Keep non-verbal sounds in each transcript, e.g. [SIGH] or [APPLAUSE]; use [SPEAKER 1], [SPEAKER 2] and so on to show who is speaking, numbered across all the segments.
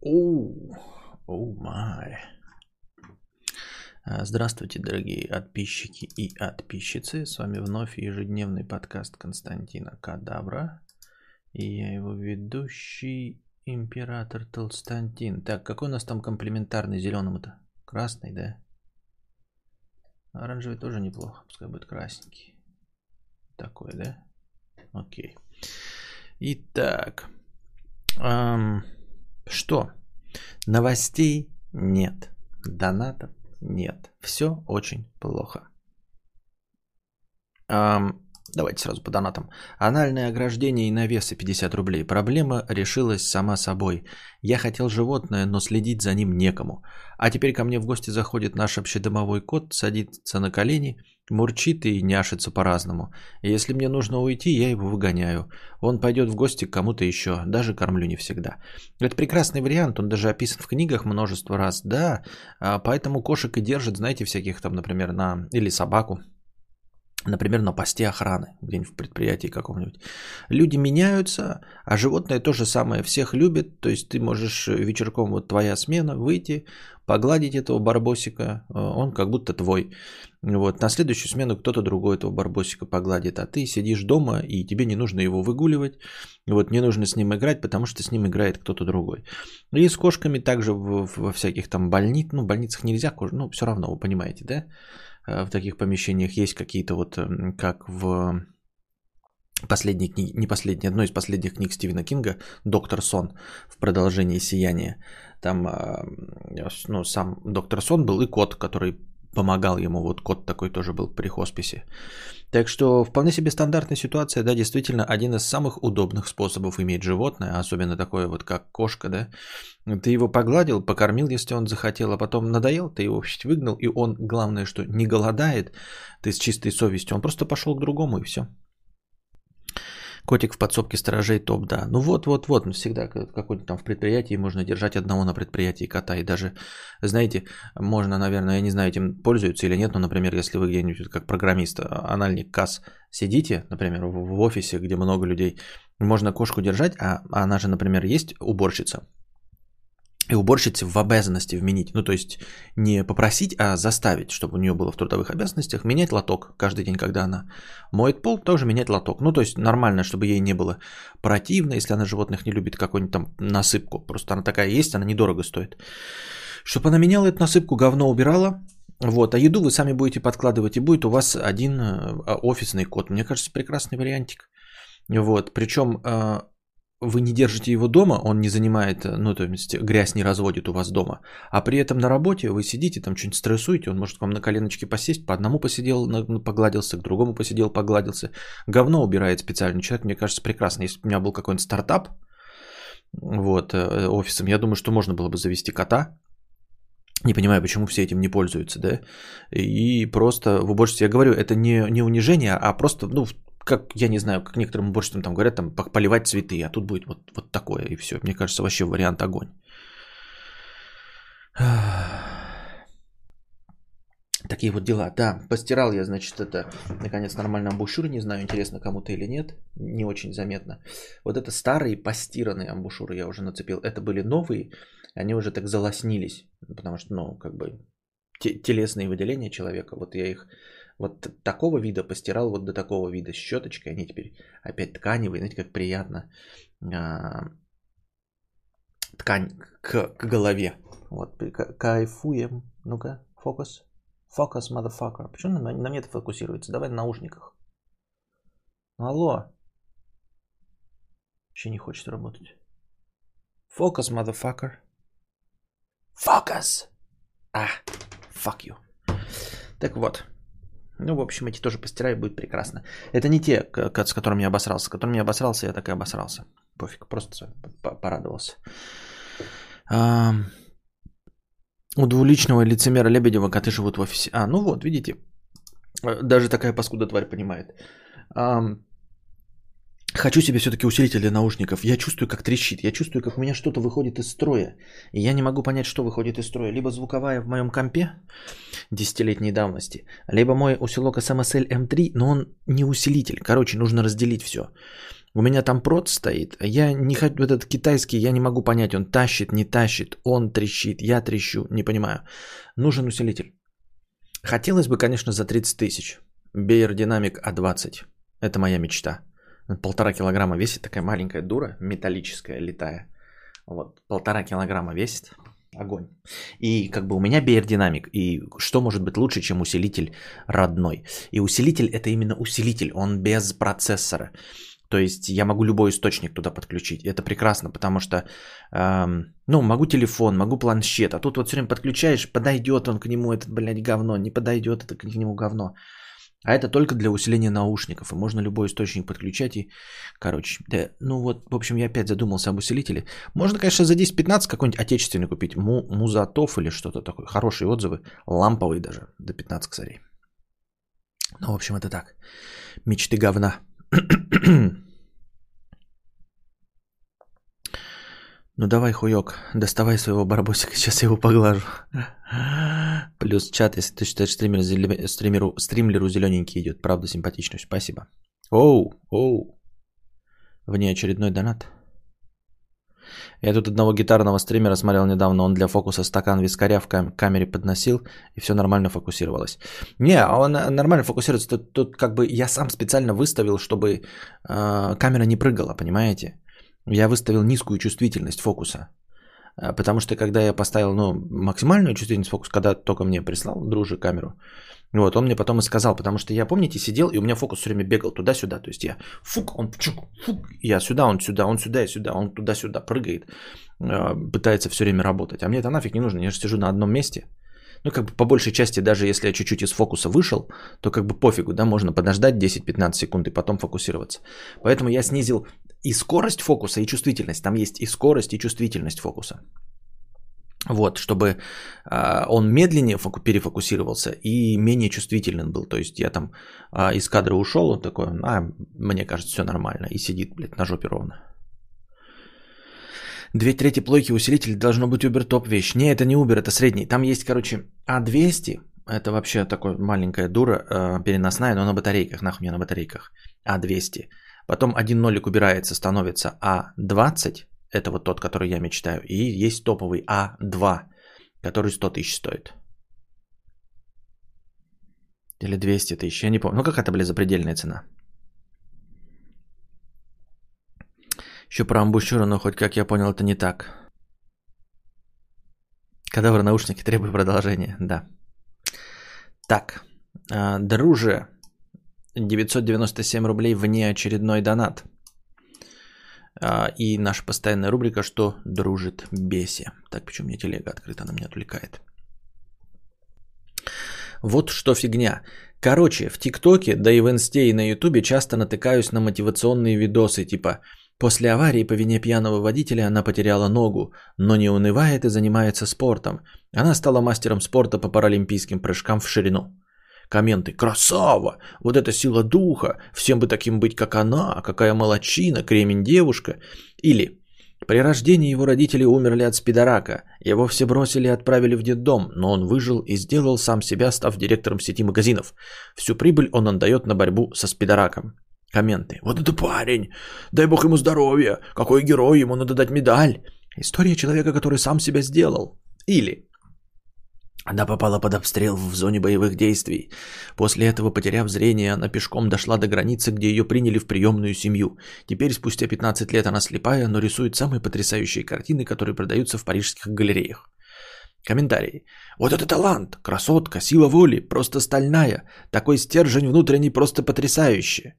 [SPEAKER 1] Оу, оу май. Здравствуйте, дорогие подписчики и подписчицы. С вами вновь ежедневный подкаст Константина Кадавра. И я его ведущий, император Толстантин. Так, какой у нас там комплементарный зеленому-то? Красный, да? Оранжевый тоже неплохо, пускай будет красненький. Такой, да? Окей. Итак, эм, что? Новостей нет, донатов нет. Все очень плохо. Эм, давайте сразу по донатам. Анальное ограждение и навесы 50 рублей. Проблема решилась сама собой. Я хотел животное, но следить за ним некому. А теперь ко мне в гости заходит наш общедомовой кот, садится на колени – Мурчит и няшится по-разному. Если мне нужно уйти, я его выгоняю. Он пойдет в гости к кому-то еще, даже кормлю не всегда. Это прекрасный вариант, он даже описан в книгах множество раз. Да, а поэтому кошек и держат, знаете, всяких там, например, на... или собаку, Например, на посте охраны, где-нибудь в предприятии каком-нибудь. Люди меняются, а животное то же самое всех любит. То есть ты можешь вечерком, вот твоя смена, выйти, погладить этого барбосика, э, он как будто твой. Вот. На следующую смену кто-то другой этого барбосика погладит, а ты сидишь дома, и тебе не нужно его выгуливать, вот, не нужно с ним играть, потому что с ним играет кто-то другой. И с кошками также во всяких там больницах, ну, в больницах нельзя, ну, все равно, вы понимаете, да? Э, в таких помещениях есть какие-то вот, эм, как в последней книге, не последней, одной из последних книг Стивена Кинга, «Доктор Сон» в продолжении «Сияния». Там э, ну, сам доктор Сон был и кот, который помогал ему. Вот кот такой тоже был при хосписе. Так что вполне себе стандартная ситуация, да, действительно один из самых удобных способов иметь животное, особенно такое вот как кошка, да. Ты его погладил, покормил, если он захотел, а потом надоел, ты его выгнал, и он, главное, что не голодает, ты с чистой совестью, он просто пошел к другому и все. Котик в подсобке сторожей топ, да. Ну вот, вот, вот, ну всегда какой-то там в предприятии можно держать одного на предприятии кота. И даже, знаете, можно, наверное, я не знаю, этим пользуются или нет, но, например, если вы где-нибудь как программист, а, анальник КАС сидите, например, в офисе, где много людей, можно кошку держать, а она же, например, есть уборщица, и уборщице в обязанности вменить, ну то есть не попросить, а заставить, чтобы у нее было в трудовых обязанностях, менять лоток каждый день, когда она моет пол, тоже менять лоток. Ну то есть нормально, чтобы ей не было противно, если она животных не любит, какую-нибудь там насыпку, просто она такая есть, она недорого стоит. Чтобы она меняла эту насыпку, говно убирала, вот, а еду вы сами будете подкладывать, и будет у вас один э, офисный код. Мне кажется, прекрасный вариантик. Вот, причем э, вы не держите его дома, он не занимает, ну, то есть грязь не разводит у вас дома, а при этом на работе вы сидите, там что-нибудь стрессуете, он может к вам на коленочке посесть, по одному посидел, погладился, к другому посидел, погладился. Говно убирает специальный человек, мне кажется, прекрасно. Если бы у меня был какой-нибудь стартап, вот, э, офисом, я думаю, что можно было бы завести кота, не понимаю, почему все этим не пользуются, да, и просто в уборщице, я говорю, это не, не унижение, а просто, ну, как, я не знаю, как некоторым уборщицам там говорят, там поливать цветы, а тут будет вот, вот такое и все. Мне кажется, вообще вариант огонь. [SIGHS] Такие вот дела. Да, постирал я, значит, это, наконец, нормально амбушюры. Не знаю, интересно кому-то или нет. Не очень заметно. Вот это старые постиранные амбушюры я уже нацепил. Это были новые. Они уже так залоснились. Потому что, ну, как бы, телесные выделения человека. Вот я их вот такого вида постирал вот до такого вида щеточкой. Они теперь опять тканевые. Знаете, как приятно. А, ткань к, к голове. Вот, кайфуем. Ну-ка, фокус. Фокус, motherfucker. Почему на, на мне это фокусируется? Давай на наушниках. Алло. Еще не хочет работать. Фокус, motherfucker. Фокус. А, fuck you. Так вот. Ну, в общем, эти тоже постираю, будет прекрасно. Это не те, с которыми я обосрался. С которыми я обосрался, я так и обосрался. Пофиг, просто порадовался. У двуличного лицемера Лебедева коты живут в офисе. А, ну вот, видите. Э, даже такая паскуда тварь понимает. Хочу себе все-таки усилитель для наушников. Я чувствую, как трещит. Я чувствую, как у меня что-то выходит из строя. И я не могу понять, что выходит из строя. Либо звуковая в моем компе десятилетней давности, либо мой усилок SMSL M3, но он не усилитель. Короче, нужно разделить все. У меня там прот стоит. Я не хочу, этот китайский, я не могу понять, он тащит, не тащит, он трещит, я трещу, не понимаю. Нужен усилитель. Хотелось бы, конечно, за 30 тысяч. Бейер Динамик А20. Это моя мечта. Полтора килограмма весит такая маленькая дура, металлическая, летая. Вот, полтора килограмма весит. Огонь. И как бы у меня биодинамик. И что может быть лучше, чем усилитель родной? И усилитель это именно усилитель. Он без процессора. То есть я могу любой источник туда подключить. Это прекрасно, потому что, эм, ну, могу телефон, могу планшет, а тут вот все время подключаешь, подойдет он к нему, этот, блядь, говно, не подойдет это к нему говно. А это только для усиления наушников. И можно любой источник подключать. И, короче, да, ну вот, в общем, я опять задумался об усилителе. Можно, конечно, за 10-15 какой-нибудь отечественный купить. Му, музатов или что-то такое. Хорошие отзывы. Ламповый даже. До 15 косарей. Ну, в общем, это так. Мечты говна. [CLEARS THROAT] Ну давай, хуёк, доставай своего барбосика, [LAUGHS] сейчас я его поглажу. Плюс чат, если ты считаешь стример, стримеру, стримлеру зелененький идет. Правда, симпатичность. Спасибо. Оу, оу. Внеочередной донат. Я тут одного гитарного стримера смотрел недавно, он для фокуса стакан вискаря в кам- камере подносил, и все нормально фокусировалось. Не, он нормально фокусируется, тут, тут как бы я сам специально выставил, чтобы э, камера не прыгала, понимаете? Я выставил низкую чувствительность фокуса. А, потому что когда я поставил ну, максимальную чувствительность фокуса, когда только мне прислал дружи камеру, вот, он мне потом и сказал, потому что я, помните, сидел, и у меня фокус все время бегал туда-сюда. То есть я фук, он чук, фук, я сюда, он сюда, он сюда и сюда, он туда-сюда прыгает, а, пытается все время работать. А мне это нафиг не нужно, я же сижу на одном месте. Ну, как бы по большей части, даже если я чуть-чуть из фокуса вышел, то как бы пофигу, да, можно подождать 10-15 секунд и потом фокусироваться. Поэтому я снизил и скорость фокуса, и чувствительность. Там есть и скорость, и чувствительность фокуса. Вот, чтобы э, он медленнее фоку- перефокусировался и менее чувствителен был. То есть я там э, из кадра ушел, он такой, а, мне кажется, все нормально. И сидит, блядь, на жопе ровно. Две трети плойки усилитель должно быть Uber топ вещь. Не, это не Uber, это средний. Там есть, короче, А200. Это вообще такой маленькая дура, э, переносная, но на батарейках. Нахуй мне на батарейках. А200. Потом один нолик убирается, становится А20. Это вот тот, который я мечтаю. И есть топовый А2, который 100 тысяч стоит. Или 200 тысяч, я не помню. Ну, какая-то, блядь, запредельная цена. Еще про амбушюру, но хоть как я понял, это не так. Кадавр наушники требует продолжения, да. Так, а, друже, 997 рублей вне очередной донат. А, и наша постоянная рубрика «Что дружит беси». Так, почему у меня телега открыта, она меня отвлекает. Вот что фигня. Короче, в ТикТоке, да и в Инсте и на Ютубе часто натыкаюсь на мотивационные видосы, типа «После аварии по вине пьяного водителя она потеряла ногу, но не унывает и занимается спортом. Она стала мастером спорта по паралимпийским прыжкам в ширину». Комменты «Красава! Вот это сила духа! Всем бы таким быть, как она! Какая молочина! Кремень девушка!» Или «При рождении его родители умерли от спидорака. Его все бросили и отправили в детдом, но он выжил и сделал сам себя, став директором сети магазинов. Всю прибыль он отдает на борьбу со спидораком». Комменты. «Вот это парень! Дай бог ему здоровья! Какой герой! Ему надо дать медаль!» История человека, который сам себя сделал. Или она попала под обстрел в зоне боевых действий. После этого, потеряв зрение, она пешком дошла до границы, где ее приняли в приемную семью. Теперь, спустя 15 лет, она слепая, но рисует самые потрясающие картины, которые продаются в парижских галереях. Комментарий. Вот это талант, красотка, сила воли, просто стальная. Такой стержень внутренний просто потрясающий.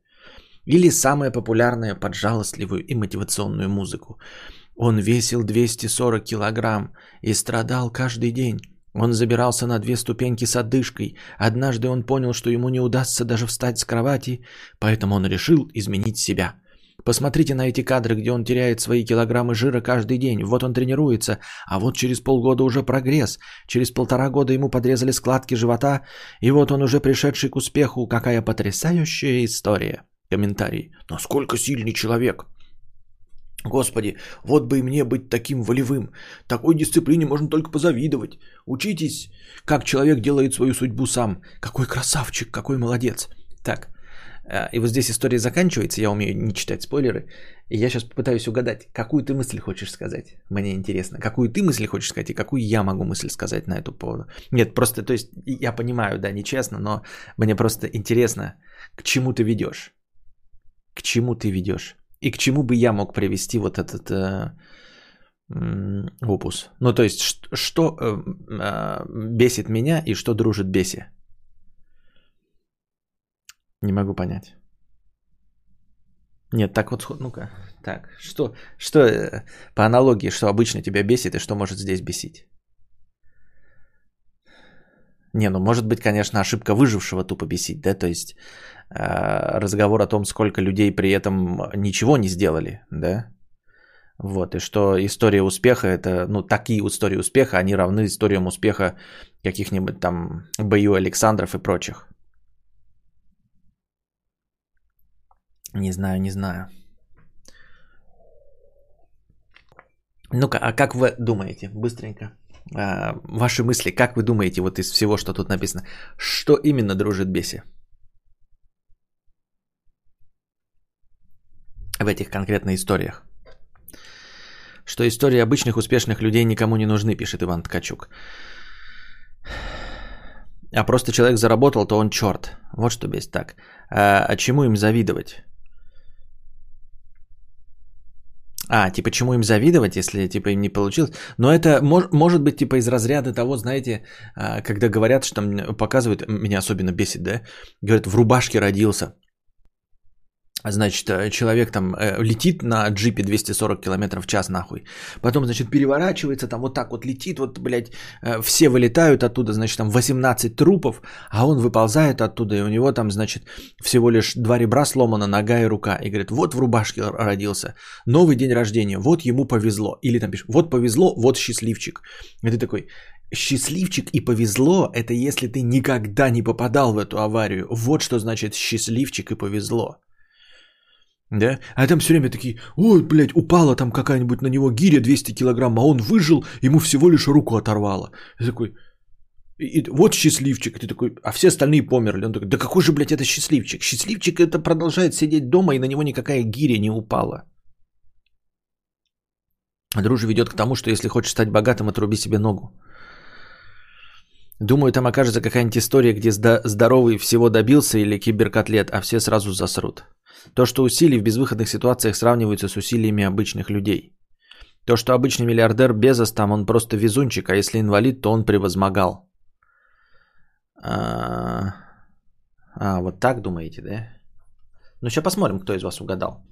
[SPEAKER 1] Или самая популярная под жалостливую и мотивационную музыку. Он весил 240 килограмм и страдал каждый день. Он забирался на две ступеньки с одышкой. Однажды он понял, что ему не удастся даже встать с кровати, поэтому он решил изменить себя. Посмотрите на эти кадры, где он теряет свои килограммы жира каждый день. Вот он тренируется, а вот через полгода уже прогресс. Через полтора года ему подрезали складки живота, и вот он уже пришедший к успеху. Какая потрясающая история. Комментарий. Насколько сильный человек. Господи, вот бы и мне быть таким волевым. Такой дисциплине можно только позавидовать. Учитесь, как человек делает свою судьбу сам. Какой красавчик, какой молодец. Так, Э, и вот здесь история заканчивается, я умею не читать спойлеры. И я сейчас попытаюсь угадать, какую ты мысль хочешь сказать. Мне интересно, какую ты мысль хочешь сказать и какую я могу мысль сказать на эту поводу. Нет, просто, то есть, я понимаю, да, нечестно, но мне просто интересно, к чему ты ведешь. К чему ты ведешь. И к чему бы я мог привести вот этот э, опус. Ну, то есть, что, что э, э, бесит меня и что дружит беси. Не могу понять. Нет, так вот, ну-ка. Так, что, что э, по аналогии, что обычно тебя бесит и что может здесь бесить? Не, ну может быть, конечно, ошибка выжившего тупо бесить, да, то есть э, разговор о том, сколько людей при этом ничего не сделали, да, вот, и что история успеха это, ну, такие истории успеха, они равны историям успеха каких-нибудь там бою Александров и прочих. Не знаю, не знаю. Ну-ка, а как вы думаете, быстренько, ваши мысли, как вы думаете, вот из всего, что тут написано, что именно дружит беси? В этих конкретных историях. Что истории обычных успешных людей никому не нужны, пишет Иван Ткачук. А просто человек заработал, то он черт. Вот что бесит так. А, а чему им завидовать? А, типа, чему им завидовать, если, типа, им не получилось? Но это мож, может быть, типа, из разряда того, знаете, а, когда говорят, что там показывают, меня особенно бесит, да? Говорят, в рубашке родился. Значит, э, человек там э, летит на джипе 240 км в час нахуй. Потом, значит, переворачивается, там вот так вот летит, вот, блядь, э, все вылетают оттуда, значит, там 18 трупов, а он выползает оттуда, и у него там, значит, всего лишь два ребра сломана, нога и рука. И говорит, вот в рубашке родился, новый день рождения, вот ему повезло. Или там пишет, вот повезло, вот счастливчик. И ты такой, счастливчик и повезло, это если ты никогда не попадал в эту аварию. Вот что значит счастливчик и повезло. Да? А там все время такие, ой, блядь, упала там какая-нибудь на него гиря 200 килограмм, а он выжил, ему всего лишь руку оторвало. Я такой, и, вот счастливчик, ты такой, а все остальные померли. Он такой, да какой же, блядь, это счастливчик? Счастливчик это продолжает сидеть дома, и на него никакая гиря не упала. А дружба ведет к тому, что если хочешь стать богатым, отруби себе ногу. Думаю, там окажется какая-нибудь история, где здоровый всего добился или киберкотлет, а все сразу засрут. То, что усилия в безвыходных ситуациях сравниваются с усилиями обычных людей. То, что обычный миллиардер Безос там, он просто везунчик, а если инвалид, то он превозмогал. А, а вот так думаете, да? Ну, сейчас посмотрим, кто из вас угадал.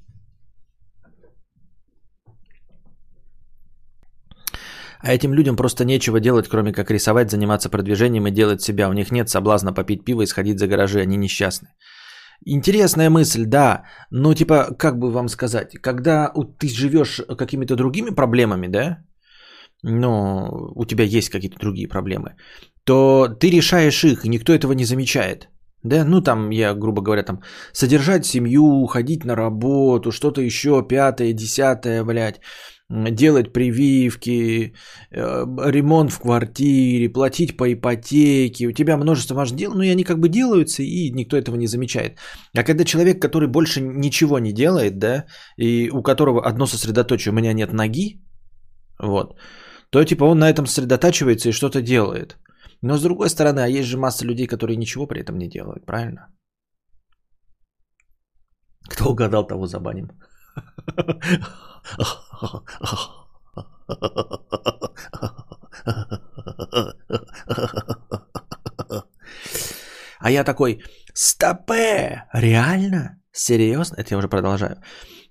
[SPEAKER 1] А этим людям просто нечего делать, кроме как рисовать, заниматься продвижением и делать себя. У них нет соблазна попить пиво и сходить за гаражи, они несчастны. Интересная мысль, да. Но типа, как бы вам сказать, когда ты живешь какими-то другими проблемами, да, но у тебя есть какие-то другие проблемы, то ты решаешь их, и никто этого не замечает. Да, ну там, я, грубо говоря, там, содержать семью, ходить на работу, что-то еще, пятое, десятое, блядь, делать прививки, э, ремонт в квартире, платить по ипотеке. У тебя множество важных дел, но они как бы делаются, и никто этого не замечает. А когда человек, который больше ничего не делает, да, и у которого одно сосредоточие, у меня нет ноги, вот, то типа он на этом сосредотачивается и что-то делает. Но с другой стороны, а есть же масса людей, которые ничего при этом не делают, правильно? Кто угадал, того забаним. А я такой, стопе, реально? Серьезно? Это я уже продолжаю.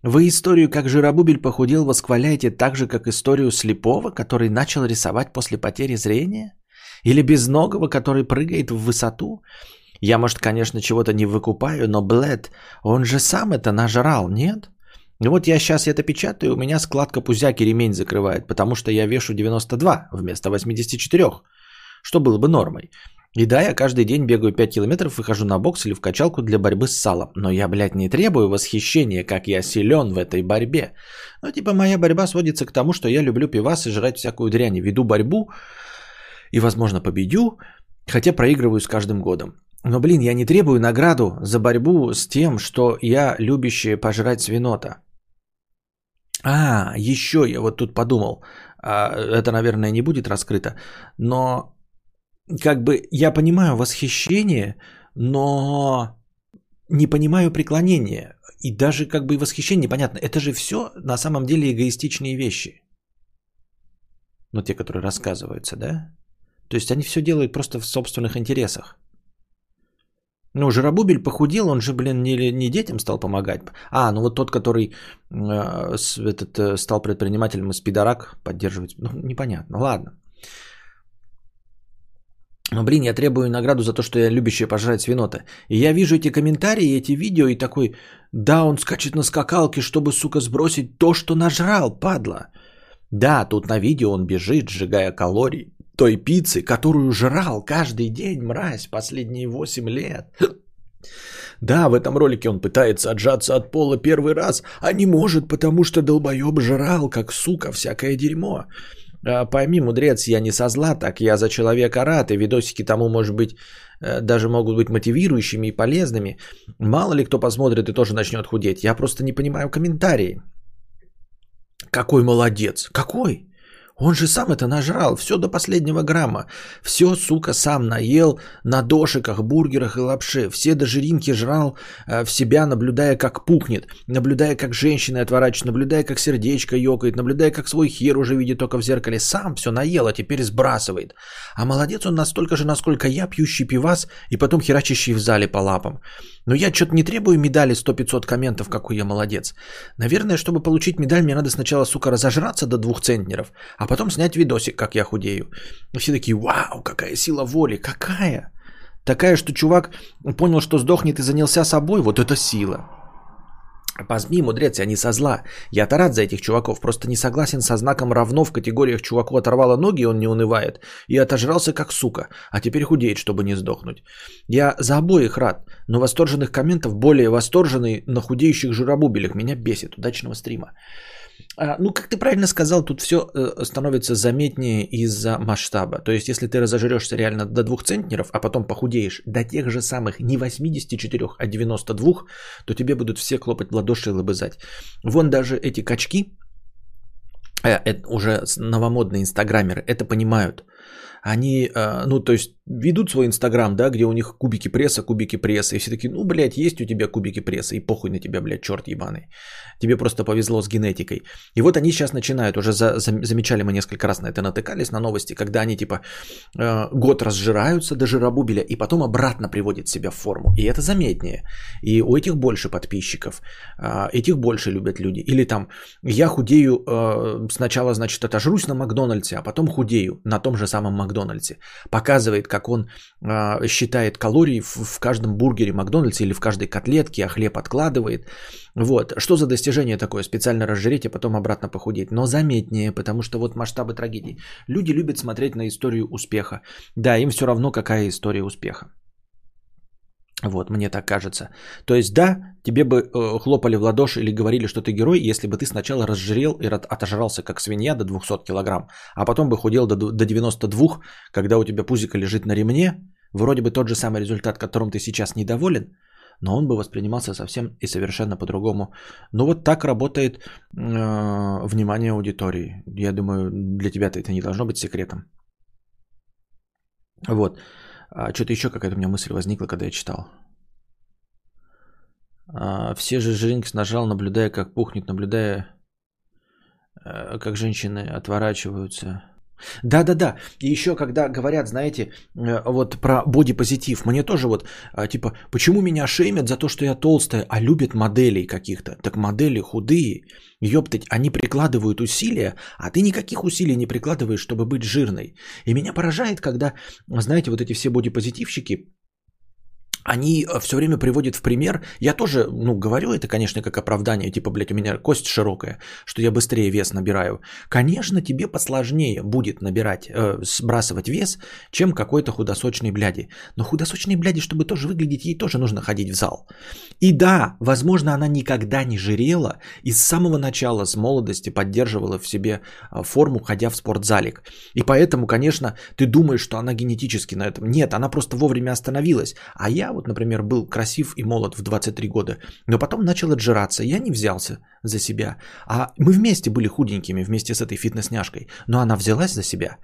[SPEAKER 1] Вы историю, как Жиробубель похудел, восхваляете так же, как историю слепого, который начал рисовать после потери зрения? Или безногого, который прыгает в высоту? Я, может, конечно, чего-то не выкупаю, но, блед, он же сам это нажрал, нет? Ну вот я сейчас это печатаю, у меня складка пузяки ремень закрывает, потому что я вешу 92 вместо 84, что было бы нормой. И да, я каждый день бегаю 5 километров и хожу на бокс или в качалку для борьбы с салом. Но я, блядь, не требую восхищения, как я силен в этой борьбе. Ну, типа, моя борьба сводится к тому, что я люблю пивас и жрать всякую дрянь. Веду борьбу и, возможно, победю, хотя проигрываю с каждым годом. Но, блин, я не требую награду за борьбу с тем, что я любящая пожрать свинота. А, еще я вот тут подумал, а, это, наверное, не будет раскрыто, но как бы я понимаю восхищение, но не понимаю преклонения. И даже как бы восхищение непонятно. Это же все на самом деле эгоистичные вещи. Ну, те, которые рассказываются, да? То есть они все делают просто в собственных интересах. Ну, Жиробубель похудел, он же, блин, не, не детям стал помогать. А, ну вот тот, который э, с, этот, э, стал предпринимателем из пидорак поддерживать. Ну, непонятно. Ладно. Но, блин, я требую награду за то, что я любящая пожрать свинота. И я вижу эти комментарии, эти видео, и такой, да, он скачет на скакалке, чтобы, сука, сбросить то, что нажрал, падла. Да, тут на видео он бежит, сжигая калории той пиццы, которую жрал каждый день, мразь, последние 8 лет. [CLEARS THROAT] Да, в этом ролике он пытается отжаться от пола первый раз, а не может, потому что долбоеб жрал, как сука, всякое дерьмо. А, пойми, мудрец, я не со зла, так я за человека рад, и видосики тому, может быть, э, даже могут быть мотивирующими и полезными. Мало ли кто посмотрит и тоже начнет худеть. Я просто не понимаю комментарии. Какой молодец? Какой? Он же сам это нажрал, все до последнего грамма. Все, сука, сам наел на дошиках, бургерах и лапше. Все до жиринки жрал э, в себя, наблюдая, как пухнет, наблюдая, как женщины отворачиваются, наблюдая, как сердечко ёкает, наблюдая, как свой хер уже видит только в зеркале. Сам все наел, а теперь сбрасывает. А молодец он настолько же, насколько я, пьющий пивас и потом херачащий в зале по лапам. Но я что-то не требую медали 100-500 комментов, какой я молодец. Наверное, чтобы получить медаль, мне надо сначала, сука, разожраться до двух центнеров, а потом снять видосик, как я худею. И все такие, вау, какая сила воли, какая? Такая, что чувак понял, что сдохнет и занялся собой, вот это сила. Позми, мудрец, я не со зла. Я-то рад за этих чуваков, просто не согласен со знаком равно в категориях чуваку оторвало ноги, он не унывает, и отожрался как сука, а теперь худеет, чтобы не сдохнуть. Я за обоих рад, но восторженных комментов более восторженный на худеющих жиробубелях меня бесит. Удачного стрима. А, ну, как ты правильно сказал, тут все э, становится заметнее из-за масштаба. То есть, если ты разожрешься реально до двух центнеров, а потом похудеешь до тех же самых не 84, а 92, то тебе будут все хлопать в ладоши и лобызать. Вон даже эти качки, э, э, уже новомодные инстаграмеры, это понимают они, э, ну, то есть, ведут свой Инстаграм, да, где у них кубики пресса, кубики пресса, и все такие, ну, блядь, есть у тебя кубики пресса, и похуй на тебя, блядь, черт ебаный. Тебе просто повезло с генетикой. И вот они сейчас начинают, уже за, за, замечали мы несколько раз на это натыкались, на новости, когда они, типа, э, год разжираются до жиробубеля, и потом обратно приводят себя в форму. И это заметнее. И у этих больше подписчиков, э, этих больше любят люди. Или там, я худею, э, сначала, значит, отожрусь на Макдональдсе, а потом худею на том же самом Макдональдсе Макдональдсе. Показывает, как он э, считает калории в, в каждом бургере Макдональдсе или в каждой котлетке, а хлеб откладывает. Вот. Что за достижение такое? Специально разжиреть, а потом обратно похудеть. Но заметнее, потому что вот масштабы трагедии. Люди любят смотреть на историю успеха. Да, им все равно, какая история успеха. Вот, мне так кажется. То есть, да, тебе бы э, хлопали в ладоши или говорили, что ты герой, если бы ты сначала разжирел и отожрался как свинья до 200 килограмм, а потом бы худел до, до 92, когда у тебя пузико лежит на ремне, вроде бы тот же самый результат, которым ты сейчас недоволен, но он бы воспринимался совсем и совершенно по-другому. Ну вот так работает э, внимание аудитории. Я думаю, для тебя это не должно быть секретом. Вот. А, что-то еще какая-то у меня мысль возникла, когда я читал. А, все же Жиринкс нажал, наблюдая, как пухнет, наблюдая, э, как женщины отворачиваются. Да-да-да. И еще когда говорят, знаете, э, вот про бодипозитив, мне тоже вот, а, типа, почему меня шеймят за то, что я толстая, а любят моделей каких-то? Так модели худые, ёптать, они прикладывают усилия, а ты никаких усилий не прикладываешь, чтобы быть жирной. И меня поражает, когда, знаете, вот эти все бодипозитивщики, они э, все время приводят в пример, я тоже, ну, говорю это, конечно, как оправдание, типа, блядь, у меня кость широкая, что я быстрее вес набираю. Конечно, тебе посложнее будет набирать, э, сбрасывать вес, чем какой-то худосочный бляди. Но худосочный бляди, чтобы тоже выглядеть, ей тоже нужно ходить в зал. И да, возможно, она никогда не жирела и с самого начала, с молодости поддерживала в себе э, форму, ходя в спортзалик. И поэтому, конечно, ты думаешь, что она генетически на этом. Нет, она просто вовремя остановилась. А я вот, например, был красив и молод в 23 года, но потом начал отжираться, я не взялся за себя. А мы вместе были худенькими, вместе с этой фитнес-няшкой, но она взялась за себя.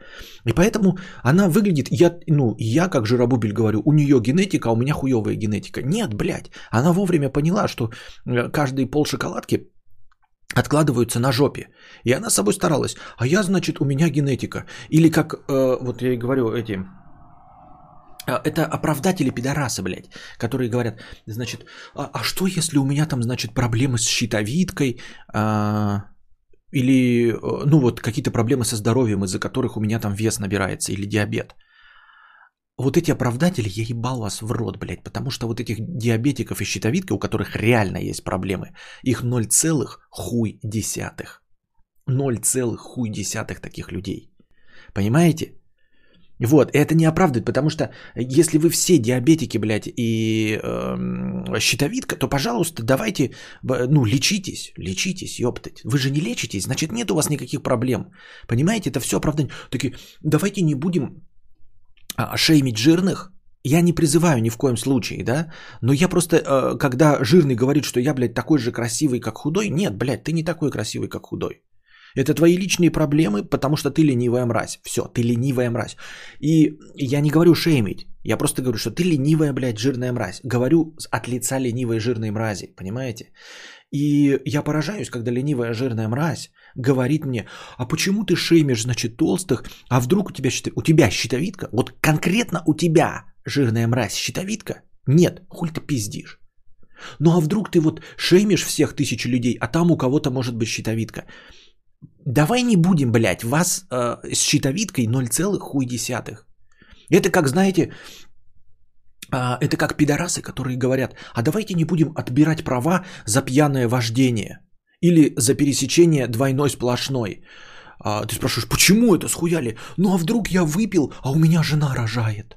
[SPEAKER 1] И поэтому она выглядит, я, ну, я как жиробубель говорю, у нее генетика, а у меня хуевая генетика. Нет, блядь, она вовремя поняла, что э, каждый пол шоколадки откладываются на жопе. И она с собой старалась. А я, значит, у меня генетика. Или как, э, вот я и говорю, эти а, это оправдатели пидорасы, блядь, которые говорят, значит, а, а что если у меня там, значит, проблемы с щитовидкой, а, или, э, ну вот, какие-то проблемы со здоровьем, из-за которых у меня там вес набирается, или диабет. Вот эти оправдатели, я ебал вас в рот, блядь, потому что вот этих диабетиков и щитовидка, у которых реально есть проблемы, их 0, хуй десятых. 0, хуй десятых таких людей. Понимаете? Вот, это не оправдывает, потому что если вы все диабетики, блядь, и э, щитовидка, то, пожалуйста, давайте, ну, лечитесь, лечитесь, ёптать. Вы же не лечитесь, значит, нет у вас никаких проблем. Понимаете, это все оправдание. Такие, давайте не будем а, шеймить жирных, я не призываю ни в коем случае, да, но я просто, э, когда жирный говорит, что я, блядь, такой же красивый, как худой, нет, блядь, ты не такой красивый, как худой. Это твои личные проблемы, потому что ты ленивая мразь. Все, ты ленивая мразь. И я не говорю шеймить. Я просто говорю, что ты ленивая, блядь, жирная мразь. Говорю от лица ленивой жирной мрази, понимаете? И я поражаюсь, когда ленивая жирная мразь говорит мне, а почему ты шеймишь, значит, толстых, а вдруг у тебя, у тебя щитовидка? Вот конкретно у тебя, жирная мразь, щитовидка? Нет, хуль ты пиздишь. Ну а вдруг ты вот шеймишь всех тысяч людей, а там у кого-то может быть щитовидка? Давай не будем, блядь, вас э, с щитовидкой 0, хуй десятых. Это как, знаете, э, это как пидорасы, которые говорят, а давайте не будем отбирать права за пьяное вождение или за пересечение двойной сплошной. А, ты спрашиваешь, почему это схуяли? Ну а вдруг я выпил, а у меня жена рожает?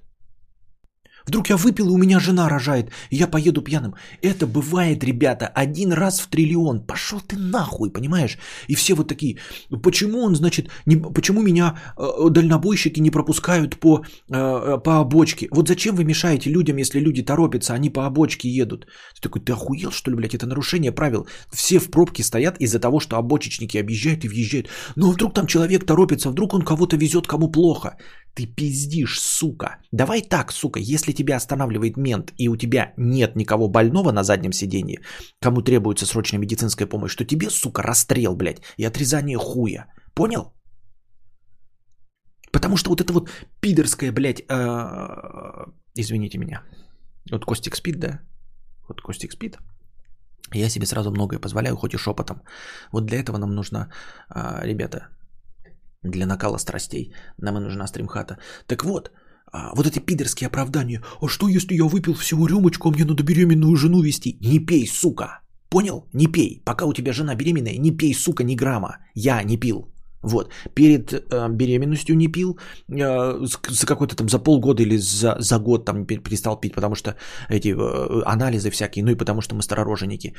[SPEAKER 1] Вдруг я выпил, и у меня жена рожает, и я поеду пьяным. Это бывает, ребята, один раз в триллион. Пошел ты нахуй, понимаешь? И все вот такие, почему он, значит, не, почему меня э, дальнобойщики не пропускают по, э, по обочке? Вот зачем вы мешаете людям, если люди торопятся, они по обочке едут? Ты такой, ты охуел, что ли, блядь? Это нарушение правил. Все в пробке стоят из-за того, что обочечники объезжают и въезжают. А вдруг там человек торопится, вдруг он кого-то везет, кому плохо. Ты пиздишь, сука. Давай так, сука, если тебя останавливает мент и у тебя нет никого больного на заднем сиденье, кому требуется срочная медицинская помощь, то тебе, сука, расстрел, блядь, и отрезание хуя. Понял? Потому что вот это вот пидорское, блядь, э, извините меня. Вот Костик спит, да? Вот Костик спит. Я себе сразу многое позволяю, хоть и шепотом. Вот для этого нам нужно, э, ребята, для накала страстей. Нам и нужна стримхата. Так вот, а, вот эти пидорские оправдания. А что, если я выпил всего рюмочку, а мне надо беременную жену вести? Не пей, сука. Понял? Не пей. Пока у тебя жена беременная, не пей, сука, ни грамма. Я не пил. Вот. Перед э, беременностью не пил. Э, за какой-то там, за полгода или за, за год там перестал пить, потому что эти э, анализы всякие, ну и потому что мы старороженики.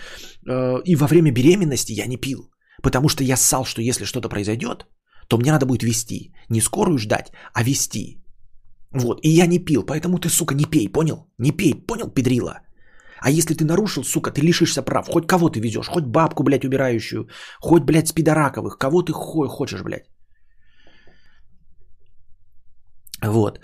[SPEAKER 1] Э, и во время беременности я не пил. Потому что я ссал, что если что-то произойдет, то мне надо будет вести. Не скорую ждать, а вести. Вот, и я не пил, поэтому ты, сука, не пей, понял? Не пей, понял, педрила? А если ты нарушил, сука, ты лишишься прав. Хоть кого ты везешь, хоть бабку, блядь, убирающую, хоть, блядь, спидораковых, кого ты хуй хочешь, блядь. Вот.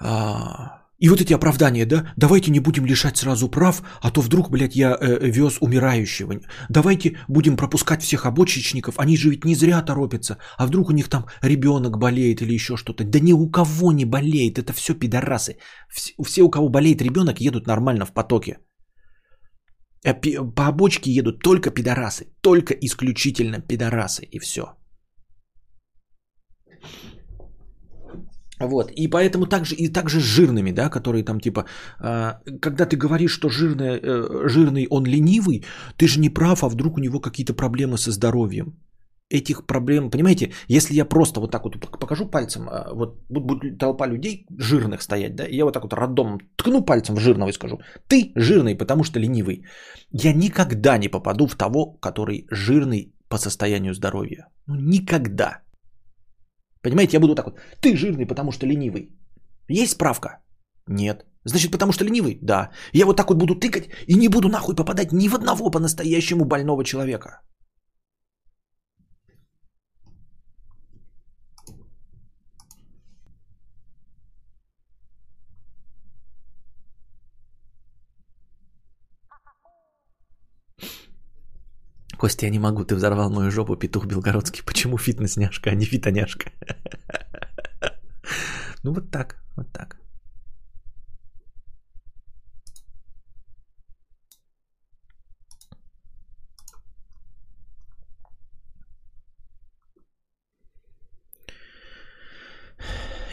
[SPEAKER 1] А, и вот эти оправдания, да, давайте не будем лишать сразу прав, а то вдруг, блядь, я э, вез умирающего. Давайте будем пропускать всех обочечников, они же ведь не зря торопятся. А вдруг у них там ребенок болеет или еще что-то. Да ни у кого не болеет, это все пидорасы. Все, все у кого болеет ребенок, едут нормально в потоке. Э, по обочке едут только пидорасы, только исключительно пидорасы и все. Вот, и поэтому также, и также с жирными, да, которые там типа, э, когда ты говоришь, что жирный, э, жирный он ленивый, ты же не прав, а вдруг у него какие-то проблемы со здоровьем. Этих проблем, понимаете, если я просто вот так вот покажу пальцем, э, вот будет толпа людей жирных стоять, да, и я вот так вот роддом ткну пальцем в жирного и скажу, ты жирный, потому что ленивый. Я никогда не попаду в того, который жирный по состоянию здоровья. Ну, никогда. Понимаете, я буду так вот. Ты жирный, потому что ленивый. Есть справка? Нет. Значит, потому что ленивый? Да. Я вот так вот буду тыкать и не буду нахуй попадать ни в одного по-настоящему больного человека. Костя, я не могу, ты взорвал мою жопу, петух белгородский. Почему фитнес-няшка, а не фитоняшка? [LAUGHS] Ну вот так, вот так.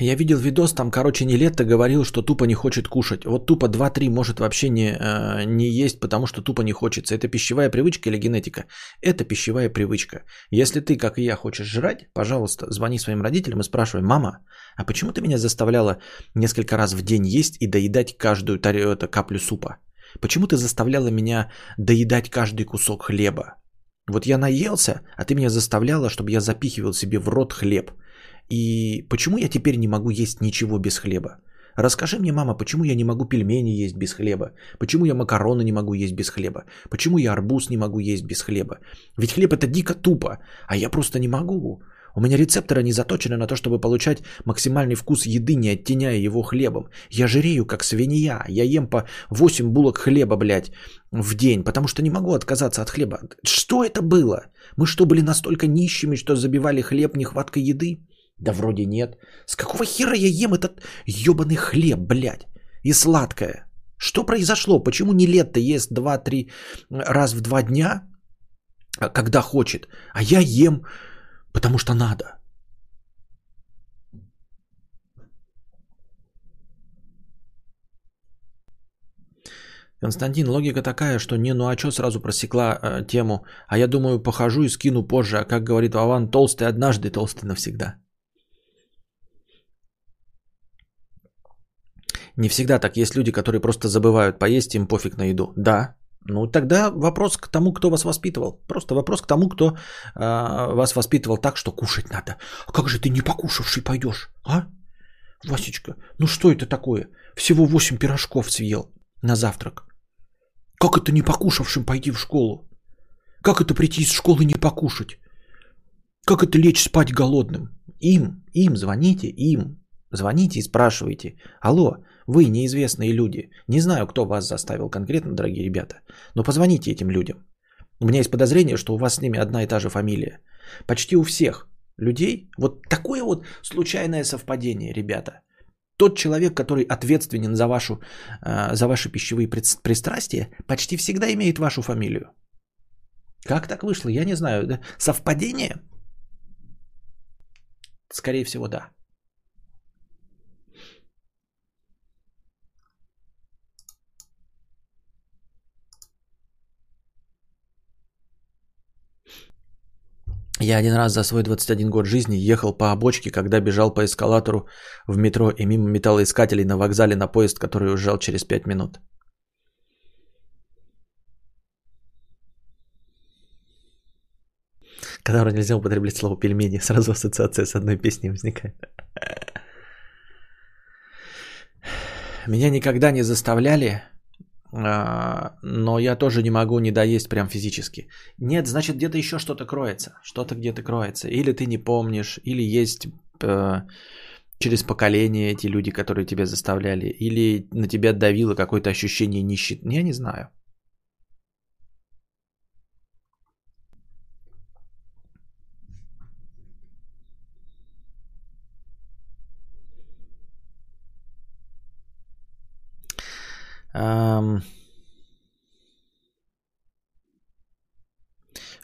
[SPEAKER 1] Я видел видос, там, короче, не лето говорил, что тупо не хочет кушать. Вот тупо 2-3 может вообще не, э, не есть, потому что тупо не хочется. Это пищевая привычка или генетика? Это пищевая привычка. Если ты, как и я, хочешь жрать, пожалуйста, звони своим родителям и спрашивай, мама, а почему ты меня заставляла несколько раз в день есть и доедать каждую это, каплю супа? Почему ты заставляла меня доедать каждый кусок хлеба? Вот я наелся, а ты меня заставляла, чтобы я запихивал себе в рот хлеб – и почему я теперь не могу есть ничего без хлеба? Расскажи мне, мама, почему я не могу пельмени есть без хлеба? Почему я макароны не могу есть без хлеба? Почему я арбуз не могу есть без хлеба? Ведь хлеб это дико тупо, а я просто не могу. У меня рецепторы не заточены на то, чтобы получать максимальный вкус еды, не оттеняя его хлебом. Я жирею, как свинья. Я ем по 8 булок хлеба, блядь, в день, потому что не могу отказаться от хлеба. Что это было? Мы что, были настолько нищими, что забивали хлеб нехваткой еды? Да вроде нет. С какого хера я ем этот ебаный хлеб, блядь? И сладкое. Что произошло? Почему не лето ест 2-3 раз в два дня, а, когда хочет, а я ем, потому что надо? Константин, логика такая, что не ну а что сразу просекла э, тему, а я думаю похожу и скину позже, а как говорит Вован, толстый однажды, толстый навсегда. Не всегда так. Есть люди, которые просто забывают поесть, им пофиг на еду. Да, ну тогда вопрос к тому, кто вас воспитывал. Просто вопрос к тому, кто э, вас воспитывал так, что кушать надо. А как же ты не покушавший пойдешь, а? Васечка, ну что это такое? Всего 8 пирожков съел на завтрак. Как это не покушавшим пойти в школу? Как это прийти из школы не покушать? Как это лечь спать голодным? Им, им звоните, им. Звоните и спрашивайте. Алло, вы неизвестные люди. Не знаю, кто вас заставил конкретно, дорогие ребята. Но позвоните этим людям. У меня есть подозрение, что у вас с ними одна и та же фамилия. Почти у всех людей вот такое вот случайное совпадение, ребята. Тот человек, который ответственен за, вашу, э, за ваши пищевые пристрастия, почти всегда имеет вашу фамилию. Как так вышло? Я не знаю. Совпадение? Скорее всего, да. Я один раз за свой 21 год жизни ехал по обочке, когда бежал по эскалатору в метро и мимо металлоискателей на вокзале на поезд, который уезжал через 5 минут. Когда нельзя употреблять слово пельмени, сразу ассоциация с одной песней возникает. Меня никогда не заставляли но я тоже не могу не доесть прям физически. Нет, значит где-то еще что-то кроется, что-то где-то кроется. Или ты не помнишь, или есть э, через поколение эти люди, которые тебя заставляли, или на тебя давило какое-то ощущение нищеты. Я не знаю.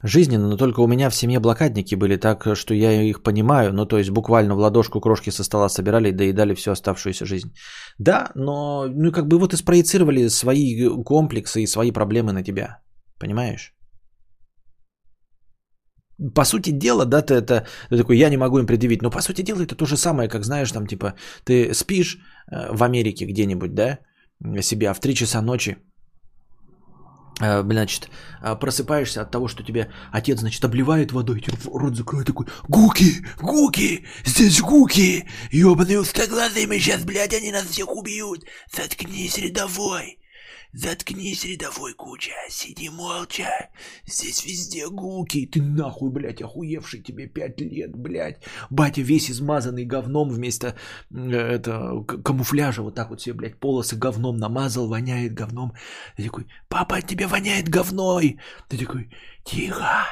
[SPEAKER 1] Жизненно, но только у меня в семье блокадники были, так что я их понимаю, ну то есть буквально в ладошку крошки со стола собирали и доедали всю оставшуюся жизнь. Да, но ну как бы вот и спроецировали свои комплексы и свои проблемы на тебя, понимаешь? По сути дела, да, ты это, ты такой, я не могу им предъявить, но по сути дела это то же самое, как знаешь, там типа, ты спишь э, в Америке где-нибудь, да, себя в 3 часа ночи, Э, значит, э, просыпаешься от того, что тебя отец, значит, обливает водой, тебе рот закрывает такой, гуки, гуки, здесь гуки, ебаные узкоглазые, мы сейчас, блядь, они нас всех убьют, заткнись, рядовой. Заткнись, рядовой куча, сиди молча. Здесь везде гуки. Ты нахуй, блядь, охуевший тебе пять лет, блядь. Батя весь измазанный говном вместо э, это, камуфляжа. Вот так вот себе, блядь, полосы говном намазал, воняет говном. Ты такой, папа, от тебя воняет говной. Ты такой, тихо,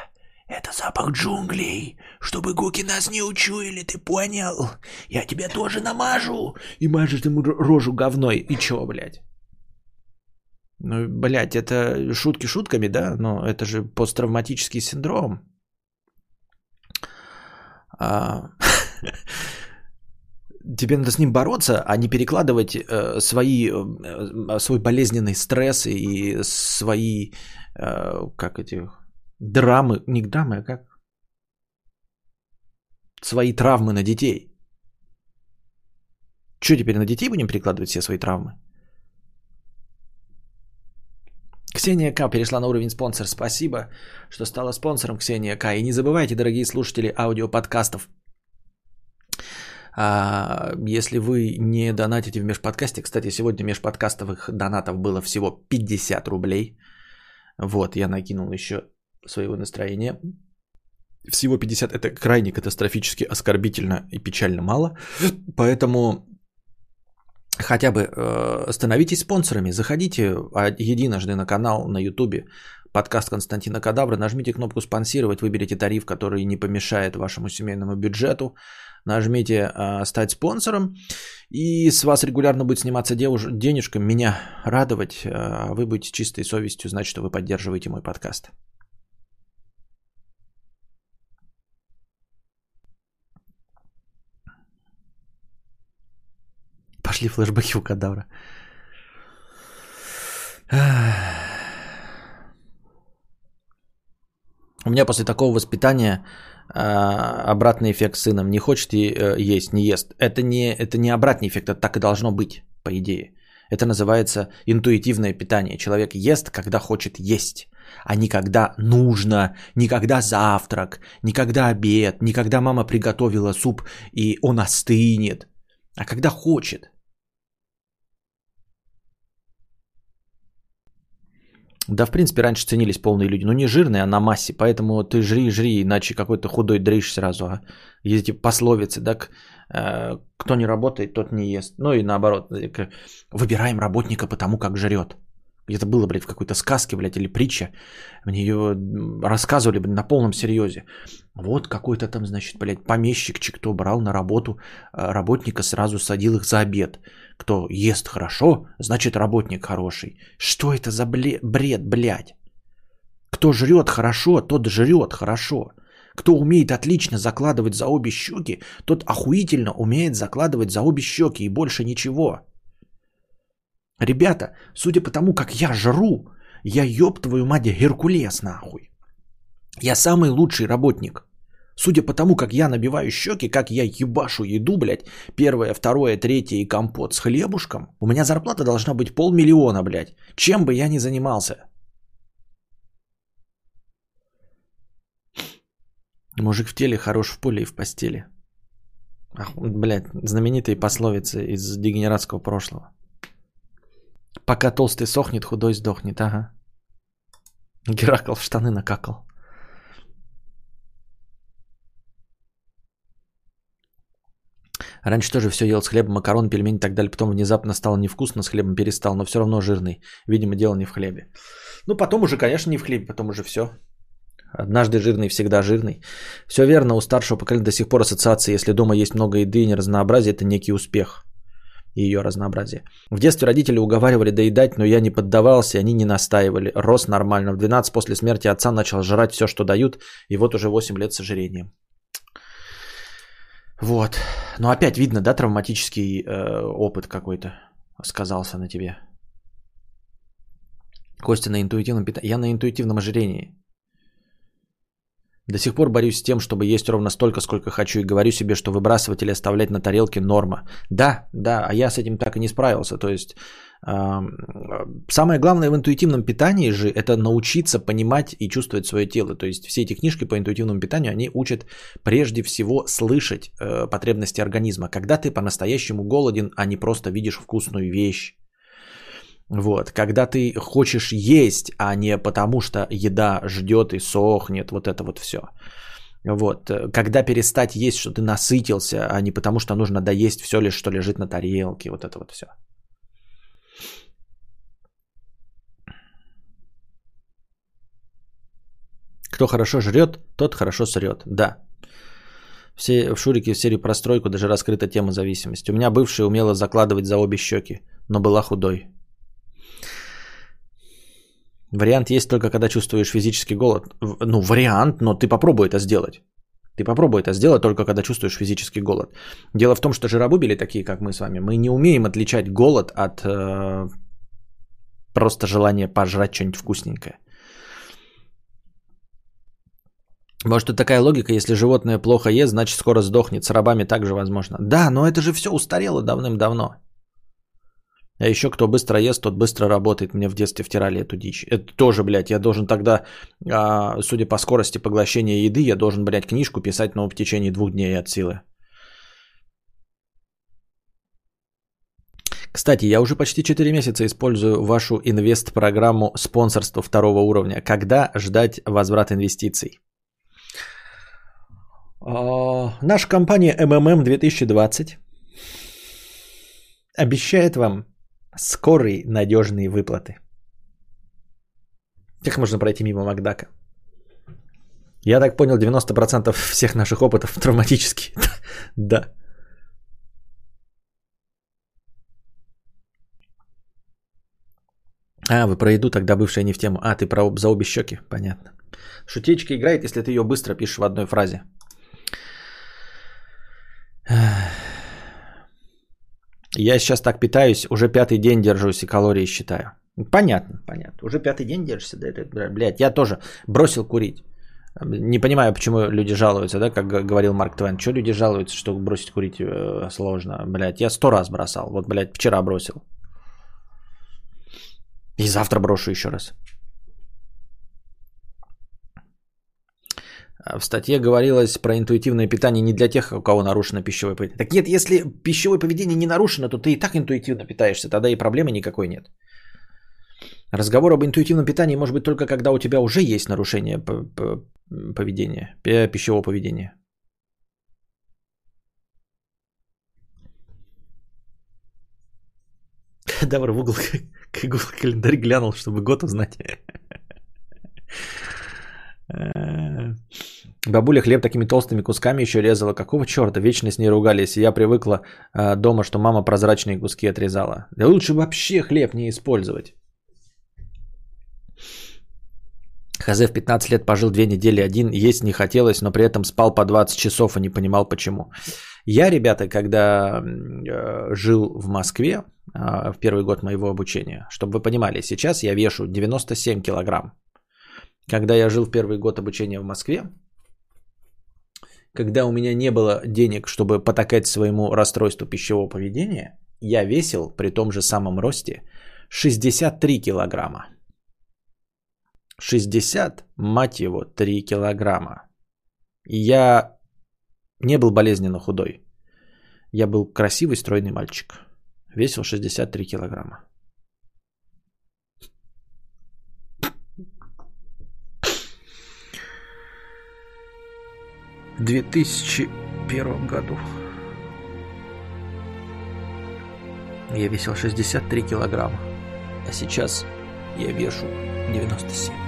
[SPEAKER 1] это запах джунглей, чтобы гуки нас не учуяли, ты понял? Я тебя тоже намажу. И мажешь ему рожу говной. И чё, блядь? Ну, блядь, это шутки шутками, да, но это же посттравматический синдром. А... [LAUGHS] Тебе надо с ним бороться, а не перекладывать э, свои, э, свой болезненный стресс и свои, э, как эти, драмы, не драмы, а как? Свои травмы на детей. Что теперь на детей будем перекладывать все свои травмы? Ксения К. перешла на уровень спонсор. Спасибо, что стала спонсором Ксения К. И не забывайте, дорогие слушатели аудиоподкастов, а, если вы не донатите в межподкасте, кстати, сегодня межподкастовых донатов было всего 50 рублей. Вот, я накинул еще своего настроения. Всего 50 это крайне катастрофически оскорбительно и печально мало. Поэтому хотя бы э, становитесь спонсорами, заходите а, единожды на канал на ютубе, подкаст Константина Кадавра, нажмите кнопку «Спонсировать», выберите тариф, который не помешает вашему семейному бюджету, нажмите э, «Стать спонсором», и с вас регулярно будет сниматься девуш... денежка, меня радовать, а вы будете чистой совестью знать, что вы поддерживаете мой подкаст. Пошли флешбеки у кадавра. У меня после такого воспитания а, обратный эффект с сыном. Не хочет э, есть, не ест. Это не, это не обратный эффект, это так и должно быть, по идее. Это называется интуитивное питание. Человек ест, когда хочет есть, а не когда нужно, не когда завтрак, не когда обед, не когда мама приготовила суп и он остынет, а когда хочет. Да, в принципе, раньше ценились полные люди, но не жирные, а на массе. Поэтому ты жри, жри, иначе какой-то худой дрыщ сразу. А эти пословицы, так, э, кто не работает, тот не ест. Ну и наоборот, э, выбираем работника потому, как жрет. Где-то было, блядь, в какой-то сказке, блядь, или притча. Мне ее рассказывали, блядь, на полном серьезе. Вот какой-то там, значит, блядь, помещик, кто брал на работу э, работника, сразу садил их за обед. Кто ест хорошо, значит работник хороший. Что это за бред, блядь? Кто жрет хорошо, тот жрет хорошо. Кто умеет отлично закладывать за обе щеки, тот охуительно умеет закладывать за обе щеки и больше ничего. Ребята, судя по тому, как я жру, я ёб твою мать Геркулес нахуй. Я самый лучший работник. Судя по тому, как я набиваю щеки, как я ебашу еду, блядь, первое, второе, третье и компот с хлебушком, у меня зарплата должна быть полмиллиона, блядь. Чем бы я ни занимался. Мужик в теле, хорош в поле и в постели. Ах, блядь, знаменитые пословицы из дегенератского прошлого. Пока толстый сохнет, худой сдохнет, ага. Геракл в штаны накакал. Раньше тоже все ел с хлебом, макарон, пельмени и так далее. Потом внезапно стало невкусно, с хлебом перестал, но все равно жирный. Видимо, дело не в хлебе. Ну, потом уже, конечно, не в хлебе, потом уже все. Однажды жирный, всегда жирный. Все верно, у старшего поколения до сих пор ассоциация, если дома есть много еды и неразнообразие, это некий успех. ее разнообразие. В детстве родители уговаривали доедать, но я не поддавался, они не настаивали. Рос нормально. В 12 после смерти отца начал жрать все, что дают, и вот уже 8 лет с ожирением. Вот. Но опять видно, да, травматический э, опыт какой-то сказался на тебе. Костя на интуитивном питании. Я на интуитивном ожирении. До сих пор борюсь с тем, чтобы есть ровно столько, сколько хочу, и говорю себе, что выбрасывать или оставлять на тарелке норма. Да, да, а я с этим так и не справился. То есть самое главное в интуитивном питании же это научиться понимать и чувствовать свое тело. То есть все эти книжки по интуитивному питанию, они учат прежде всего слышать э, потребности организма. Когда ты по-настоящему голоден, а не просто видишь вкусную вещь, вот, когда ты хочешь есть, а не потому что еда ждет и сохнет, вот это вот все. Вот, когда перестать есть, что ты насытился, а не потому что нужно доесть все лишь, что лежит на тарелке, вот это вот все. Кто хорошо жрет, тот хорошо срет. Да. Все в Шурике в серии про стройку даже раскрыта тема зависимости. У меня бывшая умела закладывать за обе щеки, но была худой. Вариант есть только когда чувствуешь физический голод. Ну, вариант, но ты попробуй это сделать. Ты попробуй это сделать только когда чувствуешь физический голод. Дело в том, что жиробубели такие, как мы с вами, мы не умеем отличать голод от э, просто желания пожрать что-нибудь вкусненькое. Может, это такая логика, если животное плохо ест, значит скоро сдохнет. С рабами также возможно. Да, но это же все устарело давным-давно. А еще кто быстро ест, тот быстро работает. Мне в детстве втирали эту дичь. Это тоже, блядь, я должен тогда, а, судя по скорости поглощения еды, я должен, блядь, книжку писать, но в течение двух дней от силы. Кстати, я уже почти 4 месяца использую вашу инвест-программу спонсорства второго уровня. Когда ждать возврат инвестиций? А, наша компания MMM 2020 обещает вам скорые надежные выплаты. Как можно пройти мимо Макдака? Я так понял, 90% всех наших опытов [LAUGHS] травматические. [LAUGHS] да. А, вы про еду, тогда бывшая не в тему. А, ты про за обе щеки, понятно. Шутечка играет, если ты ее быстро пишешь в одной фразе. Я сейчас так питаюсь, уже пятый день держусь и калории считаю. Понятно, понятно. Уже пятый день держишься, да, это, блядь, я тоже бросил курить. Не понимаю, почему люди жалуются, да, как говорил Марк Твен. Что люди жалуются, что бросить курить э, сложно? Блядь, я сто раз бросал. Вот, блядь, вчера бросил. И завтра брошу еще раз. В статье говорилось про интуитивное питание не для тех, у кого нарушено пищевое поведение. Так нет, если пищевое поведение не нарушено, то ты и так интуитивно питаешься, тогда и проблемы никакой нет. Разговор об интуитивном питании может быть только когда у тебя уже есть нарушение поведения, пищевого поведения. [LAUGHS] Давай в угол [LAUGHS] Google календарь глянул, чтобы год узнать. [LAUGHS] Э, бабуля хлеб такими толстыми кусками еще резала. Какого черта? Вечно с ней ругались. Я привыкла э, дома, что мама прозрачные куски отрезала. Да лучше вообще хлеб не использовать. Хз в 15 лет пожил две недели один, есть не хотелось, но при этом спал по 20 часов и не понимал почему. Я, ребята, когда э, жил в Москве э, в первый год моего обучения, чтобы вы понимали, сейчас я вешу 97 килограмм. Когда я жил в первый год обучения в Москве, когда у меня не было денег, чтобы потакать своему расстройству пищевого поведения, я весил при том же самом росте 63 килограмма. 60, мать его, 3 килограмма. Я не был болезненно худой. Я был красивый, стройный мальчик. Весил 63 килограмма. 2001 году. Я весил 63 килограмма, а сейчас я вешу 97.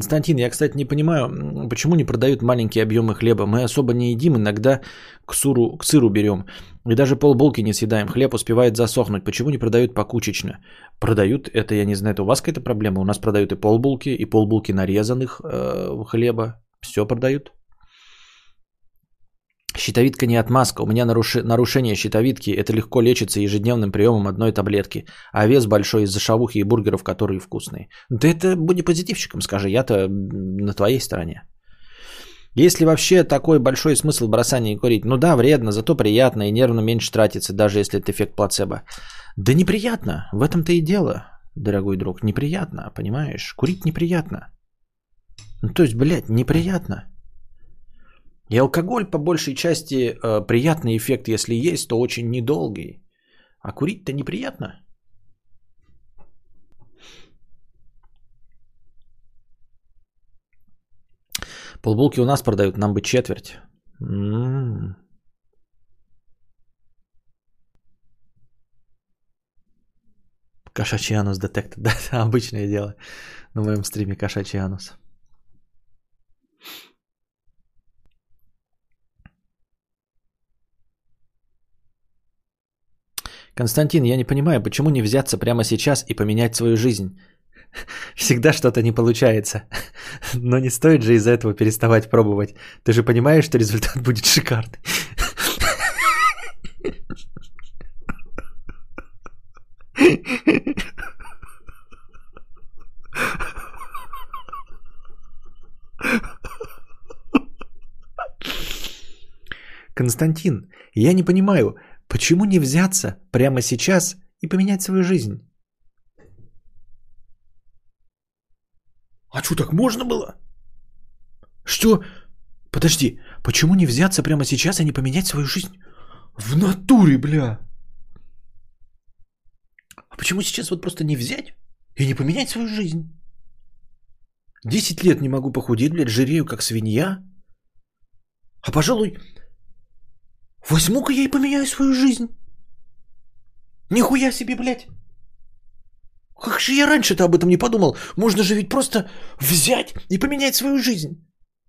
[SPEAKER 1] Константин, я, кстати, не понимаю, почему не продают маленькие объемы хлеба. Мы особо не едим, иногда к, суру, к сыру берем. И даже полбулки не съедаем. Хлеб успевает засохнуть. Почему не продают покучечно? Продают, это я не знаю, это у вас какая-то проблема? У нас продают и полбулки, и полбулки нарезанных э, хлеба. Все продают. Щитовидка не отмазка. У меня наруши... нарушение щитовидки. Это легко лечится ежедневным приемом одной таблетки. А вес большой из-за шавухи и бургеров, которые вкусные. Да это будь позитивщиком, скажи. Я-то на твоей стороне. Есть ли вообще такой большой смысл бросания курить? Ну да, вредно, зато приятно и нервно меньше тратится, даже если это эффект плацебо. Да неприятно, в этом-то и дело, дорогой друг. Неприятно, понимаешь? Курить неприятно. Ну то есть, блядь, неприятно. И алкоголь по большей части э, приятный эффект, если есть, то очень недолгий. А курить-то неприятно. Полбулки у нас продают, нам бы четверть. М-м-м. Кошачий анус детектор. [LAUGHS] Да, это обычное дело на моем стриме кошачий анус. Константин, я не понимаю, почему не взяться прямо сейчас и поменять свою жизнь? Всегда что-то не получается. Но не стоит же из-за этого переставать пробовать. Ты же понимаешь, что результат будет шикарный. Константин, я не понимаю, Почему не взяться прямо сейчас и поменять свою жизнь? А что, так можно было? Что? Подожди, почему не взяться прямо сейчас и не поменять свою жизнь? В натуре, бля. А почему сейчас вот просто не взять и не поменять свою жизнь? Десять лет не могу похудеть, блядь, жирею как свинья. А пожалуй, Возьму-ка я и поменяю свою жизнь. Нихуя себе, блядь. Как же я раньше-то об этом не подумал? Можно же ведь просто взять и поменять свою жизнь.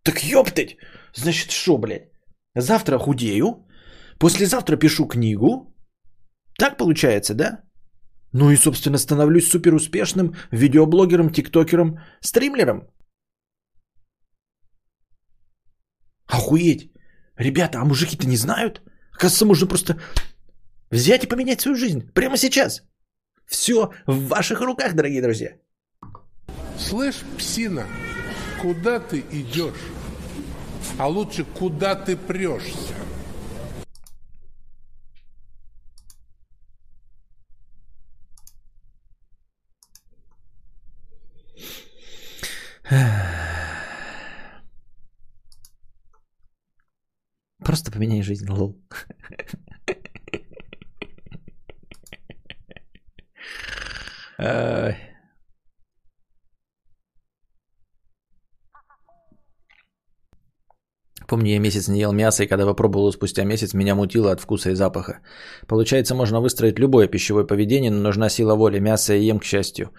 [SPEAKER 1] Так ёптать. Значит, что, блядь? Завтра худею, послезавтра пишу книгу. Так получается, да? Ну и, собственно, становлюсь суперуспешным видеоблогером, тиктокером, стримлером. Охуеть. Ребята, а мужики-то не знают? Оказывается, можно просто взять и поменять свою жизнь прямо сейчас. Все в ваших руках, дорогие друзья.
[SPEAKER 2] Слышь, псина, куда ты идешь? А лучше, куда ты прешься?
[SPEAKER 1] Поменяй жизнь, лол. Помню, я месяц не ел мясо, и когда попробовал спустя месяц, меня мутило от вкуса и запаха. Получается, можно выстроить любое пищевое поведение, но нужна сила воли. Мясо я ем, к счастью.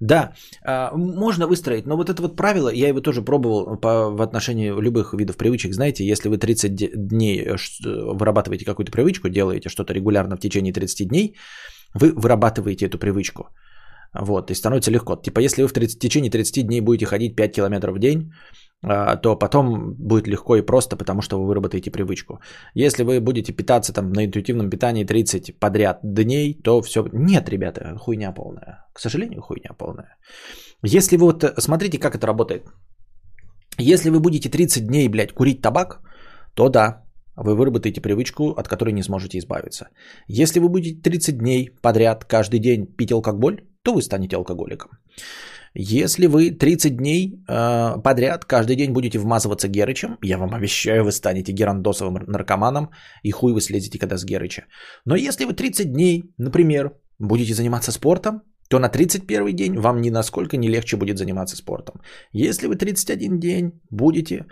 [SPEAKER 1] Да, а, можно выстроить, но вот это вот правило, я его тоже пробовал по, в отношении любых видов привычек. Знаете, если вы 30 дней э, вырабатываете какую-то привычку, делаете что-то регулярно в течение 30 дней, вы вырабатываете эту привычку. Вот, и становится легко. Типа, если вы в 30, в течение 30 дней будете ходить 5 километров в день, то потом будет легко и просто, потому что вы выработаете привычку. Если вы будете питаться там на интуитивном питании 30 подряд дней, то все... Нет, ребята, хуйня полная. К сожалению, хуйня полная. Если вы вот... Смотрите, как это работает. Если вы будете 30 дней, блядь, курить табак, то да, вы выработаете привычку, от которой не сможете избавиться. Если вы будете 30 дней подряд каждый день пить алкоголь, то вы станете алкоголиком. Если вы 30 дней э, подряд каждый день будете вмазываться Герычем, я вам обещаю, вы станете герандосовым наркоманом, и хуй вы слезете когда с Герыча. Но если вы 30 дней, например, будете заниматься спортом, то на 31 день вам ни насколько не легче будет заниматься спортом. Если вы 31 день будете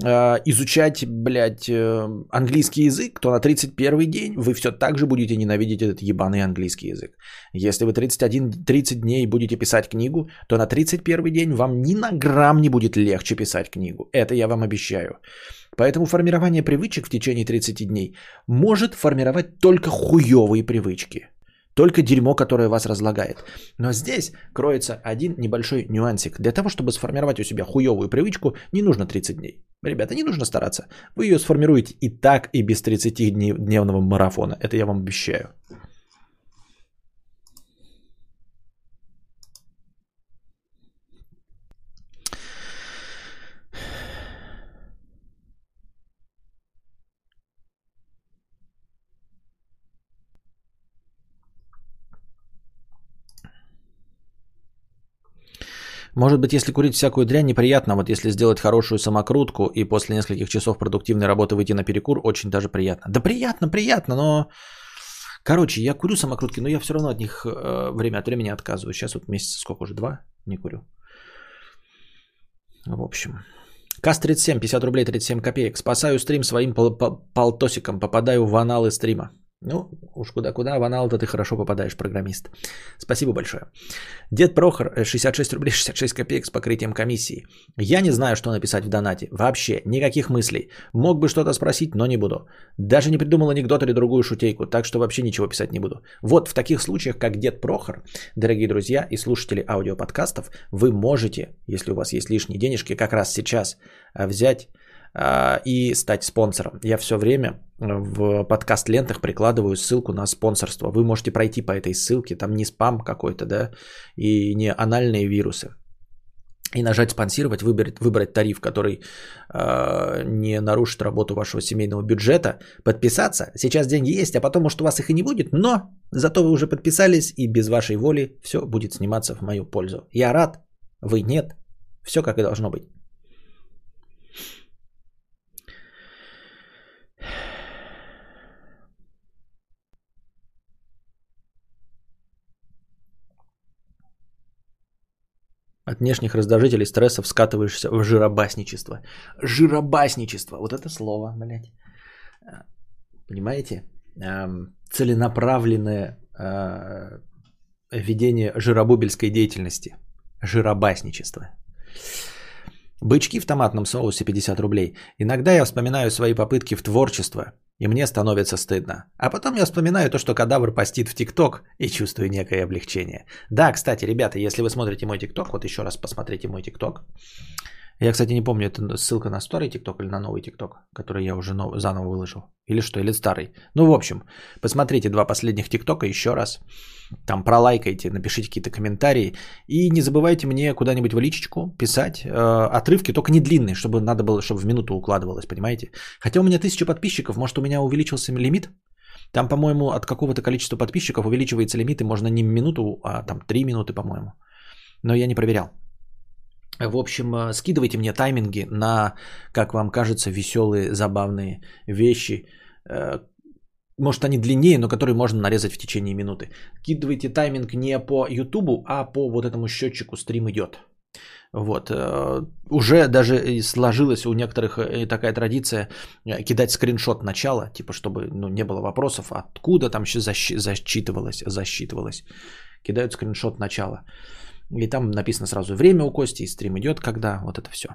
[SPEAKER 1] изучать, блядь, э, английский язык, то на 31 день вы все так же будете ненавидеть этот ебаный английский язык. Если вы 31, 30 дней будете писать книгу, то на 31 день вам ни на грамм не будет легче писать книгу. Это я вам обещаю. Поэтому формирование привычек в течение 30 дней может формировать только хуевые привычки. Только дерьмо, которое вас разлагает. Но здесь кроется один небольшой нюансик. Для того, чтобы сформировать у себя хуевую привычку, не нужно 30 дней. Ребята, не нужно стараться. Вы ее сформируете и так, и без 30-дневного марафона. Это я вам обещаю. Может быть, если курить всякую дрянь, неприятно. Вот если сделать хорошую самокрутку и после нескольких часов продуктивной работы выйти на перекур, очень даже приятно. Да приятно, приятно, но... Короче, я курю самокрутки, но я все равно от них э, время от времени отказываюсь. Сейчас вот месяца сколько уже? Два? Не курю. В общем. КАС-37, 50 рублей 37 копеек. Спасаю стрим своим пол- полтосиком. Попадаю в аналы стрима. Ну, уж куда-куда, в анал-то ты хорошо попадаешь, программист. Спасибо большое. Дед Прохор, 66 рублей [LAUGHS] 66 копеек с покрытием комиссии. Я не знаю, что написать в донате. Вообще, никаких мыслей. Мог бы что-то спросить, но не буду. Даже не придумал анекдот или другую шутейку, так что вообще ничего писать не буду. Вот в таких случаях, как Дед Прохор, дорогие друзья и слушатели аудиоподкастов, вы можете, если у вас есть лишние денежки, как раз сейчас взять а, и стать спонсором. Я все время в подкаст лентах прикладываю ссылку на спонсорство. Вы можете пройти по этой ссылке, там не спам какой-то, да, и не анальные вирусы. И нажать спонсировать, выбрать, выбрать тариф, который э, не нарушит работу вашего семейного бюджета, подписаться. Сейчас деньги есть, а потом, может, у вас их и не будет, но зато вы уже подписались, и без вашей воли все будет сниматься в мою пользу. Я рад, вы нет. Все как и должно быть. От внешних раздражителей стрессов скатываешься в жиробасничество. Жиробасничество. Вот это слово, блядь. А, понимаете? Целенаправленное а, ведение жиробубельской деятельности. Жиробасничество. Бычки в томатном соусе 50 рублей. Иногда я вспоминаю свои попытки в творчество – и мне становится стыдно. А потом я вспоминаю то, что кадавр постит в ТикТок и чувствую некое облегчение. Да, кстати, ребята, если вы смотрите мой ТикТок, вот еще раз посмотрите мой ТикТок. Я, кстати, не помню, это ссылка на старый ТикТок или на новый ТикТок, который я уже нов... заново выложил. Или что, или старый. Ну, в общем, посмотрите два последних ТикТока еще раз. Там пролайкайте, напишите какие-то комментарии. И не забывайте мне куда-нибудь в личечку писать э, отрывки, только не длинные, чтобы надо было, чтобы в минуту укладывалось, понимаете? Хотя у меня тысяча подписчиков, может у меня увеличился лимит? Там, по-моему, от какого-то количества подписчиков увеличивается лимит, и можно не минуту, а там три минуты, по-моему. Но я не проверял. В общем, э, скидывайте мне тайминги на, как вам кажется, веселые, забавные вещи. Э, может, они длиннее, но которые можно нарезать в течение минуты. Кидывайте тайминг не по YouTube, а по вот этому счетчику стрим идет. Вот. Э, уже даже сложилась у некоторых такая традиция кидать скриншот начала, типа, чтобы ну, не было вопросов, откуда там еще засчитывалось, засчитывалось. Кидают скриншот начала. И там написано сразу время у Кости, и стрим идет, когда, вот это все.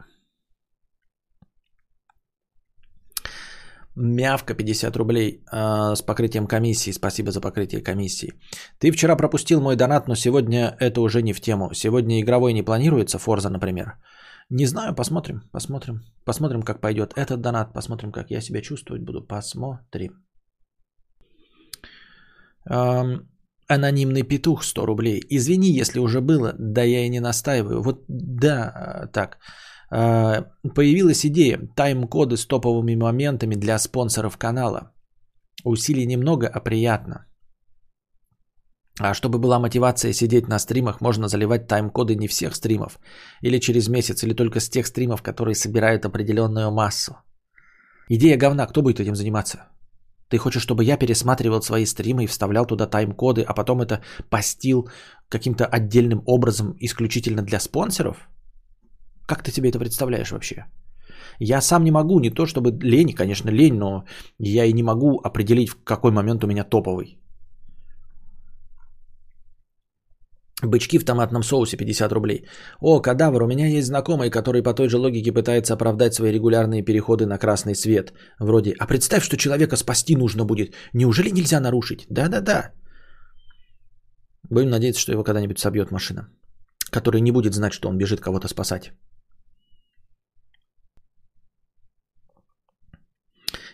[SPEAKER 1] Мявка 50 рублей э, с покрытием комиссии. Спасибо за покрытие комиссии. Ты вчера пропустил мой донат, но сегодня это уже не в тему. Сегодня игровой не планируется, Форза, например. Не знаю, посмотрим, посмотрим. Посмотрим, как пойдет этот донат, посмотрим, как я себя чувствовать буду. Посмотрим. Анонимный петух 100 рублей. Извини, если уже было, да я и не настаиваю. Вот да, так. А, появилась идея тайм-коды с топовыми моментами для спонсоров канала. Усилий немного, а приятно. А чтобы была мотивация сидеть на стримах, можно заливать тайм-коды не всех стримов. Или через месяц, или только с тех стримов, которые собирают определенную массу. Идея говна, кто будет этим заниматься? Ты хочешь, чтобы я пересматривал свои стримы и вставлял туда тайм-коды, а потом это постил каким-то отдельным образом исключительно для спонсоров? Как ты себе это представляешь вообще? Я сам не могу, не то чтобы лень, конечно, лень, но я и не могу определить, в какой момент у меня топовый. Бычки в томатном соусе 50 рублей. О, кадавр, у меня есть знакомый, который по той же логике пытается оправдать свои регулярные переходы на красный свет. Вроде, а представь, что человека спасти нужно будет. Неужели нельзя нарушить? Да-да-да. Будем надеяться, что его когда-нибудь собьет машина, который не будет знать, что он бежит кого-то спасать.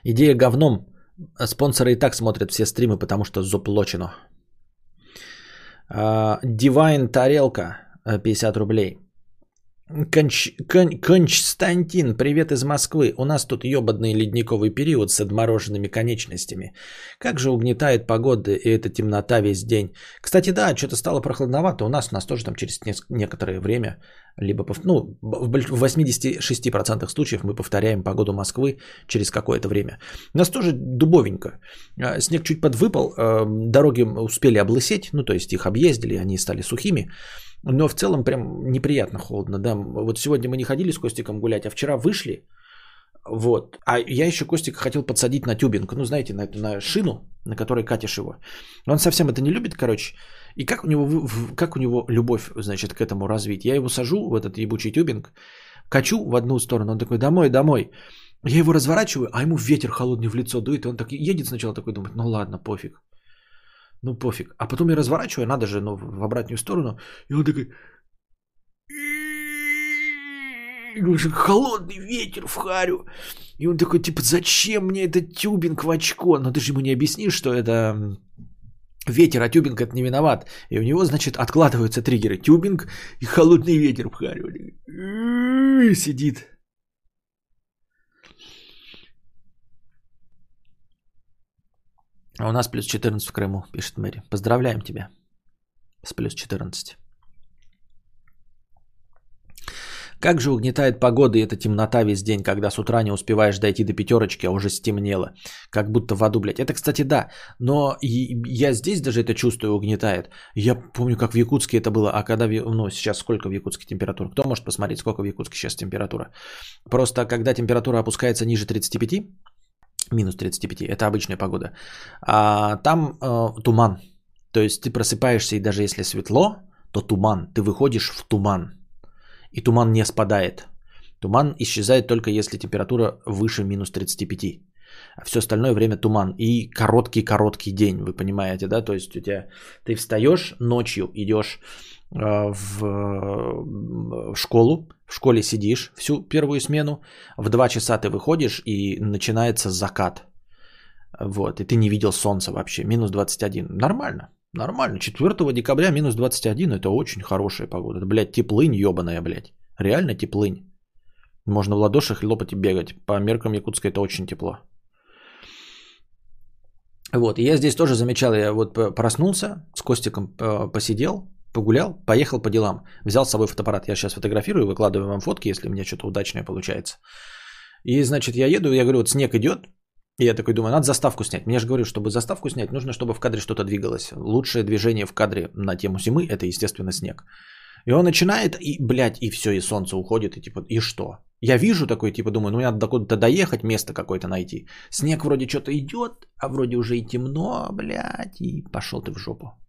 [SPEAKER 1] Идея говном. Спонсоры и так смотрят все стримы, потому что заплачено. Дивайн тарелка 50 рублей. Конч, кон, Константин, привет из Москвы. У нас тут ебаный ледниковый период с отмороженными конечностями. Как же угнетает погода и эта темнота весь день. Кстати, да, что-то стало прохладновато. У нас, у нас тоже там через некоторое время, либо, ну, в 86% случаев мы повторяем погоду Москвы через какое-то время. У нас тоже дубовенько. А, снег чуть подвыпал, а, дороги успели облысеть, ну, то есть их объездили, они стали сухими. Но в целом прям неприятно холодно, да. Вот сегодня мы не ходили с Костиком гулять, а вчера вышли. Вот. А я еще Костика хотел подсадить на тюбинг. Ну, знаете, на, на шину, на которой катишь его. Он совсем это не любит, короче. И как у него, как у него любовь, значит, к этому развить? Я его сажу в этот ебучий тюбинг, качу в одну сторону, он такой, домой, домой. Я его разворачиваю, а ему ветер холодный в лицо дует, и он так едет сначала такой, думает, ну ладно, пофиг ну пофиг. А потом я разворачиваю, надо же, ну, в обратную сторону, и он такой... Холодный ветер в харю. И он такой, типа, зачем мне этот тюбинг в очко? Но ты же ему не объяснишь, что это ветер, а тюбинг это не виноват. И у него, значит, откладываются триггеры. Тюбинг и холодный ветер в харю. Сидит. А у нас плюс 14 в Крыму, пишет Мэри. Поздравляем тебя с плюс 14. Как же угнетает погода и эта темнота весь день, когда с утра не успеваешь дойти до пятерочки, а уже стемнело. Как будто в аду, блядь. Это, кстати, да. Но я здесь даже это чувствую угнетает. Я помню, как в Якутске это было. А когда, ну, сейчас сколько в Якутске температура? Кто может посмотреть, сколько в Якутске сейчас температура? Просто когда температура опускается ниже 35, Минус 35, это обычная погода. А там э, туман. То есть ты просыпаешься, и даже если светло, то туман. Ты выходишь в туман. И туман не спадает. Туман исчезает только если температура выше минус 35. А все остальное время туман. И короткий-короткий день, вы понимаете, да? То есть у тебя ты встаешь ночью, идешь в, в школу, в школе сидишь всю первую смену, в 2 часа ты выходишь и начинается закат. Вот, и ты не видел солнца вообще, минус 21. Нормально, нормально. 4 декабря минус 21, это очень хорошая погода. Это, блядь, теплынь ебаная, блядь. Реально теплынь. Можно в ладошах хлопать и бегать. По меркам Якутска это очень тепло. Вот, и я здесь тоже замечал, я вот проснулся, с Костиком э, посидел, погулял, поехал по делам. Взял с собой фотоаппарат. Я сейчас фотографирую, выкладываю вам фотки, если у меня что-то удачное получается. И, значит, я еду, я говорю, вот снег идет. И я такой думаю, надо заставку снять. Мне же говорю, чтобы заставку снять, нужно, чтобы в кадре что-то двигалось. Лучшее движение в кадре на тему зимы – это, естественно, снег. И он начинает, и, блядь, и все, и солнце уходит, и типа, и что? Я вижу такой, типа, думаю, ну, надо докуда-то доехать, место какое-то найти. Снег вроде что-то идет, а вроде уже и темно, блядь, и пошел ты в жопу.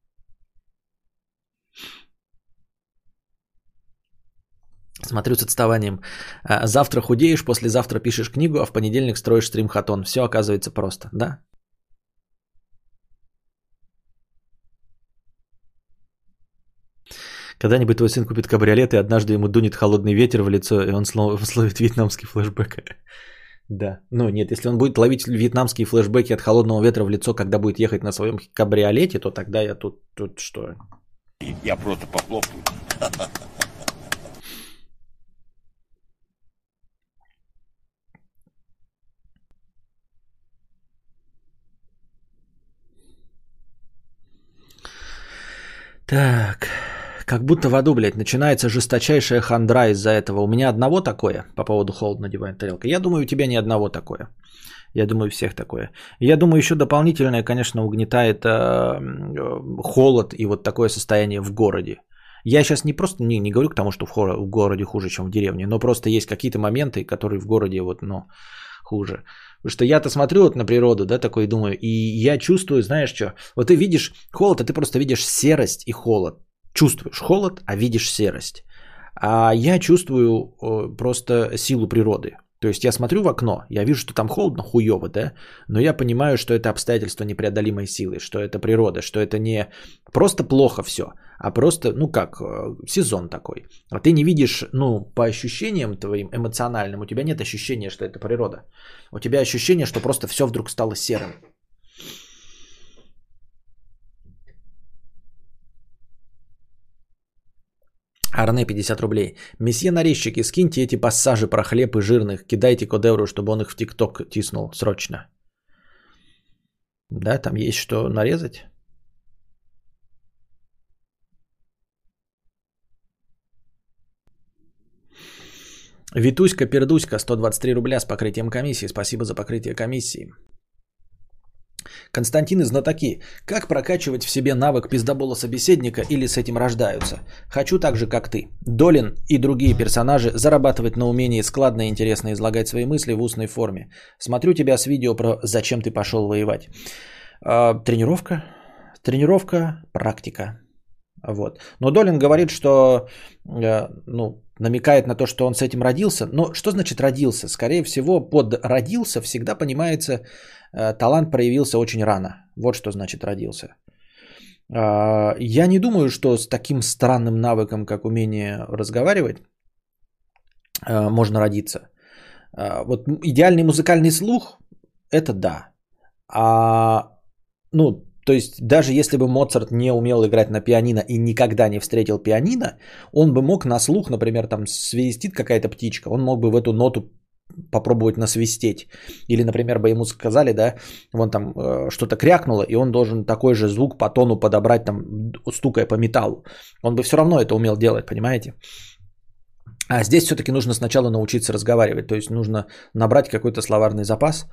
[SPEAKER 1] Смотрю с отставанием. А, завтра худеешь, послезавтра пишешь книгу, а в понедельник строишь стримхатон. Все оказывается просто, да? Когда-нибудь твой сын купит кабриолет, и однажды ему дунет холодный ветер в лицо, и он словит вьетнамский флешбэк. [LAUGHS] Да. Ну нет, если он будет ловить вьетнамские флешбеки от холодного ветра в лицо, когда будет ехать на своем кабриолете, то тогда я тут, тут что?
[SPEAKER 3] Я просто похлопаю.
[SPEAKER 1] Так, как будто в аду, блядь, начинается жесточайшая хандра из-за этого. У меня одного такое по поводу холодно дивайн тарелка. Я думаю, у тебя ни одного такое. Я думаю, всех такое. Я думаю, еще дополнительное, конечно, угнетает э, холод и вот такое состояние в городе. Я сейчас не просто не, не говорю к тому, что в, хоро, в городе хуже, чем в деревне, но просто есть какие-то моменты, которые в городе вот, ну, хуже. Потому что я-то смотрю вот на природу, да, такой думаю, и я чувствую, знаешь что, вот ты видишь холод, а ты просто видишь серость и холод. Чувствуешь холод, а видишь серость. А я чувствую просто силу природы. То есть я смотрю в окно, я вижу, что там холодно, хуево, да, но я понимаю, что это обстоятельства непреодолимой силы, что это природа, что это не просто плохо все, а просто, ну как, э, сезон такой. А ты не видишь, ну, по ощущениям твоим эмоциональным, у тебя нет ощущения, что это природа. У тебя ощущение, что просто все вдруг стало серым. Арне 50 рублей. Месье нарезчики, скиньте эти пассажи про хлеб и жирных. Кидайте кодевру, чтобы он их в ТикТок тиснул срочно. Да, там есть что нарезать. Витуська Пердуська, 123 рубля с покрытием комиссии. Спасибо за покрытие комиссии. Константин и знатоки. Как прокачивать в себе навык пиздобола собеседника или с этим рождаются? Хочу так же, как ты. Долин и другие персонажи зарабатывать на умении складно и интересно излагать свои мысли в устной форме. Смотрю тебя с видео про «Зачем ты пошел воевать». А, тренировка. Тренировка, практика. Вот. Но Долин говорит, что э, ну, намекает на то, что он с этим родился. Но что значит родился? Скорее всего, под родился всегда понимается талант проявился очень рано. Вот что значит родился. Э, я не думаю, что с таким странным навыком, как умение разговаривать, э, можно родиться. Э, вот идеальный музыкальный слух – это да. А ну, то есть даже если бы Моцарт не умел играть на пианино и никогда не встретил пианино, он бы мог на слух, например, там свистит какая-то птичка, он мог бы в эту ноту попробовать насвистеть. Или, например, бы ему сказали, да, вон там э, что-то крякнуло, и он должен такой же звук по тону подобрать, там, стукая по металлу. Он бы все равно это умел делать, понимаете? А здесь все-таки нужно сначала научиться разговаривать, то есть нужно набрать какой-то словарный запас,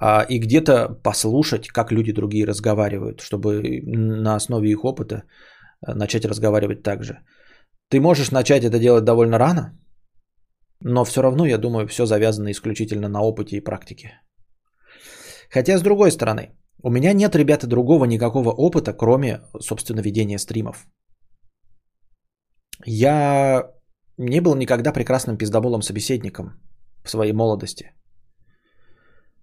[SPEAKER 1] а, и где-то послушать, как люди другие разговаривают, чтобы на основе их опыта э, начать разговаривать так же. Ты можешь начать это делать довольно рано, но все равно, я думаю, все завязано исключительно на опыте и практике. Хотя, с другой стороны, у меня нет, ребята, другого никакого опыта, кроме, собственно, ведения стримов. Я не был никогда прекрасным пиздоболом собеседником в своей молодости –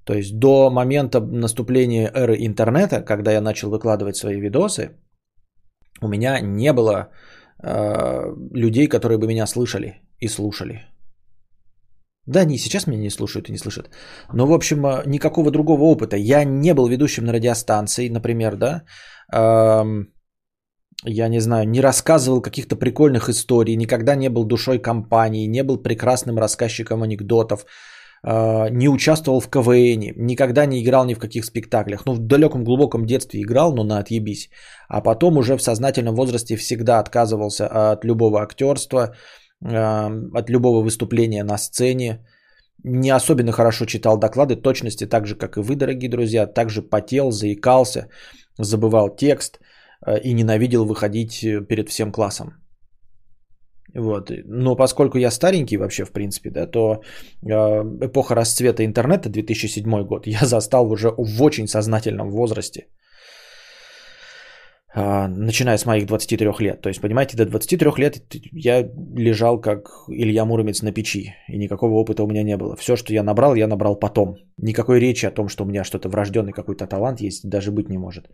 [SPEAKER 1] то есть до момента наступления эры интернета, когда я начал выкладывать свои видосы, у меня не было э, людей, которые бы меня слышали и слушали. Да, они сейчас меня не слушают и не слышат. Но, в общем, э, никакого другого опыта. Я не был ведущим на радиостанции, например, да. Я не знаю, не рассказывал каких-то прикольных историй, никогда не был душой компании, не был прекрасным рассказчиком анекдотов, а, не участвовал в КВН, никогда не играл ни в каких спектаклях. Ну, в далеком глубоком детстве играл, но на отъебись. А потом уже в сознательном возрасте всегда отказывался от любого актерства, а, от любого выступления на сцене. Не особенно хорошо читал доклады, точности так же, как и вы, дорогие друзья. Также потел, заикался, забывал текст а, и ненавидел выходить перед всем классом. Вот. Но поскольку я старенький вообще, в принципе, да, то э, эпоха расцвета интернета, 2007 год, я [LAUGHS] застал уже в очень сознательном возрасте. Э, начиная с моих 23 лет. То есть, понимаете, до 23 лет я лежал как Илья Муромец на печи. И никакого опыта у меня не было. Все, что я набрал, я набрал потом. Никакой речи о том, что у меня что-то врожденный какой-то талант есть, даже быть не может.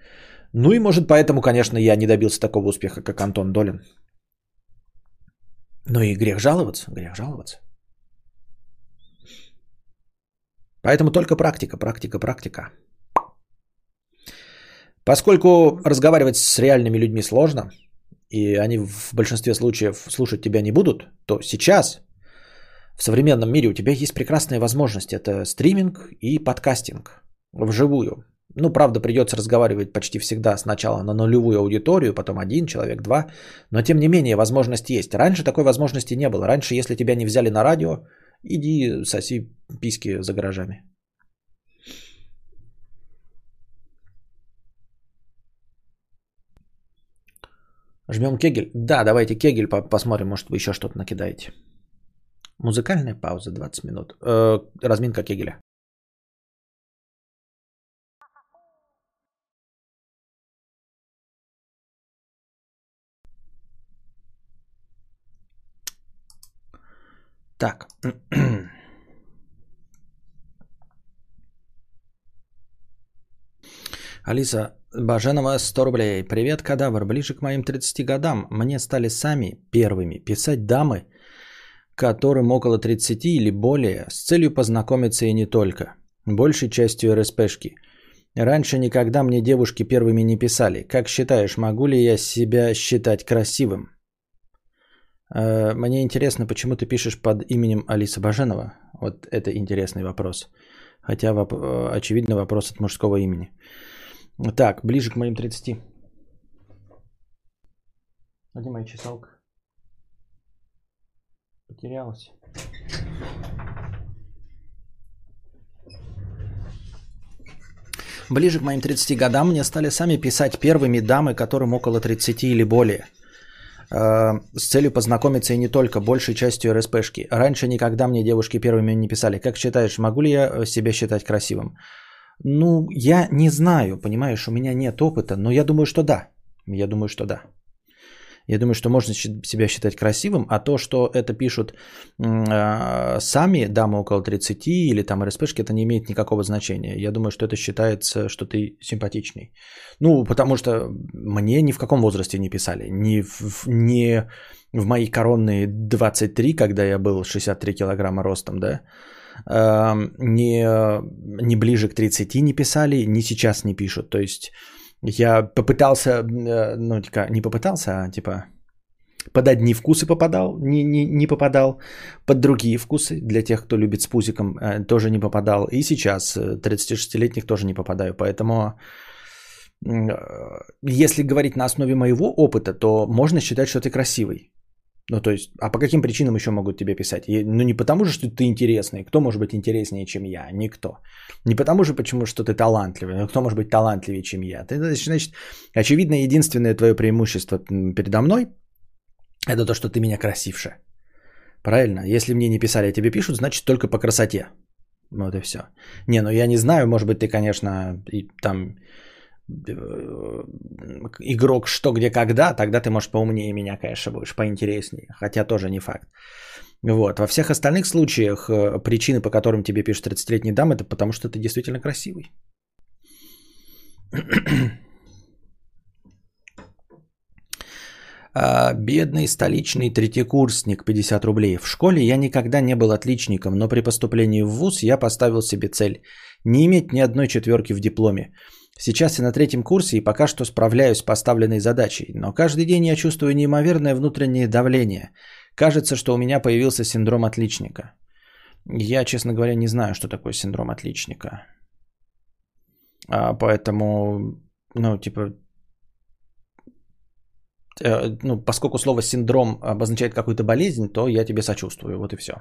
[SPEAKER 1] Ну и может поэтому, конечно, я не добился такого успеха, как Антон Долин. Ну и грех жаловаться, грех жаловаться. Поэтому только практика, практика, практика. Поскольку разговаривать с реальными людьми сложно, и они в большинстве случаев слушать тебя не будут, то сейчас в современном мире у тебя есть прекрасная возможность. Это стриминг и подкастинг вживую. Ну, правда, придется разговаривать почти всегда сначала на нулевую аудиторию, потом один человек, два. Но, тем не менее, возможность есть. Раньше такой возможности не было. Раньше, если тебя не взяли на радио, иди соси писки за гаражами. Жмем кегель? Да, давайте кегель по- посмотрим, может вы еще что-то накидаете. Музыкальная пауза 20 минут. Э, разминка кегеля. Так. [CLEARS THROAT] Алиса Баженова, 100 рублей. Привет, кадавр. Ближе к моим 30 годам мне стали сами первыми писать дамы, которым около 30 или более, с целью познакомиться и не только. Большей частью РСПшки. Раньше никогда мне девушки первыми не писали. Как считаешь, могу ли я себя считать красивым? Э, Мне интересно, почему ты пишешь под именем Алиса Баженова? Вот это интересный вопрос. Хотя, э, очевидно, вопрос от мужского имени. Так, ближе к моим 30. Где моя чесалка? Потерялась. Ближе к моим 30 годам мне стали сами писать первыми дамы, которым около 30 или более. Э, С целью познакомиться и не только, большей частью РСПшки. Раньше никогда мне девушки первыми не писали. Как считаешь, могу ли я э, себя считать красивым? Ну, я не знаю, понимаешь, у меня нет опыта, но я думаю, что да. Я думаю, что да. Я думаю, что можно себя считать красивым, а то, что это пишут а, сами дамы около 30 или там РСПшки, это не имеет никакого значения. Я думаю, что это считается, что ты симпатичный. Ну, потому что мне ни в каком возрасте не писали. Ни в, ни в мои коронные 23, когда я был 63 килограмма ростом, да, не, не ближе к 30 не писали, ни сейчас не пишут. То есть я попытался, э, ну, типа, не попытался, а типа под одни вкусы попадал, не, не, не попадал, под другие вкусы, для тех, кто любит с пузиком, э, тоже не попадал. И сейчас э, 36-летних тоже не попадаю, поэтому э, если говорить на основе моего опыта, то можно считать, что ты красивый. Ну, то есть, а по каким причинам еще могут тебе писать? Ну, не потому же, что ты интересный. Кто может быть интереснее, чем я? Никто. Не потому же, почему, что ты талантливый. Но кто может быть талантливее, чем я? Ты, значит, очевидно, единственное твое преимущество передо мной – это то, что ты меня красивше. Правильно? Если мне не писали, а тебе пишут, значит, только по красоте. Вот и все. Не, ну я не знаю, может быть, ты, конечно, и там игрок что, где, когда, тогда ты, может, поумнее меня, конечно, будешь, поинтереснее. Хотя тоже не факт. Вот. Во всех остальных случаях э, причины, по которым тебе пишут 30-летний дам, это потому что ты действительно красивый. [CLEARS THROAT] А, Бедный столичный третьекурсник, 50 рублей. В школе я никогда не был отличником, но при поступлении в ВУЗ я поставил себе цель не иметь ни одной четверки в дипломе. Сейчас я на третьем курсе и пока что справляюсь с поставленной задачей, но каждый день я чувствую неимоверное внутреннее давление. Кажется, что у меня появился синдром отличника. Я, честно говоря, не знаю, что такое синдром отличника. А, поэтому, ну, типа, э, ну, поскольку слово синдром обозначает какую-то болезнь, то я тебе сочувствую. Вот и все.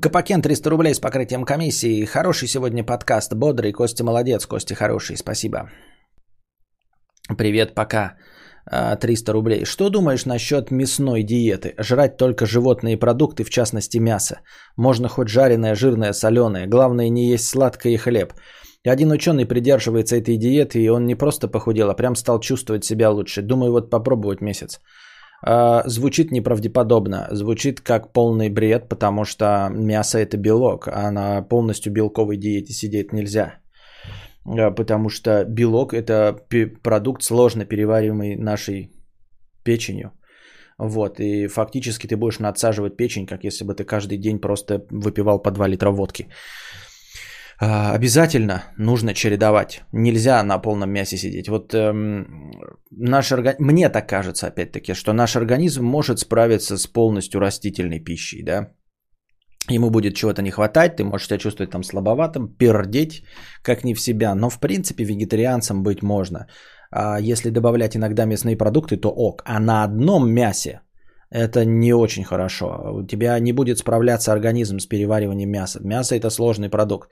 [SPEAKER 1] Капакен 300 рублей с покрытием комиссии. Хороший сегодня подкаст. Бодрый. Костя молодец. Костя хороший. Спасибо. Привет, пока. А, 300 рублей. Что думаешь насчет мясной диеты? Жрать только животные продукты, в частности мясо. Можно хоть жареное, жирное, соленое. Главное не есть сладкое и хлеб. Один ученый придерживается этой диеты, и он не просто похудел, а прям стал чувствовать себя лучше. Думаю, вот попробовать месяц. А, Звучит неправдеподобно, звучит как полный бред, потому что мясо это белок, а на полностью белковой диете сидеть нельзя. А, Потому что белок это продукт сложно перевариваемый нашей печенью. Вот, и фактически ты будешь надсаживать печень, как если бы ты каждый день просто выпивал по 2 литра водки. А, Обязательно нужно чередовать. Нельзя на полном мясе сидеть. Вот эм, наш орган... мне так кажется, опять-таки, что наш организм может справиться с полностью растительной пищей, да. Ему будет чего-то не хватать, ты можешь себя чувствовать там слабоватым, пердеть, как не в себя. Но в принципе вегетарианцем быть можно. А если добавлять иногда мясные продукты, то ок. А на одном мясе это не очень хорошо. У тебя не будет справляться организм с перевариванием мяса. Мясо это сложный продукт.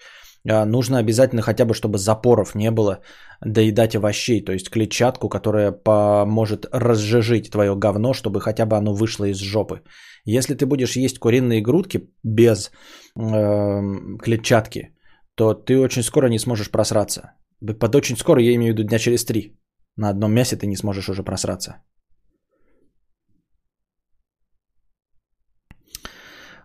[SPEAKER 1] А, нужно обязательно хотя бы, чтобы запоров не было, доедать овощей, то есть клетчатку, которая поможет разжижить твое говно, чтобы хотя бы оно вышло из жопы. Если ты будешь есть куриные грудки без э, клетчатки, то ты очень скоро не сможешь просраться. Под очень скоро, я имею в виду дня через три. На одном мясе ты не сможешь уже просраться.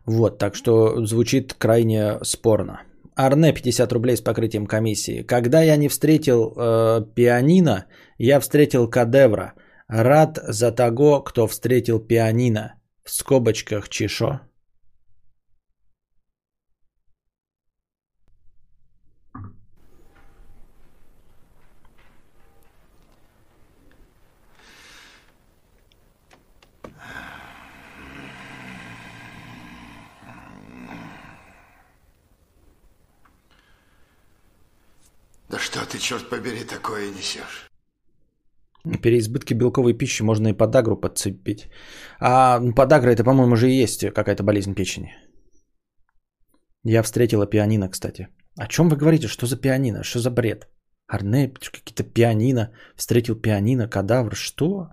[SPEAKER 1] Вот, так что звучит крайне спорно. Арне 50 рублей с покрытием комиссии. Когда я не встретил э, пианино, я встретил кадевра. Рад за того, кто встретил пианино. В скобочках чешо.
[SPEAKER 4] Что ты, черт побери, такое несешь?
[SPEAKER 1] Переизбытки белковой пищи можно и подагру подцепить. А подагра это, по-моему, уже и есть какая-то болезнь печени. Я встретила пианино, кстати. О чем вы говорите? Что за пианино? Что за бред? Арне, какие-то пианино. Встретил пианино, кадавр. Что?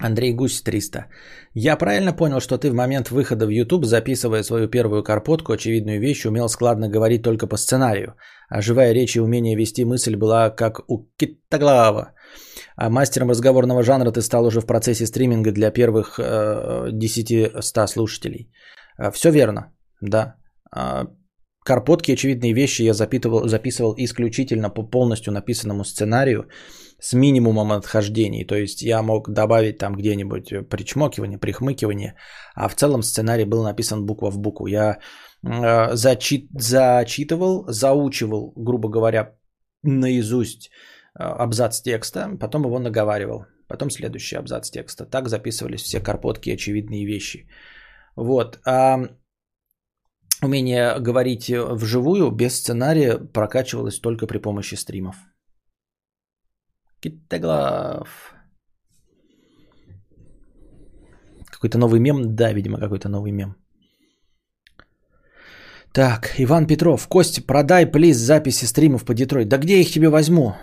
[SPEAKER 1] Андрей Гусь 300. Я правильно понял, что ты в момент выхода в YouTube, записывая свою первую карпотку, очевидную вещь, умел складно говорить только по сценарию, а живая речь и умение вести мысль была как у Китаглава. А мастером разговорного жанра ты стал уже в процессе стриминга для первых э, 10-100 слушателей. Э, все верно, да. Э, карпотки, очевидные вещи я записывал исключительно по полностью написанному сценарию с минимумом отхождений. То есть я мог добавить там где-нибудь причмокивание, прихмыкивание, а в целом сценарий был написан буква в букву. Я э, зачит, зачитывал, заучивал, грубо говоря, наизусть э, абзац текста, потом его наговаривал. Потом следующий абзац текста. Так записывались все карпотки и очевидные вещи. Вот. А умение говорить вживую без сценария прокачивалось только при помощи стримов. Китоглав. Какой-то новый мем? Да, видимо, какой-то новый мем. Так, Иван Петров. Костя, продай, плиз, записи стримов по Детройт. Да где их тебе возьму?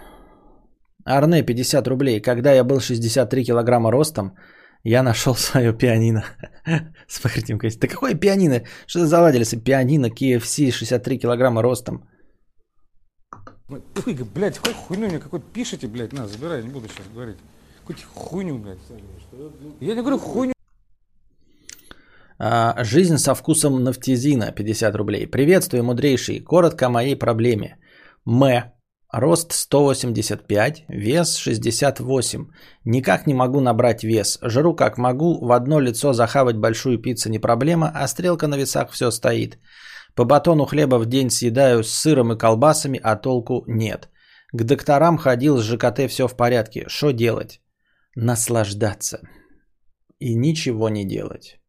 [SPEAKER 1] Арне, 50 рублей. Когда я был 63 килограмма ростом, я нашел свое пианино. [LAUGHS] С кости. Да какое пианино? Что за заладили пианино KFC 63 килограмма ростом?
[SPEAKER 5] Ой, блядь, какой хуйню мне какой-то пишите, блядь, на, забирай, не буду сейчас говорить. Какую-то хуйню, блядь. Я не говорю хуйню.
[SPEAKER 1] А, жизнь со вкусом нафтизина, 50 рублей. Приветствую, мудрейший. Коротко о моей проблеме. М. Рост 185, вес 68. Никак не могу набрать вес. Жру как могу, в одно лицо захавать большую пиццу не проблема, а стрелка на весах все стоит. По батону хлеба в день съедаю с сыром и колбасами, а толку нет. К докторам ходил, с ЖКТ все в порядке. Что делать? Наслаждаться. И ничего не делать.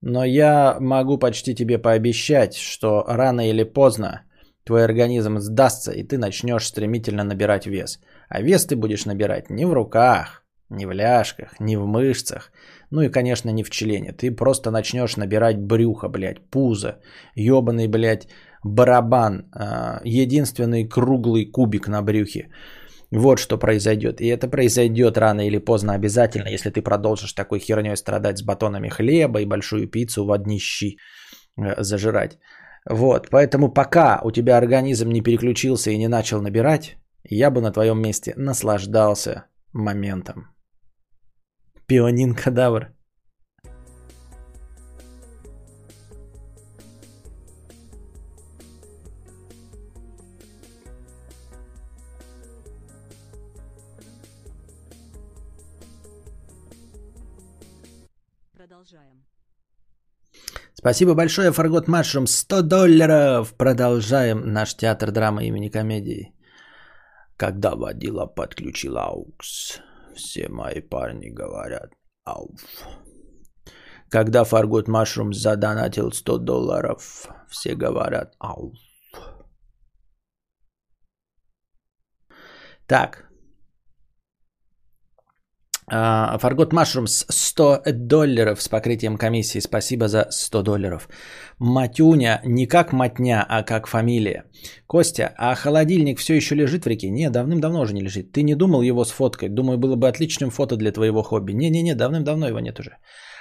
[SPEAKER 1] Но я могу почти тебе пообещать, что рано или поздно твой организм сдастся, и ты начнешь стремительно набирать вес. А вес ты будешь набирать не в руках, не в ляжках, не в мышцах, ну и, конечно, не в члене. Ты просто начнешь набирать брюхо, блядь, пузо, ебаный, блядь, барабан, а, единственный круглый кубик на брюхе. Вот что произойдет. И это произойдет рано или поздно обязательно, если ты продолжишь такой херней страдать с батонами хлеба и большую пиццу в одни щи э, зажирать. Вот, поэтому пока у тебя организм не переключился и не начал набирать, я бы на твоем месте наслаждался моментом. Пионин кадавр.
[SPEAKER 6] Продолжаем.
[SPEAKER 1] Спасибо большое, Фаргот Машрум. 100 долларов. Продолжаем наш театр драмы имени комедии. Когда водила подключил аукс. Все мои парни говорят ауф. Когда Фаргут Машрум задонатил 100 долларов, все говорят ауф. Так. А, Фаргот Машрумс 100 долларов с покрытием комиссии. Спасибо за 100 долларов. Матюня не как матня, а как фамилия. Костя, а холодильник все еще лежит в реке? Не, давным-давно уже не лежит. Ты не думал его сфоткать? Думаю, было бы отличным фото для твоего хобби. Не-не-не, давным-давно его нет уже.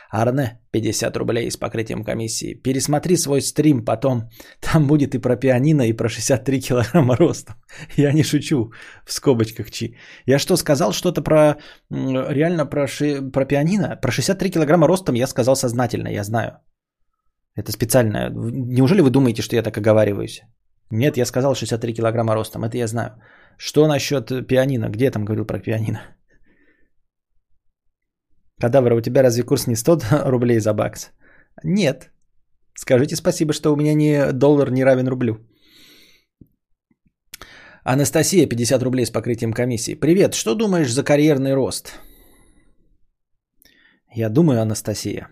[SPEAKER 1] Арне, 50 рублей с покрытием комиссии. Пересмотри свой стрим потом. Там будет и про пианино, и про 63 килограмма роста. [LAUGHS] Я не шучу, в скобочках чи. Я что, сказал что-то про, реально про, ши, про пианино? Про 63 килограмма ростом я сказал сознательно, я знаю. Это специально. Неужели вы думаете, что я так оговариваюсь? Нет, я сказал 63 килограмма ростом, это я знаю. Что насчет пианино? Где я там говорил про пианино? Кадавр, у тебя разве курс не 100 [LAUGHS] рублей за бакс? Нет. Скажите спасибо, что у меня не доллар не равен рублю. Анастасия, 50 рублей с покрытием комиссии. Привет, что думаешь за карьерный рост? Я думаю, Анастасия,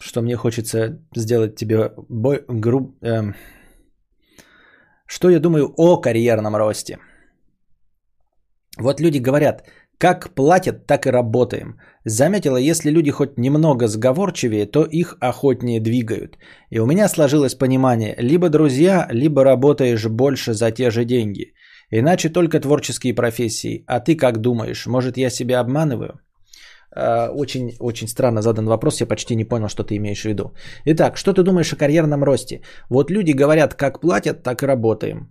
[SPEAKER 1] что мне хочется сделать тебе бой, груб, эм, что я думаю о карьерном росте. Вот люди говорят, как платят, так и работаем. Заметила, если люди хоть немного сговорчивее, то их охотнее двигают. И у меня сложилось понимание, либо друзья, либо работаешь больше за те же деньги. Иначе только творческие профессии. А ты как думаешь, может я себя обманываю? А, очень, очень странно задан вопрос, я почти не понял, что ты имеешь в виду. Итак, что ты думаешь о карьерном росте? Вот люди говорят, как платят, так и работаем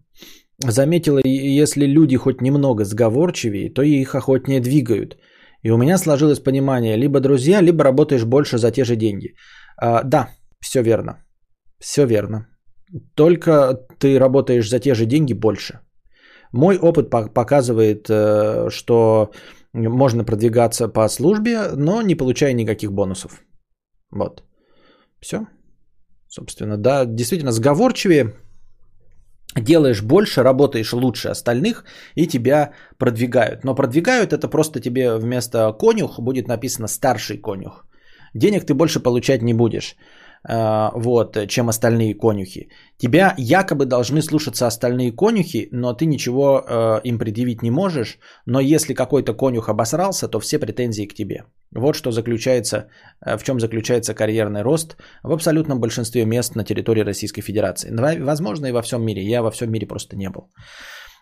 [SPEAKER 1] заметила, если люди хоть немного сговорчивее, то их охотнее двигают. И у меня сложилось понимание, либо друзья, либо работаешь больше за те же деньги. А, да, все верно. Все верно. Только ты работаешь за те же деньги больше. Мой опыт показывает, э, что можно продвигаться по службе, но не получая никаких бонусов. Вот. Все. Собственно, да, действительно, сговорчивее делаешь больше, работаешь лучше остальных и тебя продвигают. Но продвигают это просто тебе вместо конюх будет написано старший конюх. Денег ты больше получать не будешь. Э, вот, чем остальные конюхи. Тебя якобы должны слушаться остальные конюхи, но ты ничего э, им предъявить не можешь. Но если какой-то конюх обосрался, то все претензии к тебе. Вот что заключается, э, в чем заключается карьерный рост в абсолютном большинстве мест на территории Российской Федерации. Возможно и во всем мире. Я во всем мире просто не был.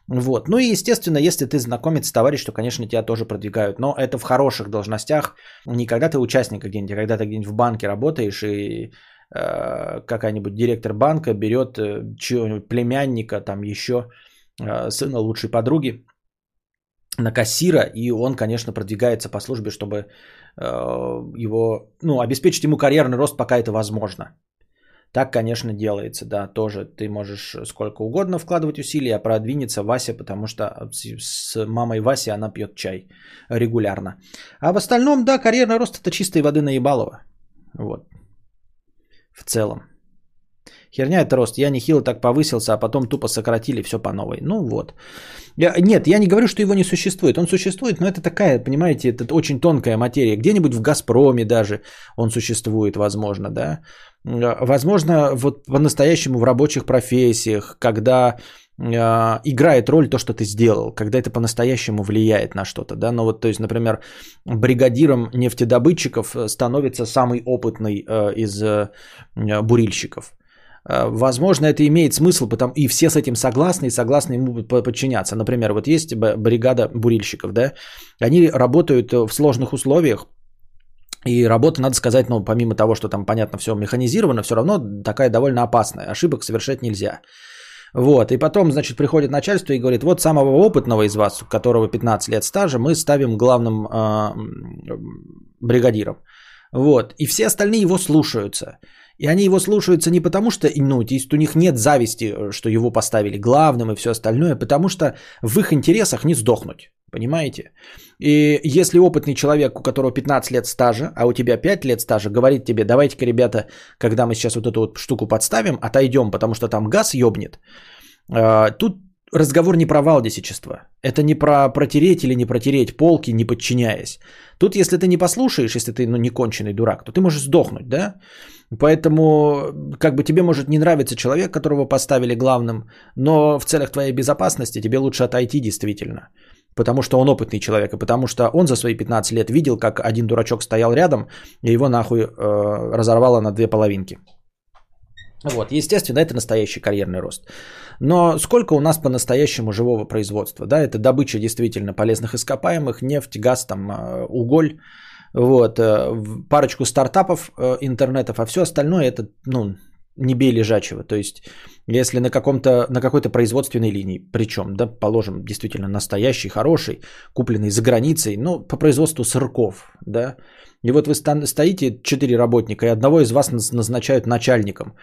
[SPEAKER 1] Вот. Ну и, естественно, если ты знакомец, товарищ, то, конечно, тебя тоже продвигают. Но это в хороших должностях. Не когда ты участник где-нибудь, а когда ты где-нибудь в банке работаешь и какая-нибудь директор банка берет э, чего-нибудь племянника, там еще э, сына лучшей подруги на кассира, и он, конечно, продвигается по службе, чтобы э, его, ну, обеспечить ему карьерный рост, пока это возможно. Так, конечно, делается, да, тоже ты можешь сколько угодно вкладывать усилия, а продвинется Вася, потому что с мамой Васи она пьет чай регулярно. А в остальном, да, карьерный рост это чистой воды наебалово. Вот. В целом. Херня это рост. Я нехило так повысился, а потом тупо сократили все по новой. Ну вот. Я, нет, я не говорю, что его не существует. Он существует, но это такая, понимаете, это очень тонкая материя. Где-нибудь в Газпроме даже он существует, возможно, да. Возможно, вот по-настоящему в рабочих профессиях, когда э, играет роль то, что ты сделал, когда это по-настоящему влияет на что-то, да, ну вот, то есть, например, бригадиром нефтедобытчиков становится самый опытный э, из э, бурильщиков, Возможно, это имеет смысл, потому и все с этим согласны, и согласны ему подчиняться. Например, вот есть бригада бурильщиков, да, они работают в сложных условиях, и работа, надо сказать, ну, помимо того, что там, понятно, все механизировано, все равно такая довольно опасная. Ошибок совершать нельзя. Вот, и потом, значит, приходит начальство и говорит, вот самого опытного из вас, у которого 15 лет стажа, мы ставим главным э, бригадиром. Вот, и все остальные его слушаются. И они его слушаются не потому, что ну, у них нет зависти, что его поставили главным и все остальное, потому что в их интересах не сдохнуть. Понимаете? И если опытный человек, у которого 15 лет стажа, а у тебя 5 лет стажа, говорит тебе, давайте-ка, ребята, когда мы сейчас вот эту вот штуку подставим, отойдем, потому что там газ ёбнет, а, тут разговор не про валдисичество. Это не про протереть или не протереть полки, не подчиняясь. Тут, если ты не послушаешь, если ты ну, не конченый дурак, то ты можешь сдохнуть, да? Поэтому, как бы тебе может не нравиться человек, которого поставили главным, но в целях твоей безопасности тебе лучше отойти действительно. потому что он опытный человек, и потому что он за свои 15 лет видел, как один дурачок стоял рядом, и его нахуй э, разорвало на две половинки. Вот, естественно, это настоящий карьерный рост. Но сколько у нас по-настоящему живого производства? Да, это добыча действительно полезных ископаемых, нефть, газ, там, э, уголь, вот, э, парочку стартапов э, интернетов, а все остальное это, ну, не бей лежачего. То есть, если на, каком-то, на какой-то производственной линии, причем, да, положим, действительно настоящий, хороший, купленный за границей, ну, по производству сырков, да, и вот вы стоите, четыре работника, и одного из вас назначают начальником,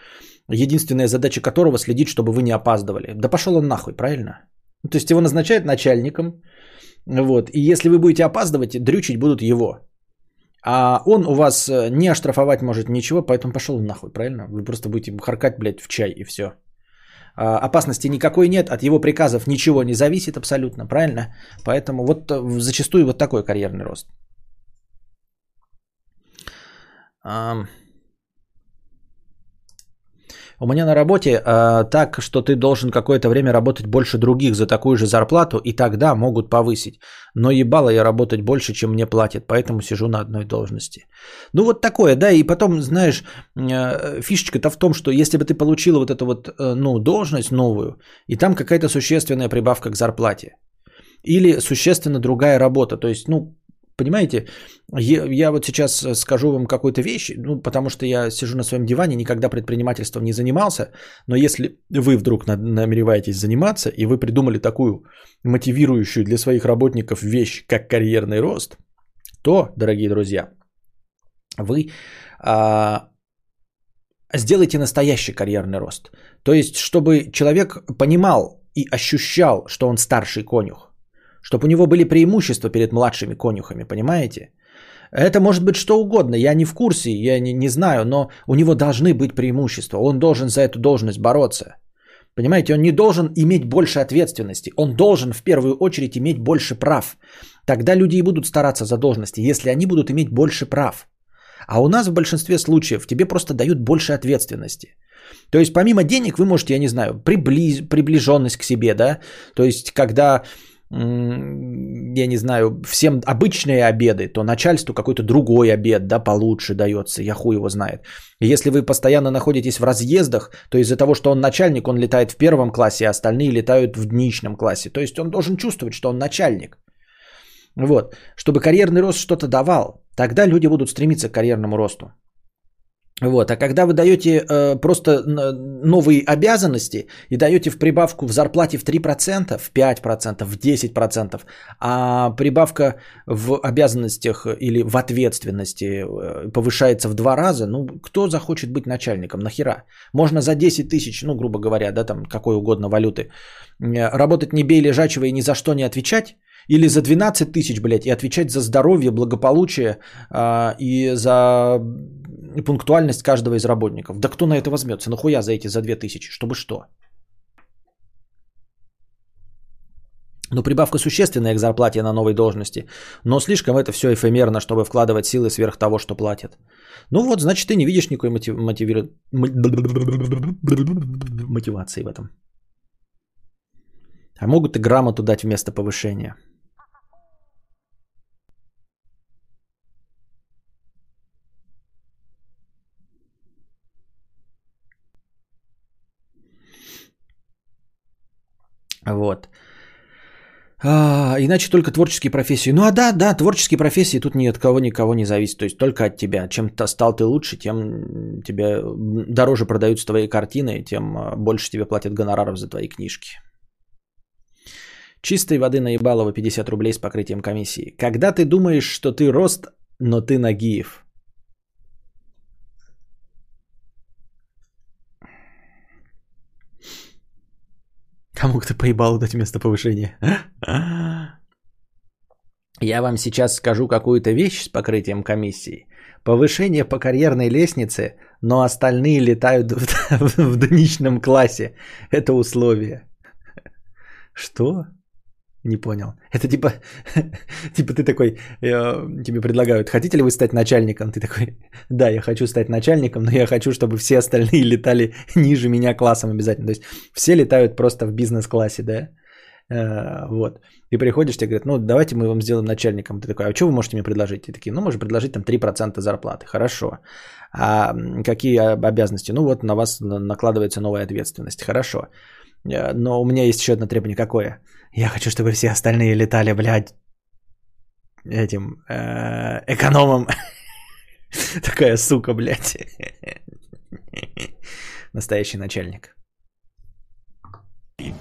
[SPEAKER 1] единственная задача которого следить, чтобы вы не опаздывали. Да пошел он нахуй, правильно? То есть его назначают начальником, вот, и если вы будете опаздывать, дрючить будут его. А он у вас э, не оштрафовать может ничего, поэтому пошел нахуй, правильно? Вы просто будете харкать, блядь, в чай и все. А, опасности никакой нет, от его приказов ничего не зависит абсолютно, правильно? Поэтому вот э, зачастую вот такой карьерный рост. У меня на работе э, так, что ты должен какое-то время работать больше других за такую же зарплату, и тогда могут повысить. Но ебало я работать больше, чем мне платят, поэтому сижу на одной должности. Ну вот такое, да, и потом, знаешь, э, фишечка-то в том, что если бы ты получила вот эту вот, э, ну, должность новую, и там какая-то существенная прибавка к зарплате, или существенно другая работа, то есть, ну, Понимаете, я, я вот сейчас скажу вам какую-то вещь, ну, потому что я сижу на своем диване, никогда предпринимательством не занимался, но если вы вдруг намереваетесь заниматься, и вы придумали такую мотивирующую для своих работников вещь, как карьерный рост, то, дорогие друзья, вы а, сделайте настоящий карьерный рост. То есть, чтобы человек понимал и ощущал, что он старший конюх чтобы у него были преимущества перед младшими конюхами, понимаете? Это может быть что угодно, я не в курсе, я не, не знаю, но у него должны быть преимущества, он должен за эту должность бороться. Понимаете, он не должен иметь больше ответственности, он должен в первую очередь иметь больше прав. Тогда люди и будут стараться за должности, если они будут иметь больше прав. А у нас в большинстве случаев тебе просто дают больше ответственности. То есть помимо денег вы можете, я не знаю, приближ, приближенность к себе, да, то есть когда я не знаю, всем обычные обеды, то начальству какой-то другой обед, да, получше дается, я хуй его знает. Если вы постоянно находитесь в разъездах, то из-за того, что он начальник, он летает в первом классе, а остальные летают в дничном классе. То есть он должен чувствовать, что он начальник. Вот. Чтобы карьерный рост что-то давал, тогда люди будут стремиться к карьерному росту. Вот, а когда вы даете э, просто новые обязанности и даете в прибавку в зарплате в 3%, в 5%, в 10%, а прибавка в обязанностях или в ответственности э, повышается в два раза, ну, кто захочет быть начальником, нахера? Можно за 10 тысяч, ну, грубо говоря, да, там, какой угодно валюты, э, работать не бей лежачего и ни за что не отвечать, или за 12 тысяч, блядь, и отвечать за здоровье, благополучие э, и за пунктуальность каждого из работников. Да кто на это возьмется? Нахуя за эти за 2000? Чтобы что? Ну, прибавка существенная к зарплате на новой должности, но слишком это все эфемерно, чтобы вкладывать силы сверх того, что платят. Ну вот, значит, ты не видишь никакой мотив... мотивации в этом. А могут и грамоту дать вместо повышения. Вот. А, иначе только творческие профессии. Ну а да, да, творческие профессии тут ни от кого никого не зависит. То есть только от тебя. Чем то стал ты лучше, тем тебе дороже продаются твои картины, тем а, больше тебе платят гонораров за твои книжки. Чистой воды наебалово 50 рублей с покрытием комиссии. Когда ты думаешь, что ты рост, но ты Нагиев – Кому ты поебал дать вместо повышения? Я вам сейчас скажу какую-то вещь с покрытием комиссии. Повышение по карьерной лестнице, но остальные летают в, [LAUGHS] в, в дничном классе. Это условие. Что? Не понял. Это типа, [LAUGHS] типа ты такой, э, тебе предлагают, хотите ли вы стать начальником? Ты такой, [LAUGHS] да, я хочу стать начальником, но я хочу, чтобы все остальные [LAUGHS] летали ниже меня классом обязательно. То есть все летают просто в бизнес-классе, да? Э, Вот. И приходишь, тебе говорят, ну, давайте мы вам сделаем начальником. Ты такой, а что вы можете мне предложить? И такие, ну, можем предложить там 3% зарплаты. Хорошо. А какие обязанности? Ну, вот на вас на- накладывается новая ответственность. Хорошо. Э, Но у меня есть еще одно требование. Какое? Я хочу, чтобы все остальные летали, блядь, этим э, экономом. [LAUGHS] Такая сука, блядь. [LAUGHS] Настоящий начальник.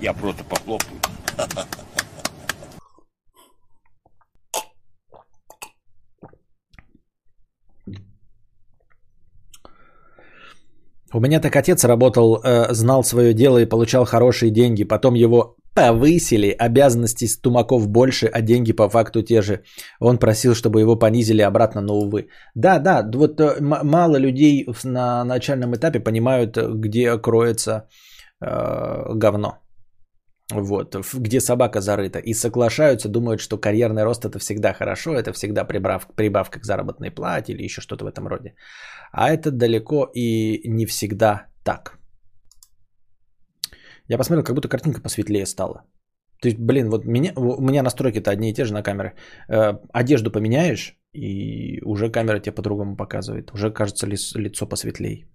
[SPEAKER 3] Я просто похлопаю.
[SPEAKER 1] У меня так отец работал, э, знал свое дело и получал хорошие деньги. Потом его повысили, обязанностей с Тумаков больше, а деньги по факту те же. Он просил, чтобы его понизили обратно, но увы. Да, да, вот э, мало людей на начальном этапе понимают, где кроется э, говно. Вот, где собака зарыта. И соглашаются, думают, что карьерный рост это всегда хорошо, это всегда прибав, прибавка к заработной плате или еще что-то в этом роде. А это далеко и не всегда так. Я посмотрел, как будто картинка посветлее стала. То есть, блин, вот меня, у меня настройки-то одни и те же на камеры. Э, одежду поменяешь, и уже камера тебе по-другому показывает. Уже кажется лиц- лицо посветлей.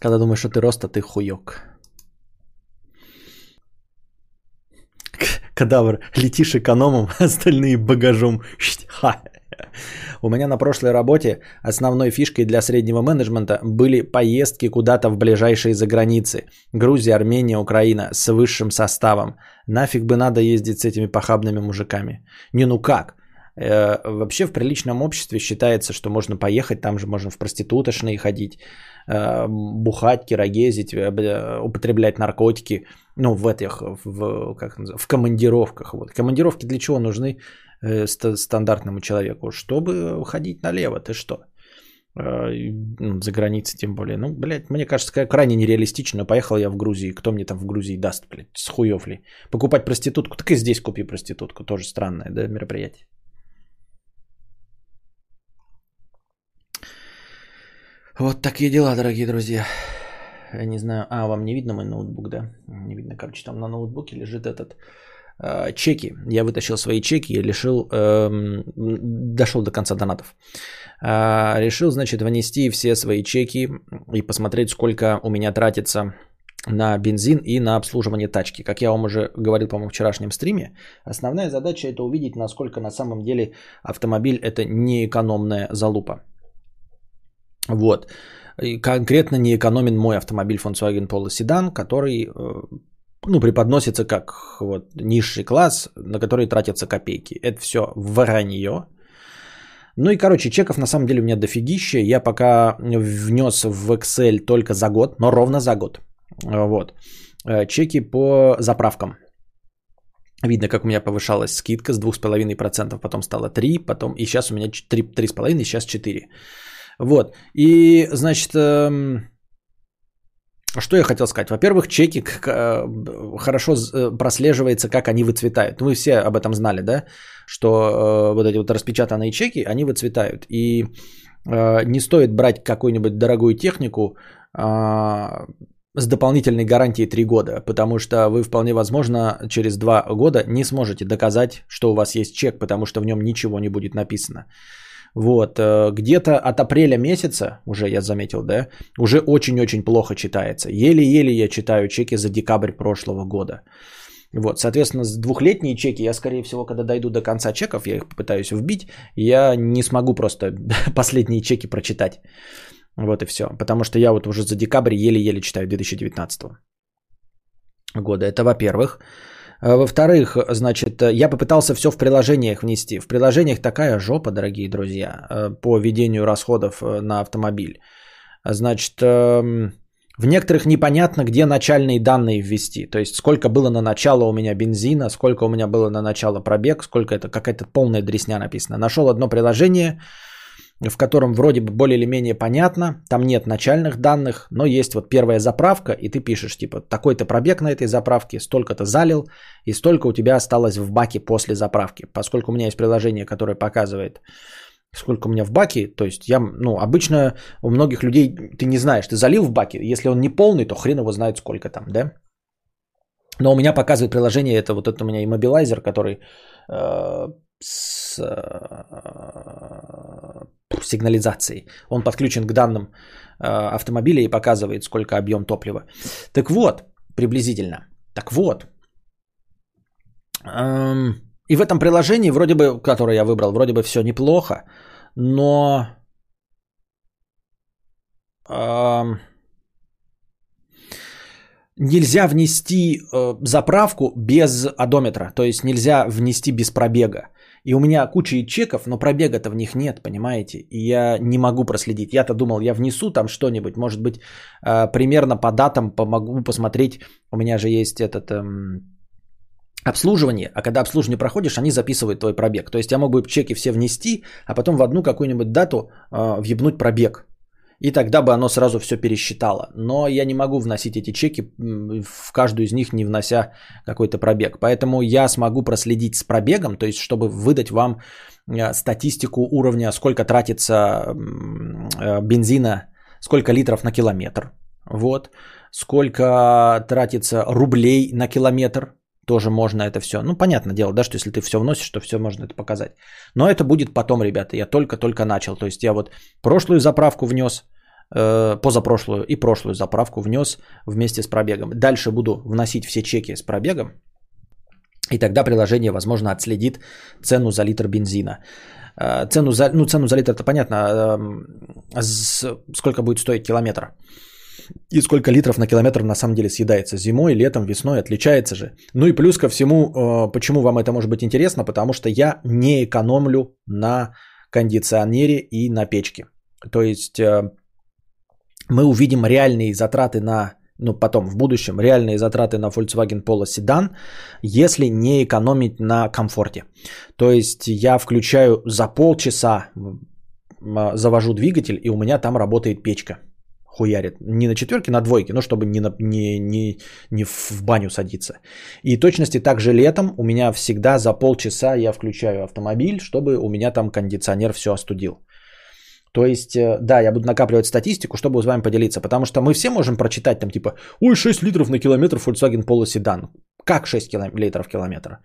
[SPEAKER 1] Когда думаешь, что ты рост, а ты хуёк. Кадавр, летишь экономом, [LAUGHS] остальные багажом. Ха. [LAUGHS] У меня на прошлой работе основной фишкой для среднего менеджмента были поездки куда-то в ближайшие заграницы. Грузия, Армения, Украина с высшим составом. Нафиг бы надо ездить с этими похабными мужиками. Не ну как? Э, вообще в приличном обществе считается, что можно поехать, там же можно в проституточные ходить, э, бухать, кирогезить, э, бля, употреблять наркотики. Ну, в этих, в, как называется, в командировках. Вот. Командировки для чего нужны э, стандартному человеку? Чтобы ходить налево, ты что? Э, ну, За границей тем более. Ну, блядь, мне кажется, ка- крайне нереалистично. Поехал я в Грузию. Кто мне там в Грузии даст, блядь, с хуев ли? Покупать проститутку? Так и здесь купи проститутку. Тоже странное, да, мероприятие. Вот такие дела, дорогие друзья. Я не знаю, а вам не видно мой ноутбук, да? Не видно, короче, там на ноутбуке лежит этот э, чеки. Я вытащил свои чеки и решил, эм, дошел до конца донатов. А, решил, значит, внести все свои чеки и посмотреть, сколько у меня тратится на бензин и на обслуживание тачки. Как я вам уже говорил, по-моему, в вчерашнем стриме, основная задача это увидеть, насколько на самом деле автомобиль это неэкономная залупа. Вот. И конкретно не экономен мой автомобиль Volkswagen Polo Sedan, который э, ну, преподносится как вот, низший класс, на который тратятся копейки. Это все вранье. Ну и, короче, чеков на самом деле у меня дофигища. Я пока внес в Excel только за год, но ровно за год. Вот. Э, Чеки по заправкам. Видно, как у меня повышалась скидка с 2,5%, потом стало 3, потом и сейчас у меня 3, 3,5, сейчас 4. Вот. И, значит, эм, что я хотел сказать? Во-первых, чеки э, хорошо э, прослеживается, как они выцветают. Вы все об этом знали, да? Что э, вот эти вот распечатанные чеки, они выцветают. И не стоит брать какую-нибудь дорогую технику с дополнительной гарантией 3 года, потому что вы вполне возможно через 2 года не сможете доказать, что у вас есть чек, потому что в нем ничего не будет написано. Вот, э, где-то от апреля месяца, уже я заметил, да, уже очень-очень плохо читается. Еле-еле я читаю чеки за декабрь прошлого года. Вот, соответственно, с двухлетние чеки, я, скорее всего, когда дойду до конца чеков, я их попытаюсь вбить, я не смогу просто [LAUGHS] последние чеки прочитать. Вот и все. Потому что я вот уже за декабрь еле-еле читаю 2019 года. Это во-первых. А Во-вторых, значит, я попытался все в приложениях внести. В приложениях такая жопа, дорогие друзья, э, по ведению расходов э, на автомобиль. Значит, эм, в некоторых непонятно, где начальные данные ввести. То есть, сколько было на начало у меня бензина, сколько у меня было на начало пробег, сколько это какая-то полная дресня написано. Нашел одно приложение, в котором вроде бы более или менее понятно, там нет начальных данных, но есть вот первая заправка, и ты пишешь, типа, такой-то пробег на этой заправке, столько-то залил, и столько у тебя осталось в баке после заправки. Поскольку у меня есть приложение, которое показывает, сколько у меня в баке, то есть я, ну, обычно у многих людей ты не знаешь, ты залил в баке, если он не полный, то хрен его знает сколько там, да? Но у меня показывает приложение, это вот это у меня иммобилайзер, который э, с э, сигнализацией. Он подключен к данным э, автомобиля и показывает, сколько объем топлива. Так вот, приблизительно. Так вот. Эм, и в этом приложении, вроде бы, которое я выбрал, вроде бы все неплохо, но... Эм, нельзя внести э, заправку без одометра, то есть нельзя внести без пробега. И у меня куча чеков, но пробега-то в них нет, понимаете? И я не могу проследить. Я-то думал, я внесу там что-нибудь, может быть, э, примерно по датам помогу посмотреть. У меня же есть этот... Эм, обслуживание, а когда обслуживание проходишь, они записывают твой пробег. То есть я мог бы чеки все внести, а потом в одну какую-нибудь дату э, въебнуть пробег. И тогда бы оно сразу все пересчитало. Но я не могу вносить эти чеки в каждую из них, не внося какой-то пробег. Поэтому я смогу проследить с пробегом, то есть чтобы выдать вам э, статистику уровня, сколько тратится э, бензина, сколько литров на километр. Вот. Сколько тратится рублей на километр. Тоже можно это все. Ну, понятное дело, да, что если ты все вносишь, то все можно это показать. Но это будет потом, ребята. Я только-только начал. То есть я вот прошлую заправку внес, э, позапрошлую и прошлую заправку внес вместе с пробегом. Дальше буду вносить все чеки с пробегом. И тогда приложение, возможно, отследит цену за литр бензина. Э, цену за, ну, цену за литр, это понятно. Э, сколько будет стоить километр и сколько литров на километр на самом деле съедается зимой, летом, весной, отличается же. Ну и плюс ко всему, э, почему вам это может быть интересно, потому что я не экономлю на кондиционере и на печке. То есть э, мы увидим реальные затраты на, ну потом в будущем, реальные затраты на Volkswagen Polo седан, если не экономить на комфорте. То есть я включаю за полчаса, завожу двигатель, и у меня там работает печка хуярит. Не на четверке, на двойке, но чтобы не, на, не, не, не в баню садиться. И точности также летом у меня всегда за полчаса я включаю автомобиль, чтобы у меня там кондиционер все остудил. То есть, э, да, я буду накапливать статистику, чтобы с вами поделиться, потому что мы все можем прочитать там типа, ой, 6 литров на километр Volkswagen Polo седан. Как 6 километров в километр?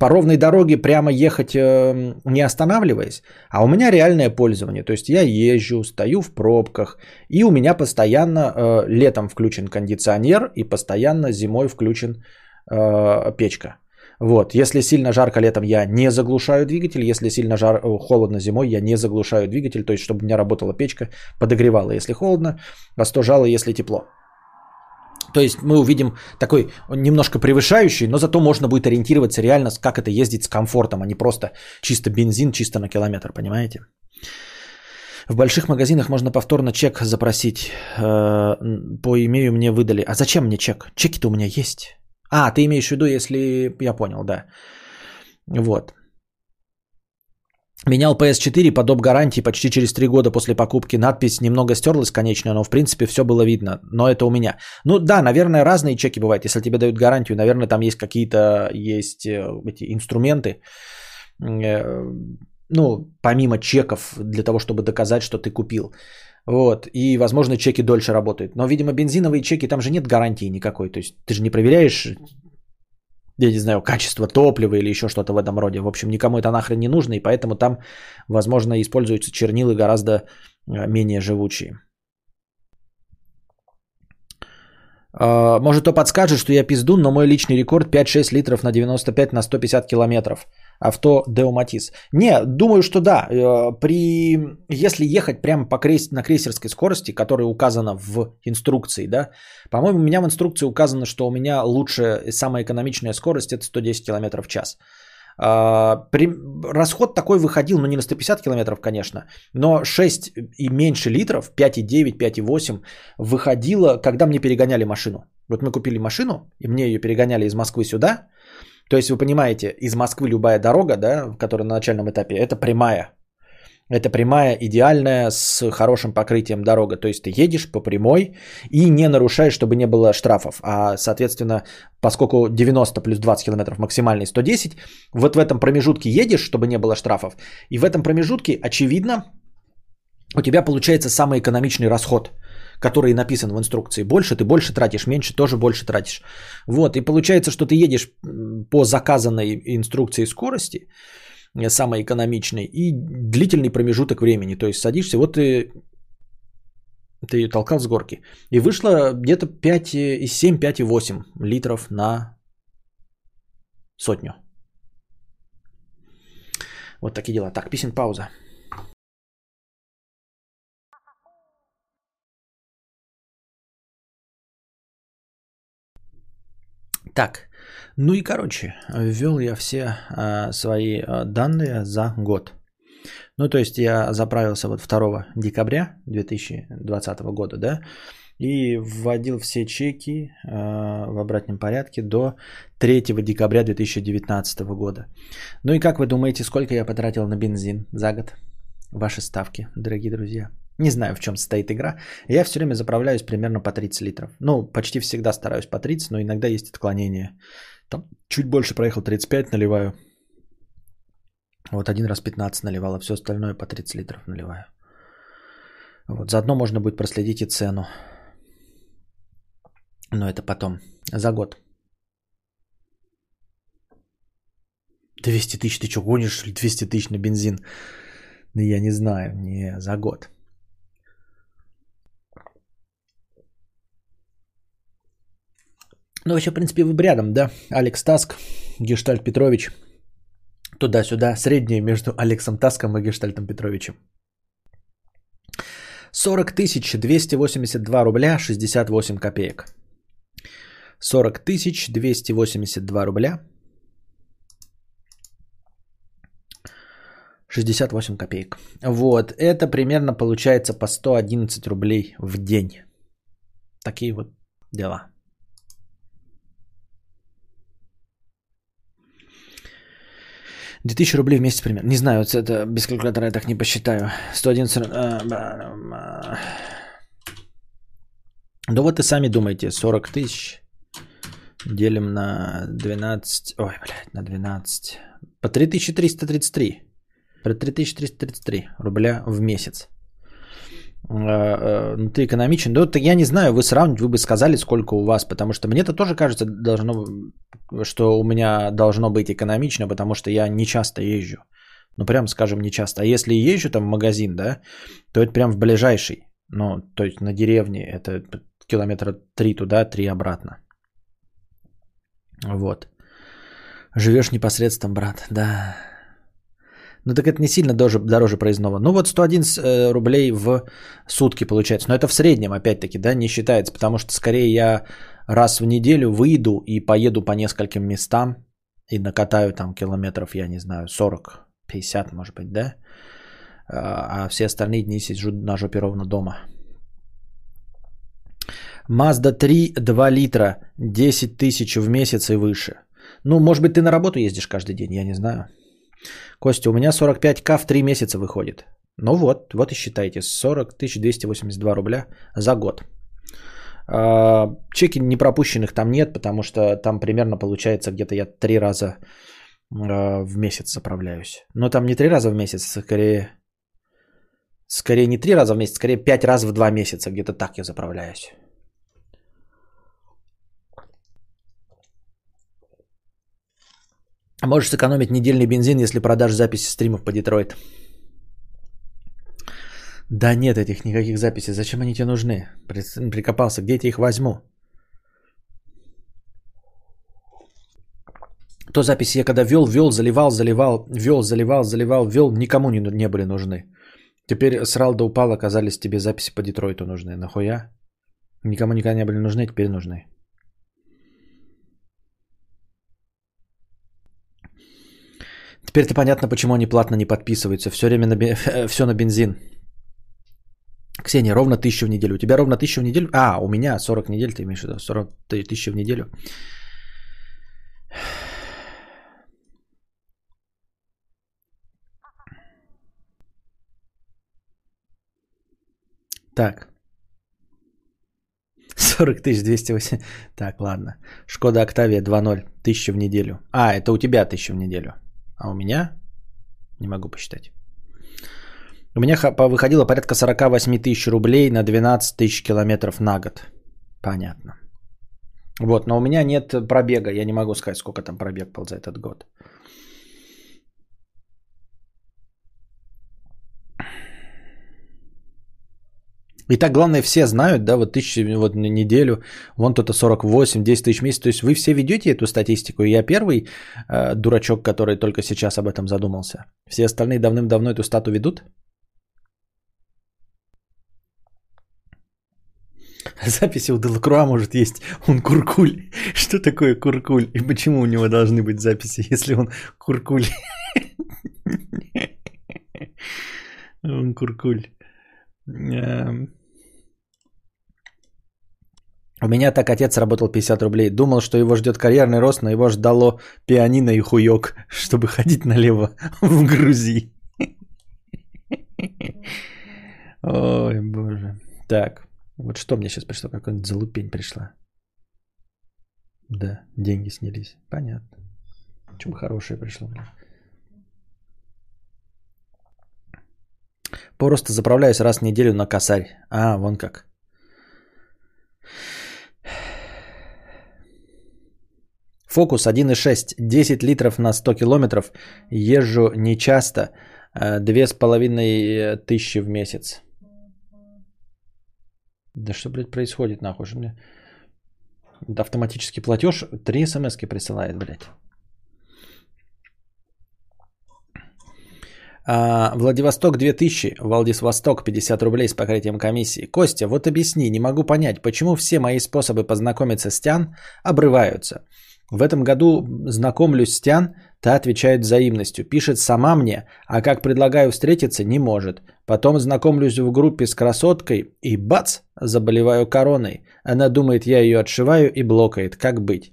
[SPEAKER 1] По ровной дороге прямо ехать э, не останавливаясь, а у меня реальное пользование. То есть я езжу, стою в пробках, и у меня постоянно э, летом включен кондиционер, и постоянно зимой включен э, печка. Вот, если сильно жарко летом, я не заглушаю двигатель, если сильно жар... Холодно зимой, я не заглушаю двигатель, то есть чтобы у меня работала печка, подогревала, если холодно, остужала, если тепло. То есть мы увидим такой немножко превышающий, но зато можно будет ориентироваться реально, как это ездить с комфортом, а не просто чисто бензин, чисто на километр, понимаете? В больших магазинах можно повторно чек запросить. Э, по имею мне выдали. А зачем мне чек? Чеки-то у меня есть. А, ты имеешь в виду, если... Я понял, да. Вот. Менял PS4 по доп. гарантии почти через 3 года после покупки. Надпись немного стерлась, конечно, но в принципе все было видно. Но это у меня. Ну да, наверное, разные чеки бывают. Если тебе дают гарантию, наверное, там есть какие-то есть э, эти инструменты. Э, ну, помимо чеков, для того, чтобы доказать, что ты купил. Вот. И, возможно, чеки дольше работают. Но, видимо, бензиновые чеки, там же нет гарантии никакой. То есть ты же не проверяешь я не знаю, качество топлива или еще что-то в этом роде. В общем, никому это нахрен не нужно, и поэтому там, возможно, используются чернилы гораздо э, менее живучие. А, может, то подскажет, что я пиздун, но мой личный рекорд 5-6 литров на 95 на 150 километров авто Деоматис. Не, думаю, что да. Э, при... Если ехать прямо по крейс... на крейсерской скорости, которая указана в инструкции, да, по-моему, у меня в инструкции указано, что у меня лучшая, самая экономичная скорость это 110 км в час. А, при... Расход такой выходил, ну не на 150 километров, конечно, но 6 и меньше литров, 5,9, 5,8 выходило, когда мне перегоняли машину. Вот мы купили машину, и мне ее перегоняли из Москвы сюда, то есть вы понимаете, из Москвы любая дорога, да, которая на начальном этапе, это прямая. Это прямая, идеальная, с хорошим покрытием дорога. То есть ты едешь по прямой и не нарушаешь, чтобы не было штрафов. А, соответственно, поскольку 90 плюс 20 километров максимальный 110, вот в этом промежутке едешь, чтобы не было штрафов. И в этом промежутке, очевидно, у тебя получается самый экономичный расход – который написан в инструкции. Больше ты больше тратишь, меньше тоже больше тратишь. Вот, и получается, что ты едешь по заказанной инструкции скорости, э, самой экономичной, и длительный промежуток времени. То есть садишься, вот ты, ты ее толкал с горки. И вышло где-то 5,7, 5,8 литров на сотню. Вот такие дела. Так, писем пауза. Так, ну и короче, ввел я все а, свои а, данные за год. Ну, то есть я заправился вот 2 декабря 2020 года, да, и вводил все чеки э, в обратном порядке до 3 декабря 2019 года. Ну и как вы думаете, сколько я потратил на бензин за год? Ваши ставки, дорогие друзья. Не знаю, в чем состоит игра. Я все время заправляюсь примерно по 30 литров. Ну, почти всегда стараюсь по 30, но иногда есть отклонения. Там чуть больше проехал 35, наливаю. Вот один раз 15 наливал, а все остальное по 30 литров наливаю. Вот, заодно можно будет проследить и цену. Но это потом. За год. 200 тысяч, ты что, гонишь 200 тысяч на бензин? Я не знаю, не за год. Ну, вообще, в принципе, вы рядом, да? Алекс Таск, Гештальт Петрович. Туда-сюда, среднее между Алексом Таском и Гештальтом Петровичем. 40 282 рубля 68 копеек. 40 тысяч 282 рубля 68 копеек. Вот, это примерно получается по 111 рублей в день. Такие вот дела. Две тысячи рублей в месяц примерно. Не знаю, это без калькулятора я так не посчитаю. 111... Ну вот и сами думайте. 40 тысяч Делим на 12, ой, блядь, на 12. По 3333. По 3333 рубля в месяц. А, ну, ты экономичен. Да, вот я не знаю, вы сравнить, вы бы сказали, сколько у вас, потому что мне это тоже кажется, должно, что у меня должно быть экономично, потому что я не часто езжу. Ну, прям скажем, не часто. А если езжу там в магазин, да, то это прям в ближайший. Ну, то есть на деревне это километра три туда, три обратно. Вот. Живешь непосредственно, брат, да. Ну так это не сильно дороже, дороже проездного. Ну вот 111 э, рублей в сутки получается. Но это в среднем, опять-таки, да, не считается. Потому что скорее я раз в неделю выйду и поеду по нескольким местам и накатаю там километров, я не знаю, 40, 50, может быть, да. А, а все остальные дни сижу на жопе ровно дома. Mazda 3 2 литра, 10 тысяч в месяц и выше. Ну, может быть, ты на работу ездишь каждый день, я не знаю. Костя, у меня 45к в 3 месяца выходит. Ну вот, вот и считайте, 40 282 рубля за год. А, чеки непропущенных там нет, потому что там примерно получается где-то я 3 раза а, в месяц заправляюсь. Но там не 3 раза в месяц, скорее, скорее не 3 раза в месяц, скорее 5 раз в 2 месяца, где-то так я заправляюсь. Можешь сэкономить недельный бензин, если продашь записи стримов по Детройт. Да нет этих никаких записей. Зачем они тебе нужны? Прикопался. Где я тебе их возьму? То записи я когда вел, вел, заливал, заливал, вел, заливал, заливал, вел, никому не, не были нужны. Теперь срал да упал, оказались тебе записи по Детройту нужны. Нахуя? Никому никогда не были нужны, теперь нужны. Теперь-то понятно, почему они платно не подписываются. Все время на, [LAUGHS] все на бензин. Ксения, ровно тысячу в неделю. У тебя ровно тысячу в неделю? А, у меня 40 недель, ты имеешь в виду? 40 тысяч в неделю. Так. [LAUGHS] 40 тысяч 208. Так, ладно. Шкода Октавия 2.0. Тысяча в неделю. А, это у тебя тысяча в неделю. А у меня не могу посчитать. У меня выходило порядка 48 тысяч рублей на 12 тысяч километров на год. Понятно. Вот, но у меня нет пробега. Я не могу сказать, сколько там пробег был за этот год. И так, главное, все знают, да, вот тысячи вот на неделю, вон кто-то 48, 10 тысяч в месяц. То есть вы все ведете эту статистику. И я первый э, дурачок, который только сейчас об этом задумался. Все остальные давным-давно эту стату ведут? [LAUGHS] Записи у Делакруа может есть. Он куркуль. [LAUGHS] Что такое куркуль? И почему у него должны быть записи, [LAUGHS] если он куркуль? Он куркуль. Эм. У меня так отец работал 50 рублей. Думал, что его ждет карьерный рост, но его ждало пианино и хуёк, [LAUGHS] чтобы ходить налево [LAUGHS] в Грузии. [LAUGHS] Ой, боже. Так, вот что мне сейчас пришло? Какая-нибудь залупень пришла. Да, деньги снялись. Понятно. Чем хорошее пришло, блин. Просто заправляюсь раз в неделю на косарь. А, вон как. Фокус 1.6, 10 литров на 100 километров. Езжу нечасто, э, две с половиной тысячи в месяц. Да что, блядь, происходит нахуй? Что мне... Да автоматический платеж, три смс присылает, блядь. Владивосток 2000, Владивосток 50 рублей с покрытием комиссии. Костя, вот объясни, не могу понять, почему все мои способы познакомиться с Тян обрываются. В этом году знакомлюсь с Тян, та отвечает взаимностью, пишет сама мне, а как предлагаю встретиться, не может. Потом знакомлюсь в группе с красоткой и бац, заболеваю короной. Она думает, я ее отшиваю и блокает. Как быть?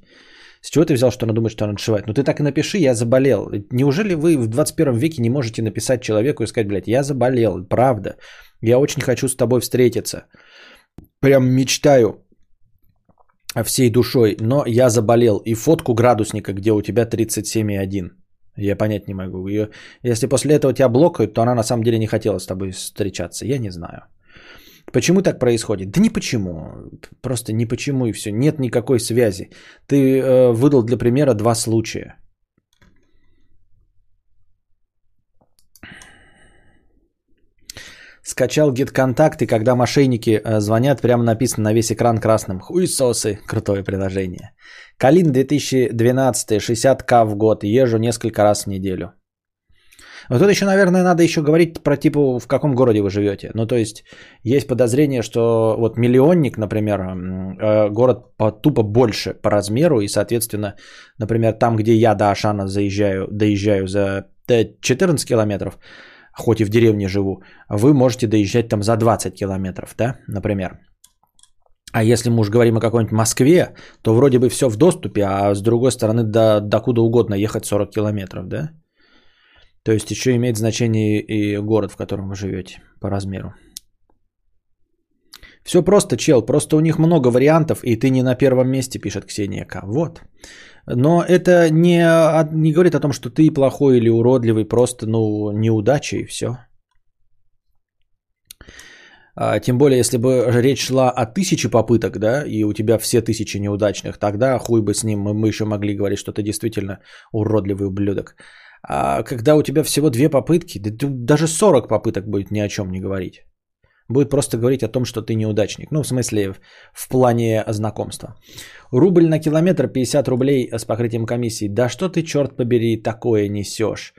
[SPEAKER 1] С чего ты взял, что она думает, что она отшивает? Ну ты так и напиши, я заболел. Неужели вы в 21 веке не можете написать человеку и сказать, блядь, я заболел, правда. Я очень хочу с тобой встретиться. Прям мечтаю всей душой, но я заболел. И фотку градусника, где у тебя 37,1. Я понять не могу. Ее, если после этого тебя блокают, то она на самом деле не хотела с тобой встречаться. Я не знаю. Почему так происходит? Да не почему. Просто не почему и все. Нет никакой связи. Ты э, выдал для примера два случая. Скачал гид-контакт, и когда мошенники э, звонят, прямо написано на весь экран красным «Хуйсосы». Крутое приложение. Калин 2012, 60к в год. Езжу несколько раз в неделю. Вот тут еще, наверное, надо еще говорить про типа в каком городе вы живете. Ну, то есть, есть подозрение, что вот миллионник, например, э, город по, тупо больше по размеру, и, соответственно, например, там, где я до Ашана заезжаю, доезжаю за 14 километров, хоть и в деревне живу, вы можете доезжать там за 20 километров, да, например. А если мы уж говорим о какой-нибудь Москве, то вроде бы все в доступе, а с другой стороны, до, до куда угодно ехать 40 километров, да? То есть еще имеет значение и город, в котором вы живете по размеру. Все просто, чел, просто у них много вариантов, и ты не на первом месте, пишет Ксения К. Вот. Но это не, не говорит о том, что ты плохой или уродливый, просто, ну, неудача и все. А, тем более, если бы речь шла о тысяче попыток, да, и у тебя все тысячи неудачных, тогда хуй бы с ним, мы, мы еще могли говорить, что ты действительно уродливый ублюдок. А когда у тебя всего две попытки, да, даже 40 попыток будет ни о чем не говорить. Будет просто говорить о том, что ты неудачник. Ну, в смысле, в, плане знакомства. Рубль на километр 50 рублей с покрытием комиссии. Да что ты, черт побери, такое несешь?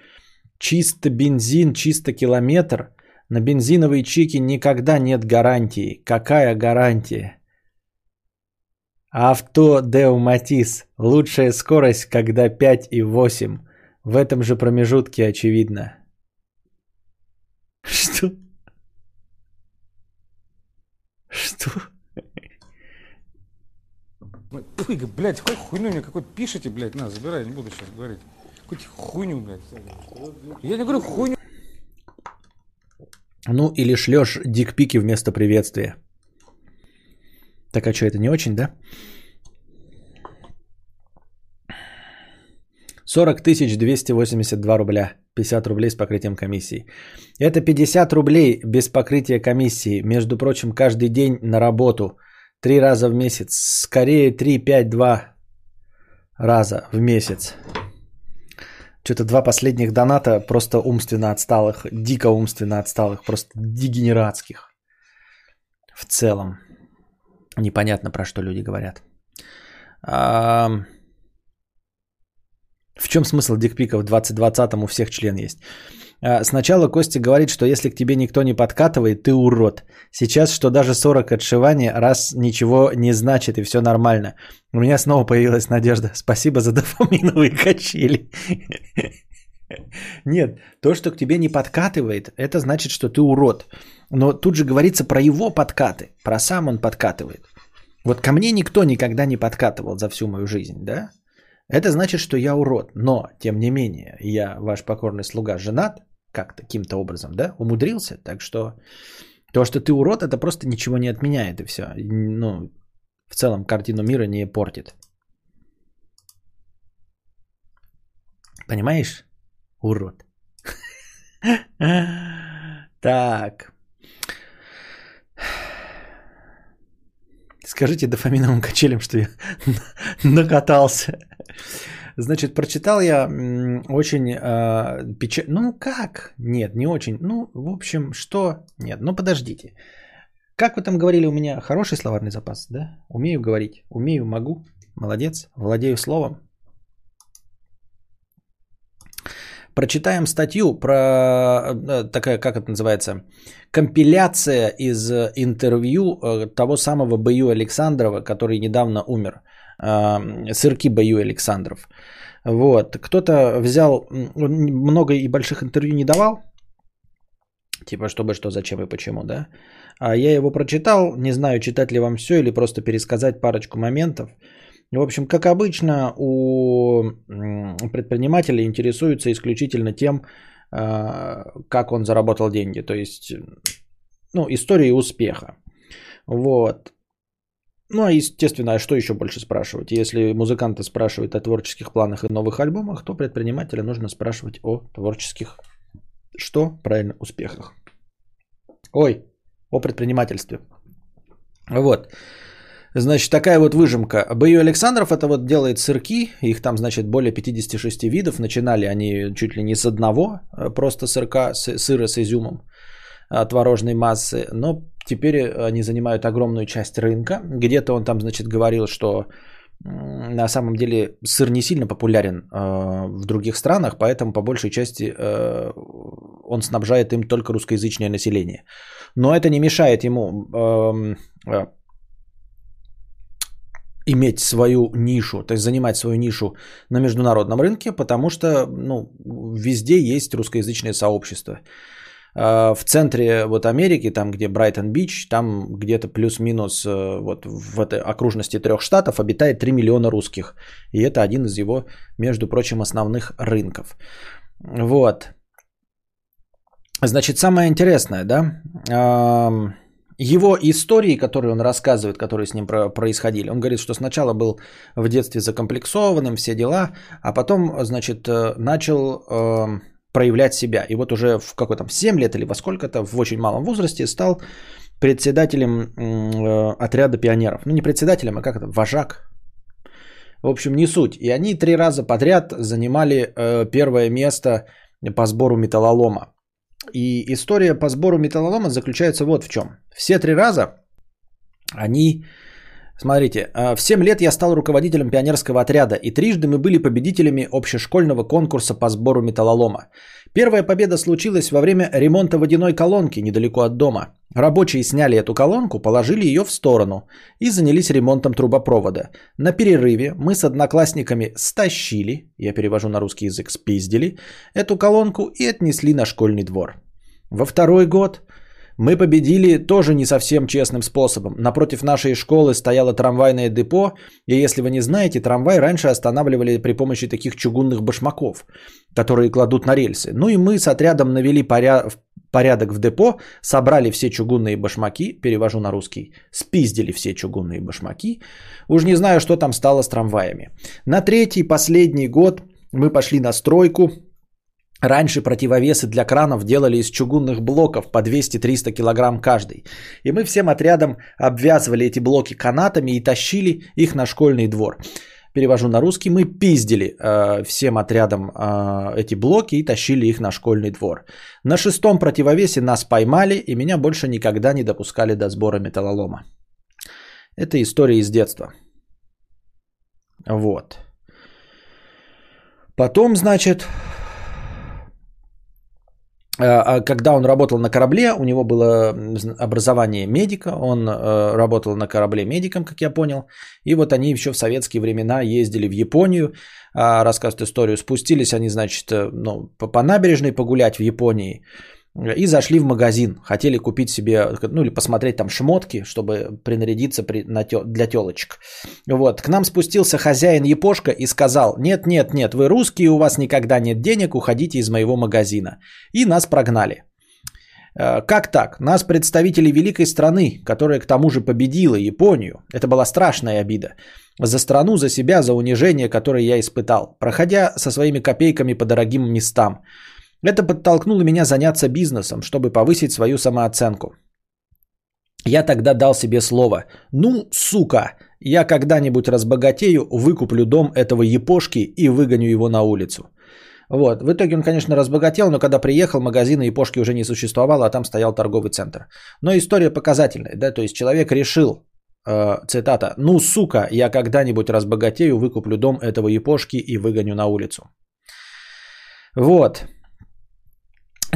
[SPEAKER 1] Чисто бензин, чисто километр. На бензиновые чики никогда нет гарантии. Какая гарантия? Авто Деуматис. Лучшая скорость, когда 5 и 8. В этом же промежутке очевидно. [LAUGHS] Что? Что?
[SPEAKER 5] Ой, блядь, какой хуйню мне какой-то пишите, блядь, на, забирай, не буду сейчас говорить. Какую-то хуйню, блядь. Я не говорю хуйню.
[SPEAKER 1] Ну, или шлешь дикпики вместо приветствия. Так, а что, это не очень, да? 40 282 рубля. 50 рублей с покрытием комиссии. Это 50 рублей без покрытия комиссии. Между прочим, каждый день на работу. Три раза в месяц. Скорее 3, 5, 2 раза в месяц. Что-то два последних доната просто умственно отсталых, дико умственно отсталых, просто дегенератских. В целом. Непонятно, про что люди говорят. А... В чем смысл дикпиков в 2020 у всех член есть? А, сначала Костя говорит, что если к тебе никто не подкатывает, ты урод. Сейчас, что даже 40 отшиваний раз ничего не значит и все нормально. У меня снова появилась надежда. Спасибо за дофаминовые качели. [LAUGHS] Нет, то, что к тебе не подкатывает, это значит, что ты урод. Но тут же говорится про его подкаты, про сам он подкатывает. Вот ко мне никто никогда не подкатывал за всю мою жизнь, да? Это значит, что я урод. Но, тем не менее, я, ваш покорный слуга, женат, как каким-то образом, да, умудрился. Так что то, что ты урод, это просто ничего не отменяет и все. Ну, в целом картину мира не портит. Понимаешь? Урод. [LAUGHS] Так. Скажите дофаминовым качелям, что я [LAUGHS] накатался. Значит, прочитал я очень э, печаль... Ну как? Нет, не очень. Ну, в общем, что? Нет, ну подождите. Как вы там говорили, у меня хороший словарный запас, да? Умею говорить. Умею, могу. Молодец. Владею словом. Прочитаем статью про э, такая, как это называется, компиляция из интервью э, того самого Бою Александрова, который недавно умер. Э, сырки Бою Александров. Вот. Кто-то взял, много и больших интервью не давал, типа чтобы что, зачем и почему, да. А я его прочитал, не знаю, читать ли вам все или просто пересказать парочку моментов. В общем, как обычно, у предпринимателей интересуются исключительно тем, а, как он заработал деньги. То есть, ну, истории успеха. Вот. Ну, а естественно, а что еще больше спрашивать? Если музыканты спрашивают о творческих планах и новых альбомах, то предпринимателя нужно спрашивать о творческих, что правильно, успехах. Ой, о предпринимательстве. Вот. Значит, такая вот выжимка. Бою Александров это вот делает сырки, их там, значит, более 56 видов. Начинали они чуть ли не с одного, э, просто сырка, сыра с изюмом, э, творожной массы. Но теперь они занимают огромную часть рынка. Где-то он там, значит, говорил, что на самом деле сыр не сильно популярен э, в других странах, поэтому по большей части э, он снабжает им только русскоязычное население. Но это не мешает ему эм, э, иметь свою нишу, то есть занимать свою нишу на международном рынке, потому что ну, везде есть русскоязычное сообщество. А, в центре вот Америки, там где Брайтон-Бич, там где-то плюс-минус э, вот в этой окружности трех штатов обитает 3 миллиона русских. И это один из его, между прочим, основных рынков. Вот. Значит, самое интересное, да, его истории, которые он рассказывает, которые с ним происходили, он говорит, что сначала был в детстве закомплексованным, все дела, а потом, значит, э, начал э, проявлять себя. И вот уже в какой там 7 лет или во сколько-то, в очень малом возрасте стал председателем э, отряда пионеров. Ну, не председателем, а как это, вожак. В общем, не суть. И они три раза подряд занимали э, первое место по сбору металлолома. И история по сбору металлолома заключается вот в чем. Все три раза они... Смотрите, э, в 7 лет я стал руководителем пионерского отряда, и трижды мы были победителями общешкольного конкурса по сбору металлолома. Первая победа случилась во время ремонта водяной колонки недалеко от дома. Рабочие сняли эту колонку, положили ее в сторону и занялись ремонтом трубопровода. На перерыве мы с одноклассниками стащили, я перевожу на русский язык, спиздили, эту колонку и отнесли на школьный двор. Во второй год мы победили тоже не совсем честным способом. Напротив нашей школы стояло трамвайное депо, и если вы не знаете, трамвай раньше останавливали при помощи таких чугунных башмаков, которые кладут на рельсы. Ну и мы с отрядом навели порядок в депо, собрали все чугунные башмаки, перевожу на русский, спиздили все чугунные башмаки. Уж не знаю, что там стало с трамваями. На третий, последний год мы пошли на стройку, Раньше противовесы для кранов делали из чугунных блоков по 200-300 килограмм каждый. И мы всем отрядом обвязывали эти блоки канатами и тащили их на школьный двор. Перевожу на русский. Мы пиздили э, всем отрядом э, эти блоки и тащили их на школьный двор. На шестом противовесе нас поймали и меня больше никогда не допускали до сбора металлолома. Это история из детства. Вот. Потом, значит, когда он работал на корабле, у него было образование медика, он э, работал на корабле медиком, как я понял, и вот они еще в советские времена ездили в Японию, а, рассказывают историю, спустились они, значит, э, ну, по набережной погулять в Японии, и зашли в магазин, хотели купить себе, ну или посмотреть там шмотки, чтобы принарядиться при, на тё, для телочек. Вот, к нам спустился хозяин Япошка и сказал, нет, нет, нет, вы русские, у вас никогда нет денег, уходите из моего магазина. И нас прогнали. Э, как так? Нас представители великой страны, которая к тому же победила Японию. Это была страшная обида. За страну, за себя, за унижение, которое я испытал, проходя со своими копейками по дорогим местам. Это подтолкнуло меня заняться бизнесом, чтобы повысить свою самооценку. Я тогда дал себе слово. Ну, сука, я когда-нибудь разбогатею, выкуплю дом этого епошки и выгоню его на улицу. Вот. В итоге он, конечно, разбогател, но когда приехал, магазина Япошки уже не существовало, а там стоял торговый центр. Но история показательная, да, то есть человек решил, э, цитата, ну, сука, я когда-нибудь разбогатею, выкуплю дом этого Япошки и выгоню на улицу. Вот.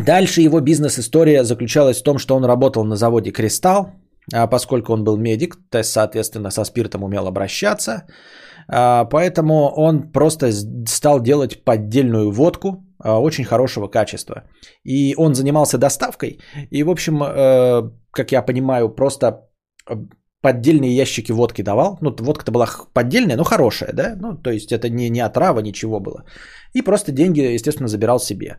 [SPEAKER 1] Дальше его бизнес-история заключалась в том, что он работал на заводе «Кристалл», а поскольку он был медик, то есть, соответственно, со спиртом умел обращаться, а, поэтому он просто стал делать поддельную водку а, очень хорошего качества. И он занимался доставкой, и, в общем, э, как я понимаю, просто э, поддельные ящики водки давал. Ну, водка-то была поддельная, но хорошая, да? Ну, то есть это не, не отрава, ничего было. И просто деньги, естественно, забирал себе.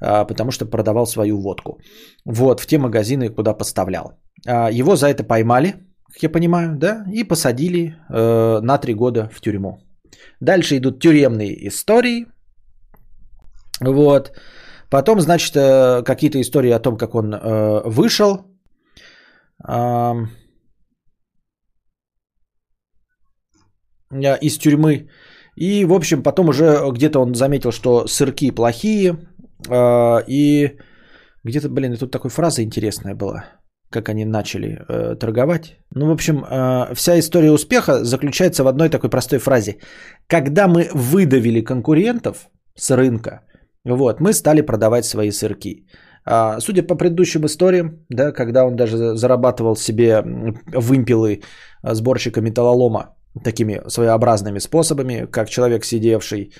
[SPEAKER 1] А, потому что продавал свою водку. Вот, в те магазины, куда поставлял. А, его за это поймали, как я понимаю, да, и посадили э, на три года в тюрьму. Дальше идут тюремные истории. Вот. Потом, значит, э, какие-то истории о том, как он э, вышел. Э, из тюрьмы. И, в общем, потом уже где-то он заметил, что сырки плохие, а, и где-то, блин, тут такой фраза интересная была, как они начали э, торговать. Ну, в общем, э, вся история успеха заключается в одной такой простой фразе. Когда мы выдавили конкурентов с рынка, вот, мы стали продавать свои сырки. А, судя по предыдущим историям, да, когда он даже зарабатывал себе вымпелы сборщика металлолома такими своеобразными способами, как человек, сидевший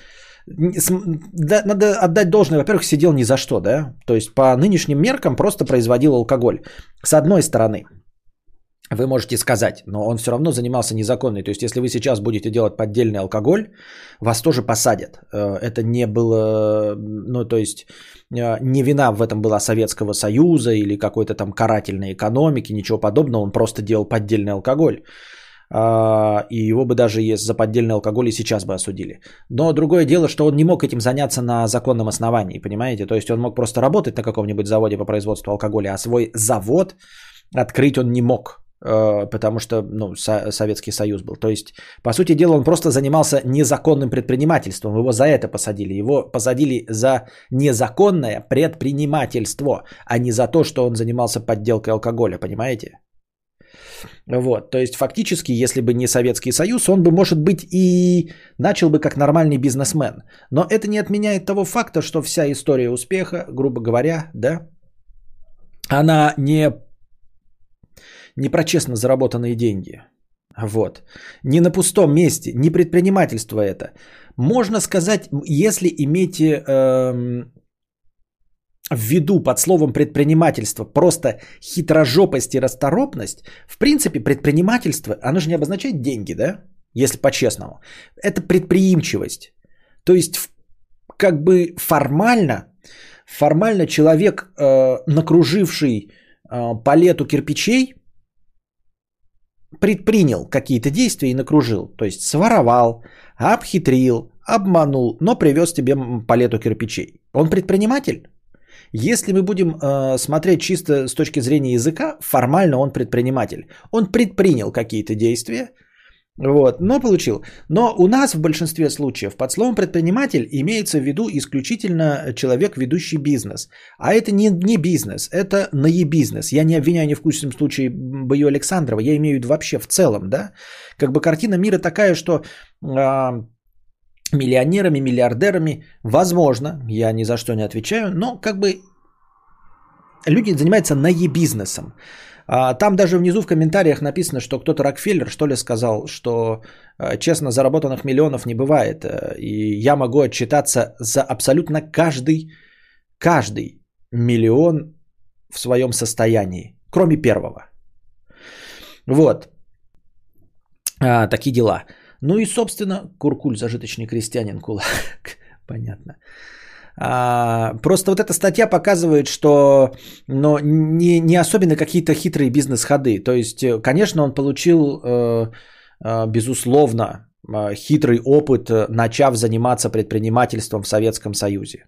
[SPEAKER 1] надо отдать должное, во-первых, сидел ни за что, да, то есть по нынешним меркам просто производил алкоголь. С одной стороны, вы можете сказать, но он все равно занимался незаконной. То есть, если вы сейчас будете делать поддельный алкоголь, вас тоже посадят. Э, это не было, ну, то есть, э, не вина в этом была Советского Союза или какой-то там карательной экономики, ничего подобного. Он просто делал поддельный алкоголь. А, и его бы даже за поддельный алкоголь и сейчас бы осудили. Но другое дело, что он не мог этим заняться на законном основании, понимаете? То есть он мог просто работать на каком-нибудь заводе по производству алкоголя, а свой завод открыть он не мог, э, потому что ну, Советский Союз был. То есть, по сути дела, он просто занимался незаконным предпринимательством. Его за это посадили. Его посадили за незаконное предпринимательство, а не за то, что он занимался подделкой алкоголя, понимаете? Вот, то есть фактически, если бы не Советский Союз, он бы, может быть, и начал бы как нормальный бизнесмен. Но это не отменяет того факта, что вся история успеха, грубо говоря, да, она не, не про честно заработанные деньги. Вот. Не на пустом месте, не предпринимательство это. Можно сказать, если имеете эм, в виду под словом предпринимательство просто хитрожопость и расторопность, в принципе, предпринимательство, оно же не обозначает деньги, да? Если по-честному. Это предприимчивость. То есть, как бы формально, формально человек, э, накруживший э, палету кирпичей, предпринял какие-то действия и накружил. То есть своровал, обхитрил, обманул, но привез тебе палету кирпичей. Он предприниматель? Если мы будем э, смотреть чисто с точки зрения языка, формально он предприниматель. Он предпринял какие-то действия, вот, но получил. Но у нас в большинстве случаев под словом предприниматель имеется в виду исключительно человек, ведущий бизнес. А это не, не бизнес, это наебизнес. Я не обвиняю ни в коем случае Бою Александрова, я имею в виду вообще в целом, да. Как бы картина мира такая, что а, миллионерами, миллиардерами, возможно, я ни за что не отвечаю, но как бы люди занимаются наебизнесом. А, Там даже внизу в комментариях написано, что кто-то Рокфеллер, что ли, сказал, что э, честно заработанных миллионов не бывает. э, И я могу отчитаться за абсолютно каждый, каждый миллион в своем состоянии, кроме первого. Вот. А, такие дела. Ну и, собственно, Куркуль, зажиточный крестьянин, кулак. [LAUGHS] Понятно. А, просто вот эта статья показывает, что но не, не особенно какие-то хитрые бизнес-ходы. То есть, э, конечно, он получил, э, э, безусловно, хитрый опыт, начав заниматься предпринимательством в Советском Союзе.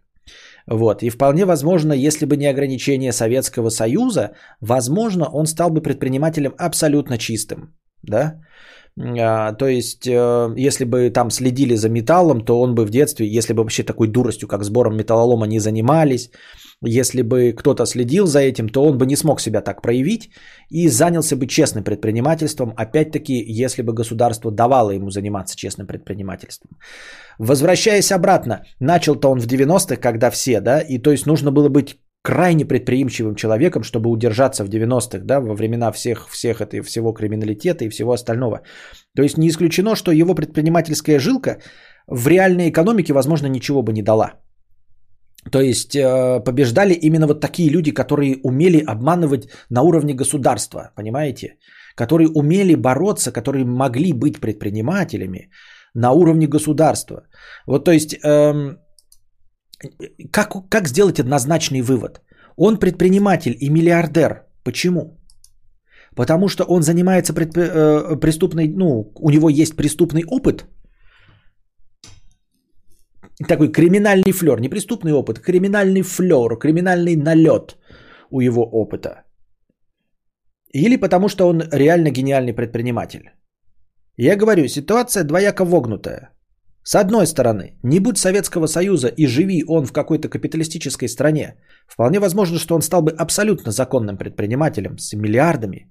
[SPEAKER 1] Вот. И вполне возможно, если бы не ограничение Советского Союза, возможно, он стал бы предпринимателем абсолютно чистым. Да? А, То есть, э, если бы там следили за металлом, то он бы в детстве, если бы вообще такой дуростью, как сбором металлолома, не занимались, если бы кто-то следил за этим, то он бы не смог себя так проявить и занялся бы честным предпринимательством, опять-таки, если бы государство давало ему заниматься честным предпринимательством. Возвращаясь обратно, начал-то он в 90-х, когда все, да, и то есть нужно было быть крайне предприимчивым человеком, чтобы удержаться в 90-х, да, во времена всех, всех этой, всего криминалитета и всего остального. То есть не исключено, что его предпринимательская жилка в реальной экономике, возможно, ничего бы не дала. То есть э, побеждали именно вот такие люди, которые умели обманывать на уровне государства, понимаете? Которые умели бороться, которые могли быть предпринимателями на уровне государства. Вот то есть эм, как, как сделать однозначный вывод? Он предприниматель и миллиардер. Почему? Потому что он занимается предп... э, преступной, ну, у него есть преступный опыт, такой криминальный флер, не преступный опыт, криминальный флер, криминальный налет у его опыта. Или потому что он реально гениальный предприниматель. Я говорю, ситуация двояко вогнутая. С одной стороны, не будь Советского Союза и живи он в какой-то капиталистической стране, вполне возможно, что он стал бы абсолютно законным предпринимателем с миллиардами.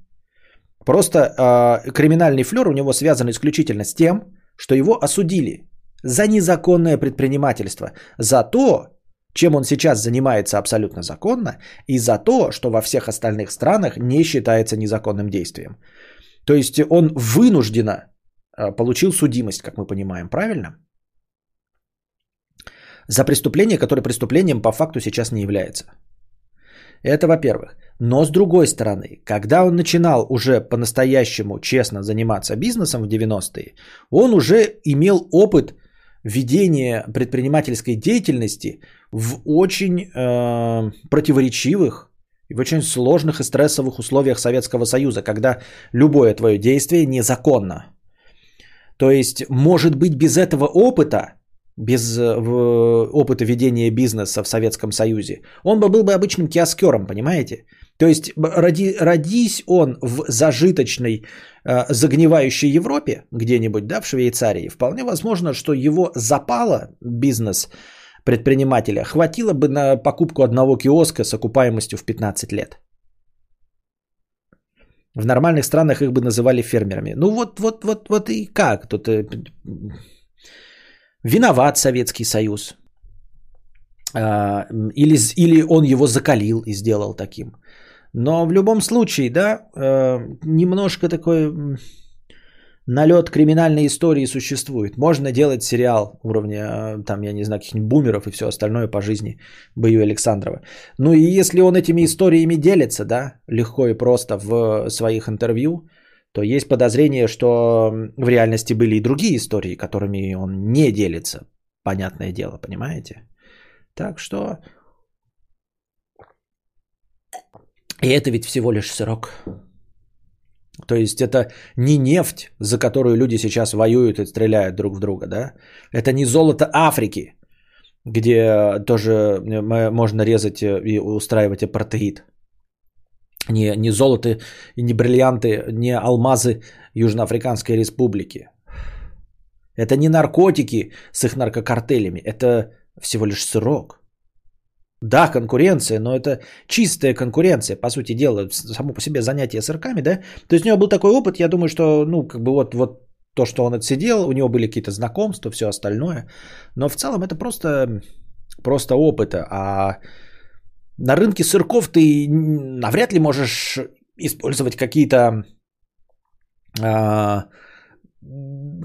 [SPEAKER 1] Просто э, криминальный флер у него связан исключительно с тем, что его осудили за незаконное предпринимательство, за то, чем он сейчас занимается абсолютно законно, и за то, что во всех остальных странах не считается незаконным действием. То есть он вынужденно получил судимость, как мы понимаем, правильно? За преступление, которое преступлением по факту сейчас не является. Это во-первых. Но с другой стороны, когда он начинал уже по-настоящему честно заниматься бизнесом в 90-е, он уже имел опыт ведения предпринимательской деятельности в очень э, противоречивых в очень сложных и стрессовых условиях Советского Союза, когда любое твое действие незаконно. То есть, может быть, без этого опыта, без э, в- опыта ведения бизнеса в Советском Союзе, он бы был бы обычным киоскером, понимаете? То есть, роди, родись он в зажиточной, э, загнивающей Европе, где-нибудь, да, в Швейцарии, вполне возможно, что его запала бизнес предпринимателя хватило бы на покупку одного киоска с окупаемостью в 15 лет. В нормальных странах их бы называли фермерами. Ну вот, вот, вот, вот и как? Тут э, виноват Советский Союз. А, Или, или он его закалил и сделал таким. Но в любом случае, да, э, немножко такой налет криминальной истории существует. Можно делать сериал уровня, э, там, я не знаю, каких-нибудь бумеров и все остальное по жизни Бою Александрова. Ну и если он этими историями делится, да, легко и просто в своих интервью, то есть подозрение, что в реальности были и другие истории, которыми он не делится. Понятное дело, понимаете? Так что... И это ведь всего лишь сырок. То есть это не нефть, за которую люди сейчас воюют и стреляют друг в друга, да? Это не золото Африки, где тоже можно резать и устраивать апартеид. Не, не золото не бриллианты, не алмазы Южноафриканской республики. Это не наркотики с их наркокартелями, это всего лишь сырок. Да, конкуренция, но это чистая конкуренция, по сути дела, само по себе занятие сырками, да. То есть у него был такой опыт, я думаю, что, ну, как бы вот, вот то, что он отсидел, у него были какие-то знакомства, все остальное. Но в целом это просто, просто опыта. А на рынке сырков ты навряд ли можешь использовать какие-то а,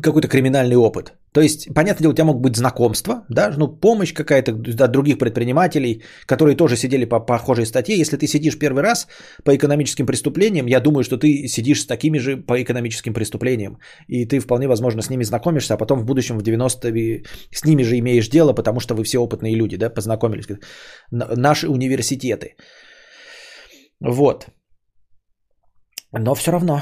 [SPEAKER 1] какой-то криминальный опыт. То есть, понятное дело, у тебя могут быть знакомства, да, ну, помощь какая-то от других предпринимателей, которые тоже сидели по похожей статье. Если ты сидишь первый раз по экономическим преступлениям, я думаю, что ты сидишь с такими же по экономическим преступлениям. И ты вполне возможно с ними знакомишься, а потом в будущем в 90 с ними же имеешь дело, потому что вы все опытные люди, да, познакомились. Наши университеты. Вот. Но все равно.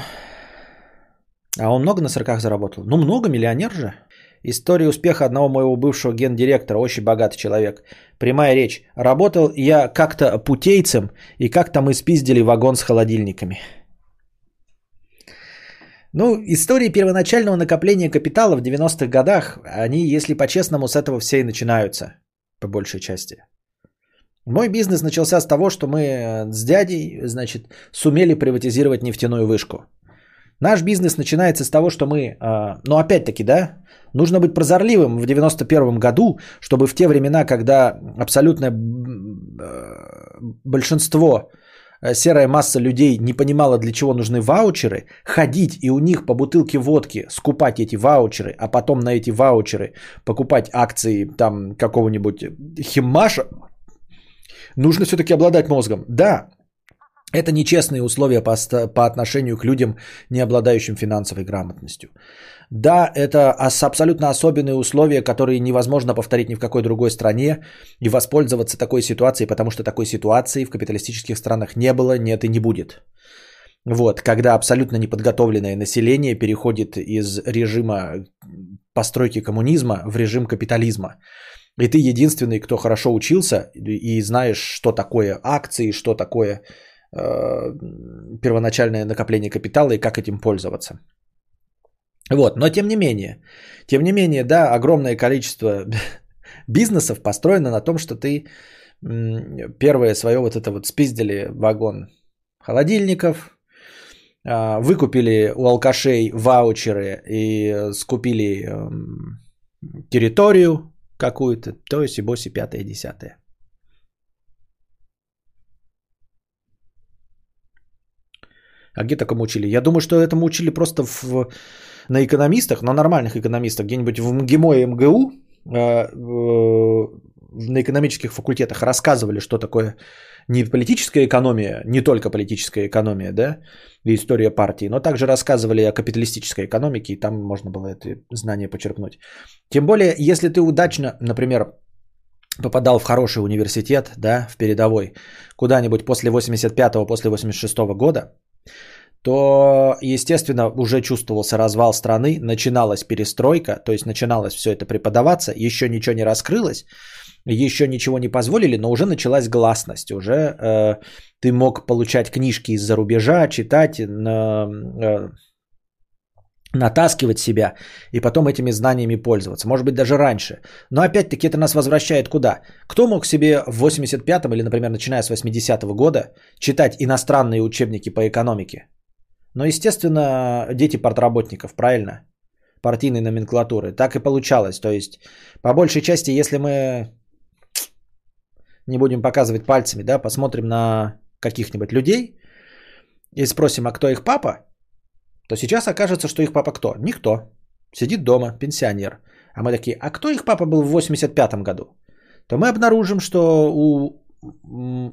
[SPEAKER 1] А он много на сырках заработал? Ну, много, миллионер же. История успеха одного моего бывшего гендиректора, очень богатый человек. Прямая речь. Работал я как-то путейцем, и как-то мы спиздили вагон с холодильниками. Ну, истории первоначального накопления капитала в 90-х годах, они, если по-честному, с этого все и начинаются, по большей части. Мой бизнес начался с того, что мы с дядей, значит, сумели приватизировать нефтяную вышку. Наш бизнес начинается с того, что мы, а, ну опять-таки, да, нужно быть прозорливым в 91 году, чтобы в те времена, когда абсолютное э, большинство, э, серая масса людей не понимала, для чего нужны ваучеры, ходить и у них по бутылке водки скупать эти ваучеры, а потом на эти ваучеры покупать акции там какого-нибудь химмаша, нужно все-таки обладать мозгом. Да, это нечестные условия по, по отношению к людям, не обладающим финансовой грамотностью. Да, это абсолютно особенные условия, которые невозможно повторить ни в какой другой стране и воспользоваться такой ситуацией, потому что такой ситуации в капиталистических странах не было, нет и не будет. Вот, когда абсолютно неподготовленное население переходит из режима постройки коммунизма в режим капитализма. И ты единственный, кто хорошо учился и знаешь, что такое акции, что такое первоначальное накопление капитала и как этим пользоваться. Вот, но тем не менее, тем не менее, да, огромное количество [LAUGHS] бизнесов построено на том, что ты первое свое вот это вот спиздили вагон холодильников, а, выкупили у алкашей ваучеры и скупили эм, территорию какую-то, то есть и боси пятое, десятое. А где такому учили? Я думаю, что этому учили просто в, на экономистах, на нормальных экономистах, где-нибудь в МГИМО и МГУ, э, э, на экономических факультетах рассказывали, что такое не политическая экономия, не только политическая экономия, да, и история партии, но также рассказывали о капиталистической экономике, и там можно было это знание почерпнуть. Тем более, если ты удачно, например, попадал в хороший университет, да, в передовой, куда-нибудь после 85-го, после 86-го года, то, естественно, уже чувствовался развал страны, начиналась перестройка, то есть начиналось все это преподаваться, еще ничего не раскрылось, еще ничего не позволили, но уже началась гласность, уже э, ты мог получать книжки из-за рубежа, читать, на, э, натаскивать себя и потом этими знаниями пользоваться. Может быть, даже раньше. Но опять-таки это нас возвращает куда? Кто мог себе в 85-м или, например, начиная с 80-го года читать иностранные учебники по экономике? Ну, естественно, дети портработников, правильно? Партийной номенклатуры. Так и получалось. То есть, по большей части, если мы не будем показывать пальцами, да, посмотрим на каких-нибудь людей и спросим, а кто их папа, то сейчас окажется, что их папа кто? Никто. Сидит дома, пенсионер. А мы такие, а кто их папа был в 85-м году? То мы обнаружим, что у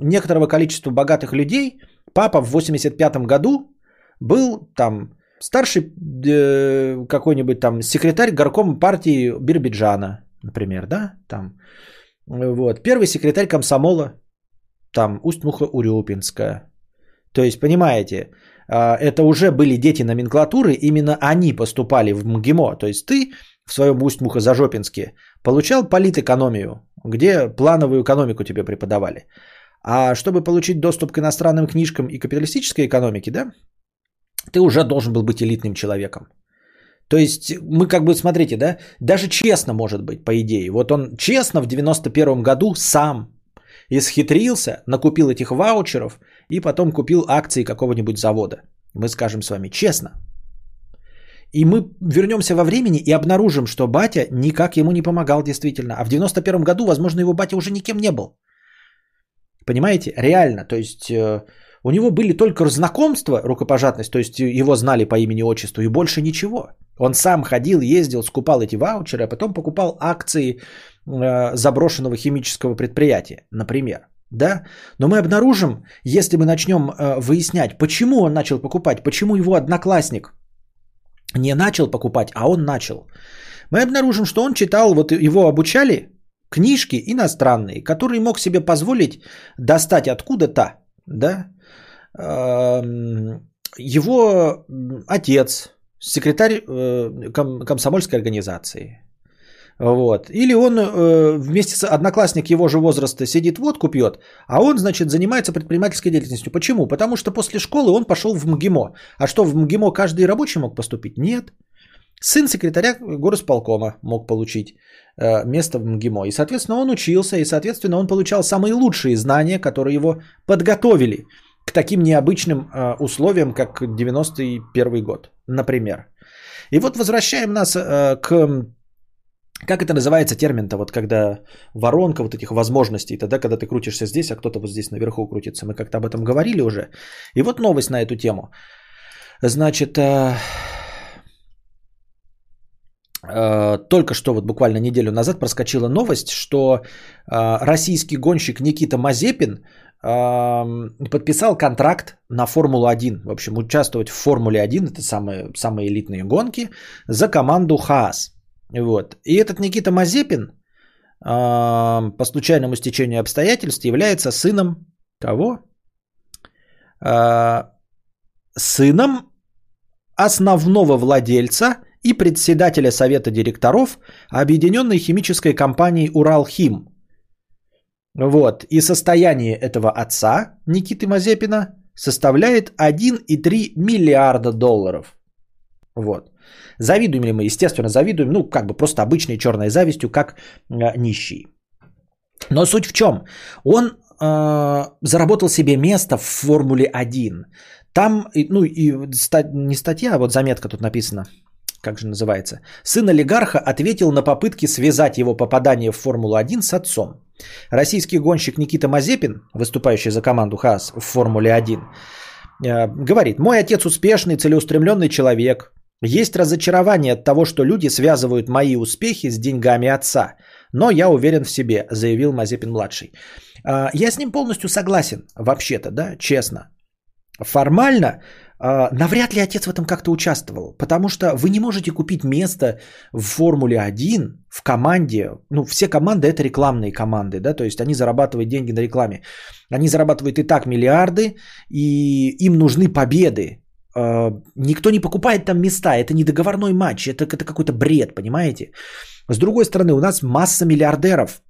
[SPEAKER 1] некоторого количества богатых людей папа в 85-м году был там старший э, какой-нибудь там секретарь горкома партии Бирбиджана, например, да, там. Вот. Первый секретарь комсомола, там Усть-Муха-Урюпинская, То есть, понимаете, это уже были дети номенклатуры, именно они поступали в МГИМО. То есть ты в своем Усть-Мухо-Зажопинске получал политэкономию, где плановую экономику тебе преподавали. А чтобы получить доступ к иностранным книжкам и капиталистической экономике, да, ты уже должен был быть элитным человеком. То есть мы как бы, смотрите, да, даже честно может быть, по идее. Вот он честно в 91 году сам исхитрился, накупил этих ваучеров и потом купил акции какого-нибудь завода. Мы скажем с вами честно. И мы вернемся во времени и обнаружим, что батя никак ему не помогал действительно. А в 91 году, возможно, его батя уже никем не был. Понимаете? Реально. То есть э, у него были только знакомства, рукопожатность, то есть его знали по имени отчеству и больше ничего. Он сам ходил, ездил, скупал эти ваучеры, а потом покупал акции э, заброшенного химического предприятия, например. Да? Но мы обнаружим, если мы начнем э, выяснять, почему он начал покупать, почему его одноклассник не начал покупать, а он начал. Мы обнаружим, что он читал, вот его обучали книжки иностранные, которые мог себе позволить достать откуда-то, да, его отец, секретарь э, комсомольской организации. Вот. Или он э, вместе с одноклассник его же возраста сидит, водку пьет, а он, значит, занимается предпринимательской деятельностью. Почему? Потому что после школы он пошел в МГИМО. А что, в МГИМО каждый рабочий мог поступить? Нет. Сын секретаря горосполкома мог получить э, место в МГИМО. И, соответственно, он учился, и, соответственно, он получал самые лучшие знания, которые его подготовили к таким необычным э, условиям, как 91 год, например. И вот возвращаем нас э, к... Как это называется термин-то, вот когда воронка вот этих возможностей, тогда, когда ты крутишься здесь, а кто-то вот здесь наверху крутится. Мы как-то об этом говорили уже. И вот новость на эту тему. Значит, э, э, только что вот буквально неделю назад проскочила новость, что э, российский гонщик Никита Мазепин подписал контракт на Формулу-1. В общем, участвовать в Формуле-1, это самые, самые элитные гонки, за команду Хаас. Вот. И этот Никита Мазепин, по случайному стечению обстоятельств, является сыном кого? А, сыном основного владельца и председателя совета директоров Объединенной химической компании «Уралхим», вот. И состояние этого отца, Никиты Мазепина, составляет 1,3 миллиарда долларов. Вот. Завидуем ли мы? Естественно, завидуем. Ну, как бы просто обычной черной завистью, как э, нищий. Но суть в чем? Он э, заработал себе место в Формуле 1. Там, ну и не статья, а вот заметка тут написана как же называется, сын олигарха ответил на попытки связать его попадание в Формулу-1 с отцом. Российский гонщик Никита Мазепин, выступающий за команду ХАС в Формуле-1, э, говорит, мой отец успешный, целеустремленный человек. Есть разочарование от того, что люди связывают мои успехи с деньгами отца. Но я уверен в себе, заявил Мазепин-младший. Э, я с ним полностью согласен, вообще-то, да, честно. Формально а, навряд ли отец в этом как-то участвовал, потому что вы не можете купить место в Формуле 1 в команде. Ну, все команды это рекламные команды, да, то есть они зарабатывают деньги на рекламе. Они зарабатывают и так миллиарды, и им нужны победы. А, никто не покупает там места, это не договорной матч, это, это какой-то бред, понимаете? С другой стороны, у нас масса миллиардеров,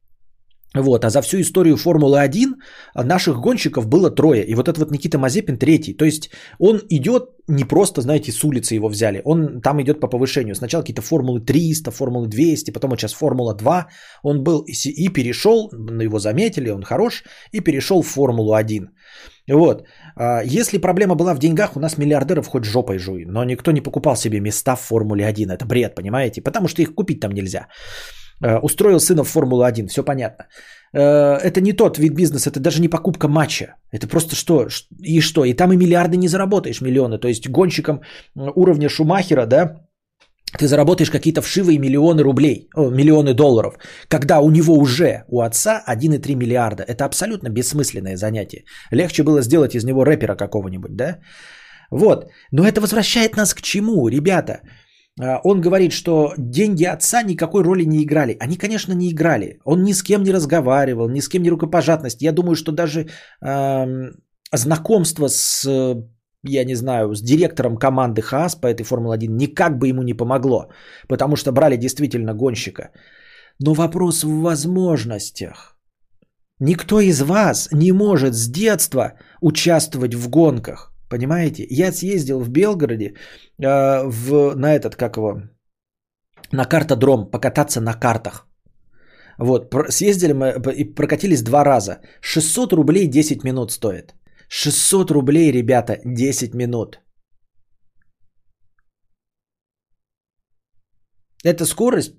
[SPEAKER 1] вот, а за всю историю Формулы-1 наших гонщиков было трое. И вот этот вот Никита Мазепин третий. То есть он идет не просто, знаете, с улицы его взяли. Он там идет по повышению. Сначала какие-то Формулы 300, Формулы 200, потом вот сейчас Формула 2. Он был и перешел, его заметили, он хорош, и перешел в Формулу 1. Вот. А если проблема была в деньгах, у нас миллиардеров хоть жопой жуй. Но никто не покупал себе места в Формуле 1. Это бред, понимаете? Потому что их купить там нельзя. Э, устроил сына в Формулу-1, все понятно. Э, это не тот вид бизнеса, это даже не покупка матча. Это просто что? И что? И там и миллиарды не заработаешь, миллионы. То есть гонщиком уровня Шумахера, да, ты заработаешь какие-то вшивые миллионы рублей, миллионы долларов, когда у него уже, у отца 1,3 миллиарда. Это абсолютно бессмысленное занятие. Легче было сделать из него рэпера какого-нибудь, да? Вот. Но это возвращает нас к чему, ребята? А, он говорит, что деньги отца никакой роли не играли. Они, конечно, не играли. Он ни с кем не разговаривал, ни с кем не рукопожатность. Я думаю, что даже э, знакомство с, я не знаю, с директором команды Хаас по этой Формуле-1 никак бы ему не помогло, потому что брали действительно гонщика. Но вопрос в возможностях. Никто из вас не может с детства участвовать в гонках. Понимаете? Я съездил в Белгороде э, в, на этот, как его, на картодром, покататься на картах. Вот, съездили мы и прокатились два раза. 600 рублей 10 минут стоит. 600 рублей, ребята, 10 минут. Это скорость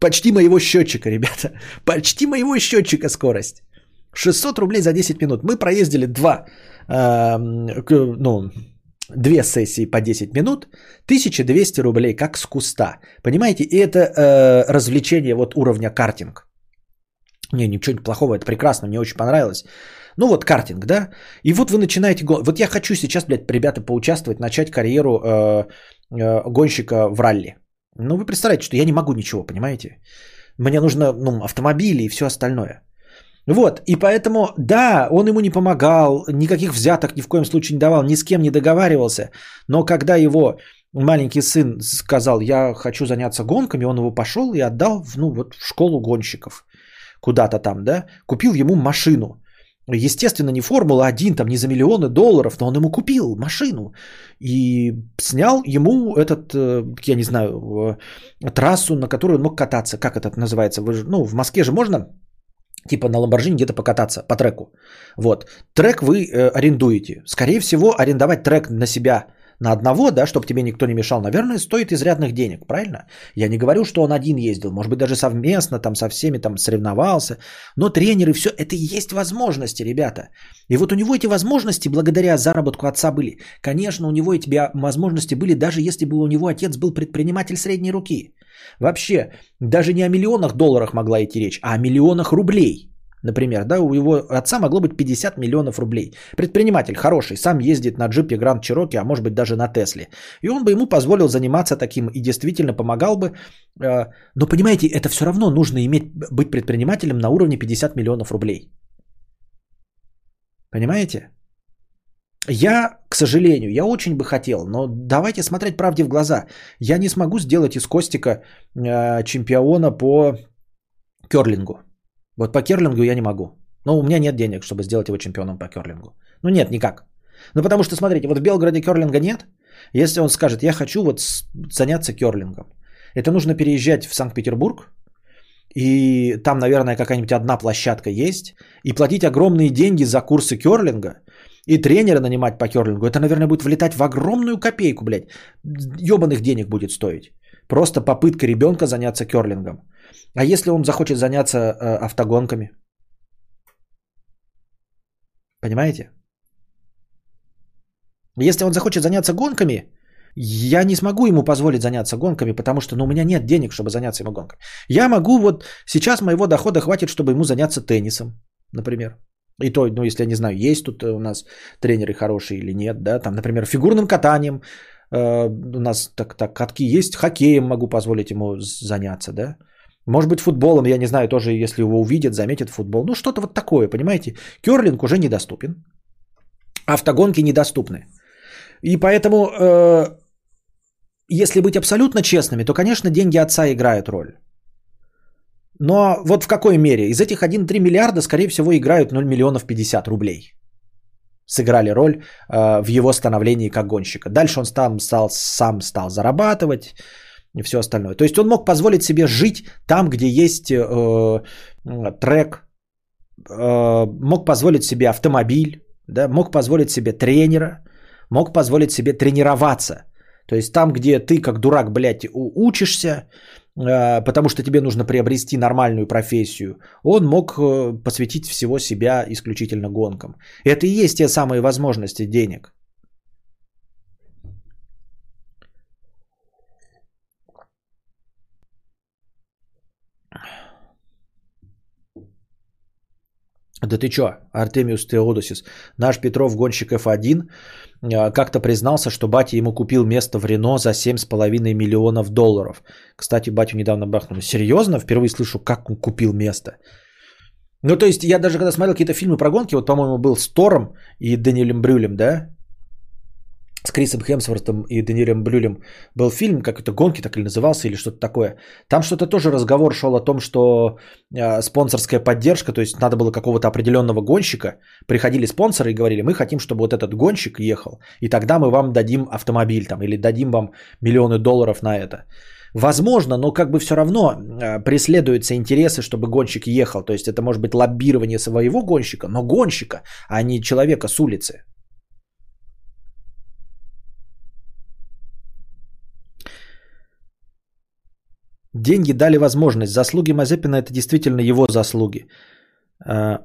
[SPEAKER 1] почти моего счетчика, ребята. [LAUGHS] Почти моего счетчика скорость. 600 рублей за 10 минут. Мы проездили два, э, ну, две сессии по 10 минут. 1200 рублей, как с куста. Понимаете? И это э, развлечение вот уровня картинг. Не, ничего плохого, это прекрасно, мне очень понравилось. Ну вот картинг, да? И вот вы начинаете... Вот я хочу сейчас, блядь, ребята, поучаствовать, начать карьеру э, э, гонщика в ралли. Ну вы представляете, что я не могу ничего, понимаете? Мне нужно ну, автомобили и все остальное. Вот, и поэтому, да, он ему не помогал, никаких взяток ни в коем случае не давал, ни с кем не договаривался. Но когда его маленький сын сказал, я хочу заняться гонками, он его пошел и отдал ну, вот, в школу гонщиков куда-то там, да, купил ему машину. Естественно, не Формула-1, там не за миллионы долларов, но он ему купил машину и снял ему этот, э, я не знаю, э, трассу, на которую он мог кататься. Как это называется? Вы ну, в Москве же можно типа на Ламборджини где-то покататься по треку. Вот. Трек вы э, арендуете. Скорее всего, арендовать трек на себя на одного, да, чтобы тебе никто не мешал, наверное, стоит изрядных денег, правильно? Я не говорю, что он один ездил, может быть, даже совместно там со всеми там соревновался, но тренеры, все, это и есть возможности, ребята. И вот у него эти возможности благодаря заработку отца были. Конечно, у него эти возможности были, даже если бы у него отец был предприниматель средней руки. Вообще, даже не о миллионах долларов могла идти речь, а о миллионах рублей – Например, да, у его отца могло быть 50 миллионов рублей. Предприниматель хороший, сам ездит на джипе Гранд Чироки, а может быть даже на Тесле. И он бы ему позволил заниматься таким и действительно помогал бы. Э, но понимаете, это все равно нужно иметь, быть предпринимателем на уровне 50 миллионов рублей. Понимаете? Я, к сожалению, я очень бы хотел, но давайте смотреть правде в глаза. Я не смогу сделать из Костика э, чемпиона по керлингу. Вот по керлингу я не могу. Но у меня нет денег, чтобы сделать его чемпионом по керлингу. Ну нет, никак. Ну потому что, смотрите, вот в Белгороде керлинга нет. Если он скажет, я хочу вот заняться керлингом, это нужно переезжать в Санкт-Петербург, и там, наверное, какая-нибудь одна площадка есть, и платить огромные деньги за курсы керлинга, и тренера нанимать по керлингу, это, наверное, будет влетать в огромную копейку, блядь. Ебаных денег будет стоить. Просто попытка ребенка заняться керлингом. А если он захочет заняться э, автогонками? Понимаете? Если он захочет заняться гонками, я не смогу ему позволить заняться гонками, потому что ну, у меня нет денег, чтобы заняться ему гонкой. Я могу, вот сейчас моего дохода хватит, чтобы ему заняться теннисом, например. И то, ну, если я не знаю, есть тут у нас тренеры хорошие или нет, да, там, например, фигурным катанием, э, у нас так, так катки есть, хоккеем могу позволить ему заняться, да, может быть, футболом, я не знаю, тоже, если его увидят, заметят футбол. Ну, что-то вот такое, понимаете? Керлинг уже недоступен. Автогонки недоступны. И поэтому, э, если быть абсолютно честными, то, конечно, деньги отца играют роль. Но вот в какой мере? Из этих 1,3 миллиарда, скорее всего, играют 0 миллионов 50 рублей. Сыграли роль э, в его становлении как гонщика. Дальше он там стал, сам стал зарабатывать, и все остальное. То есть он мог позволить себе жить там, где есть э, трек, э, мог позволить себе автомобиль, да, мог позволить себе тренера, мог позволить себе тренироваться. То есть там, где ты как дурак, блядь, учишься, э, потому что тебе нужно приобрести нормальную профессию, он мог э, посвятить всего себя исключительно гонкам. Это и есть те самые возможности денег. Да ты чё, Артемиус Теодосис, наш Петров гонщик F1 а, как-то признался, что батя ему купил место в Рено за 7,5 миллионов долларов. Кстати, батю недавно бахнули. Серьезно? Впервые слышу, как он купил место. Ну, то есть, я даже когда смотрел какие-то фильмы про гонки, вот, по-моему, был с Тором и Даниэлем Брюлем, да? С Крисом Хемсвортом и Даниэлем Брюлем был фильм, как это «Гонки» так или назывался, или что-то такое. Там что-то тоже разговор шел о том, что э, спонсорская поддержка, то есть надо было какого-то определенного гонщика, приходили спонсоры и говорили, мы хотим, чтобы вот этот гонщик ехал, и тогда мы вам дадим автомобиль там, или дадим вам миллионы долларов на это. Возможно, но как бы все равно э, преследуются интересы, чтобы гонщик ехал. То есть это может быть лоббирование своего гонщика, но гонщика, а не человека с улицы. Деньги дали возможность. Заслуги Мазепина это действительно его заслуги. А,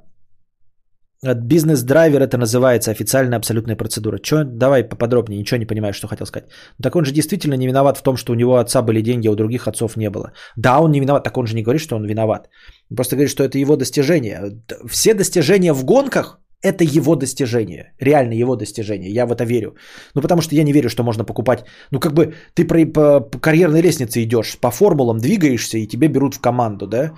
[SPEAKER 1] бизнес-драйвер это называется официальная абсолютная процедура. Че, давай поподробнее, ничего не понимаю, что хотел сказать. Так он же действительно не виноват в том, что у него отца были деньги, а у других отцов не было. Да, он не виноват, так он же не говорит, что он виноват. Просто говорит, что это его достижение. Все достижения в гонках – это его достижение. Реально его достижение. Я в это верю. Ну, потому что я не верю, что можно покупать. Ну, как бы ты по, по, карьерной лестнице идешь, по формулам двигаешься, и тебе берут в команду, да?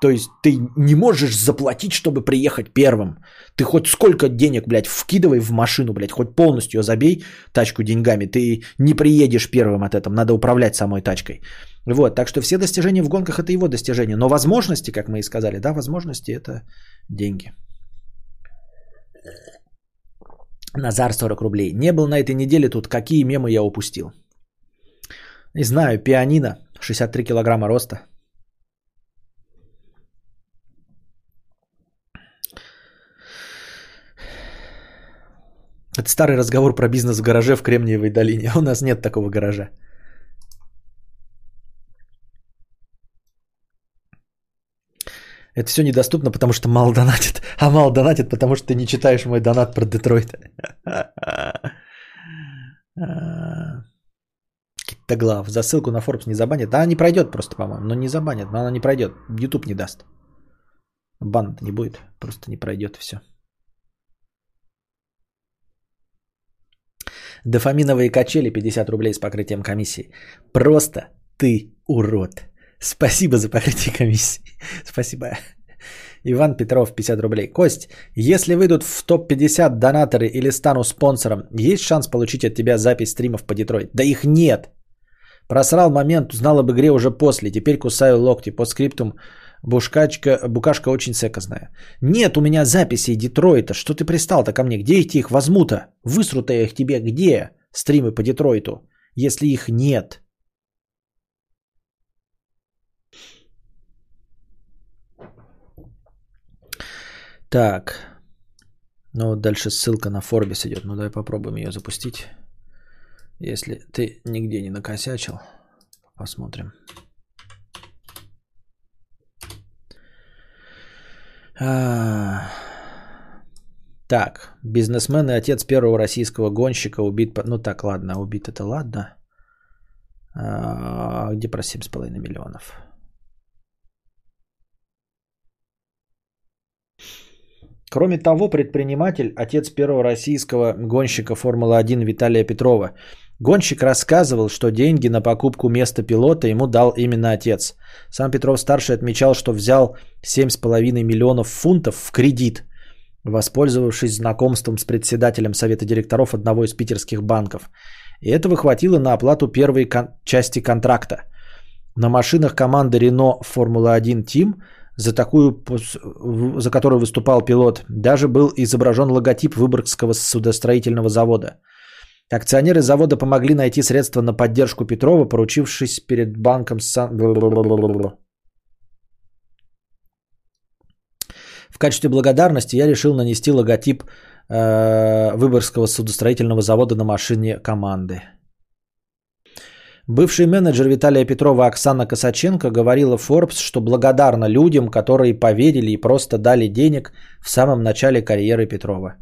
[SPEAKER 1] То есть ты не можешь заплатить, чтобы приехать первым. Ты хоть сколько денег, блядь, вкидывай в машину, блядь, хоть полностью забей тачку деньгами. Ты не приедешь первым от этого. Надо управлять самой тачкой. Вот, так что все достижения в гонках это его достижения. Но возможности, как мы и сказали, да, возможности это деньги. Назар 40 рублей. Не был на этой неделе тут. Какие мемы я упустил? Не знаю, пианино, 63 килограмма роста. Это старый разговор про бизнес в гараже в Кремниевой долине. [LAUGHS] У нас нет такого гаража. Это все недоступно, потому что мало донатит. [LAUGHS] А мало донатит, потому что ты не читаешь мой донат про Детройт. [LAUGHS] Китоглав. За ссылку на Forbes не забанят. Да, не пройдет просто, по-моему. Но не забанят, но она не пройдет. YouTube не даст. Бан не будет. Просто не пройдет все. Дофаминовые качели 50 рублей с покрытием комиссии. Просто ты урод. Спасибо за покрытие комиссии. [LAUGHS] Спасибо. Иван Петров, 50 рублей. Кость, если выйдут в топ-50 донаторы или стану спонсором, есть шанс получить от тебя запись стримов по Детройт? Да их нет. Просрал момент, узнал об игре уже после. Теперь кусаю локти. По скриптум Бушкачка, букашка очень секозная. Нет у меня записей Детройта. Что ты пристал-то ко мне? Где их, их возьму-то? Высру-то их тебе где? Стримы по Детройту. Если их нет. Так. Ну вот дальше ссылка на Forbes идет. Ну давай попробуем ее запустить. Если ты нигде не накосячил. Посмотрим. А... Так, бизнесмен и отец первого российского гонщика убит... Ну так, ладно, убит это ладно. А, где про 7,5 миллионов? Кроме того, предприниматель, отец первого российского гонщика Формулы-1 Виталия Петрова, гонщик рассказывал, что деньги на покупку места пилота ему дал именно отец. Сам Петров-старший отмечал, что взял 7,5 миллионов фунтов в кредит, воспользовавшись знакомством с председателем совета директоров одного из питерских банков. И этого хватило на оплату первой кон- части контракта. На машинах команды Renault Формула-1 Team – за такую, за которую выступал пилот, даже был изображен логотип Выборгского судостроительного завода. Акционеры завода помогли найти средства на поддержку Петрова, поручившись перед банком Сан... В качестве благодарности я решил нанести логотип э, Выборгского судостроительного завода на машине команды. Бывший менеджер Виталия Петрова Оксана Косаченко говорила Forbes, что благодарна людям, которые поверили и просто дали денег в самом начале карьеры Петрова.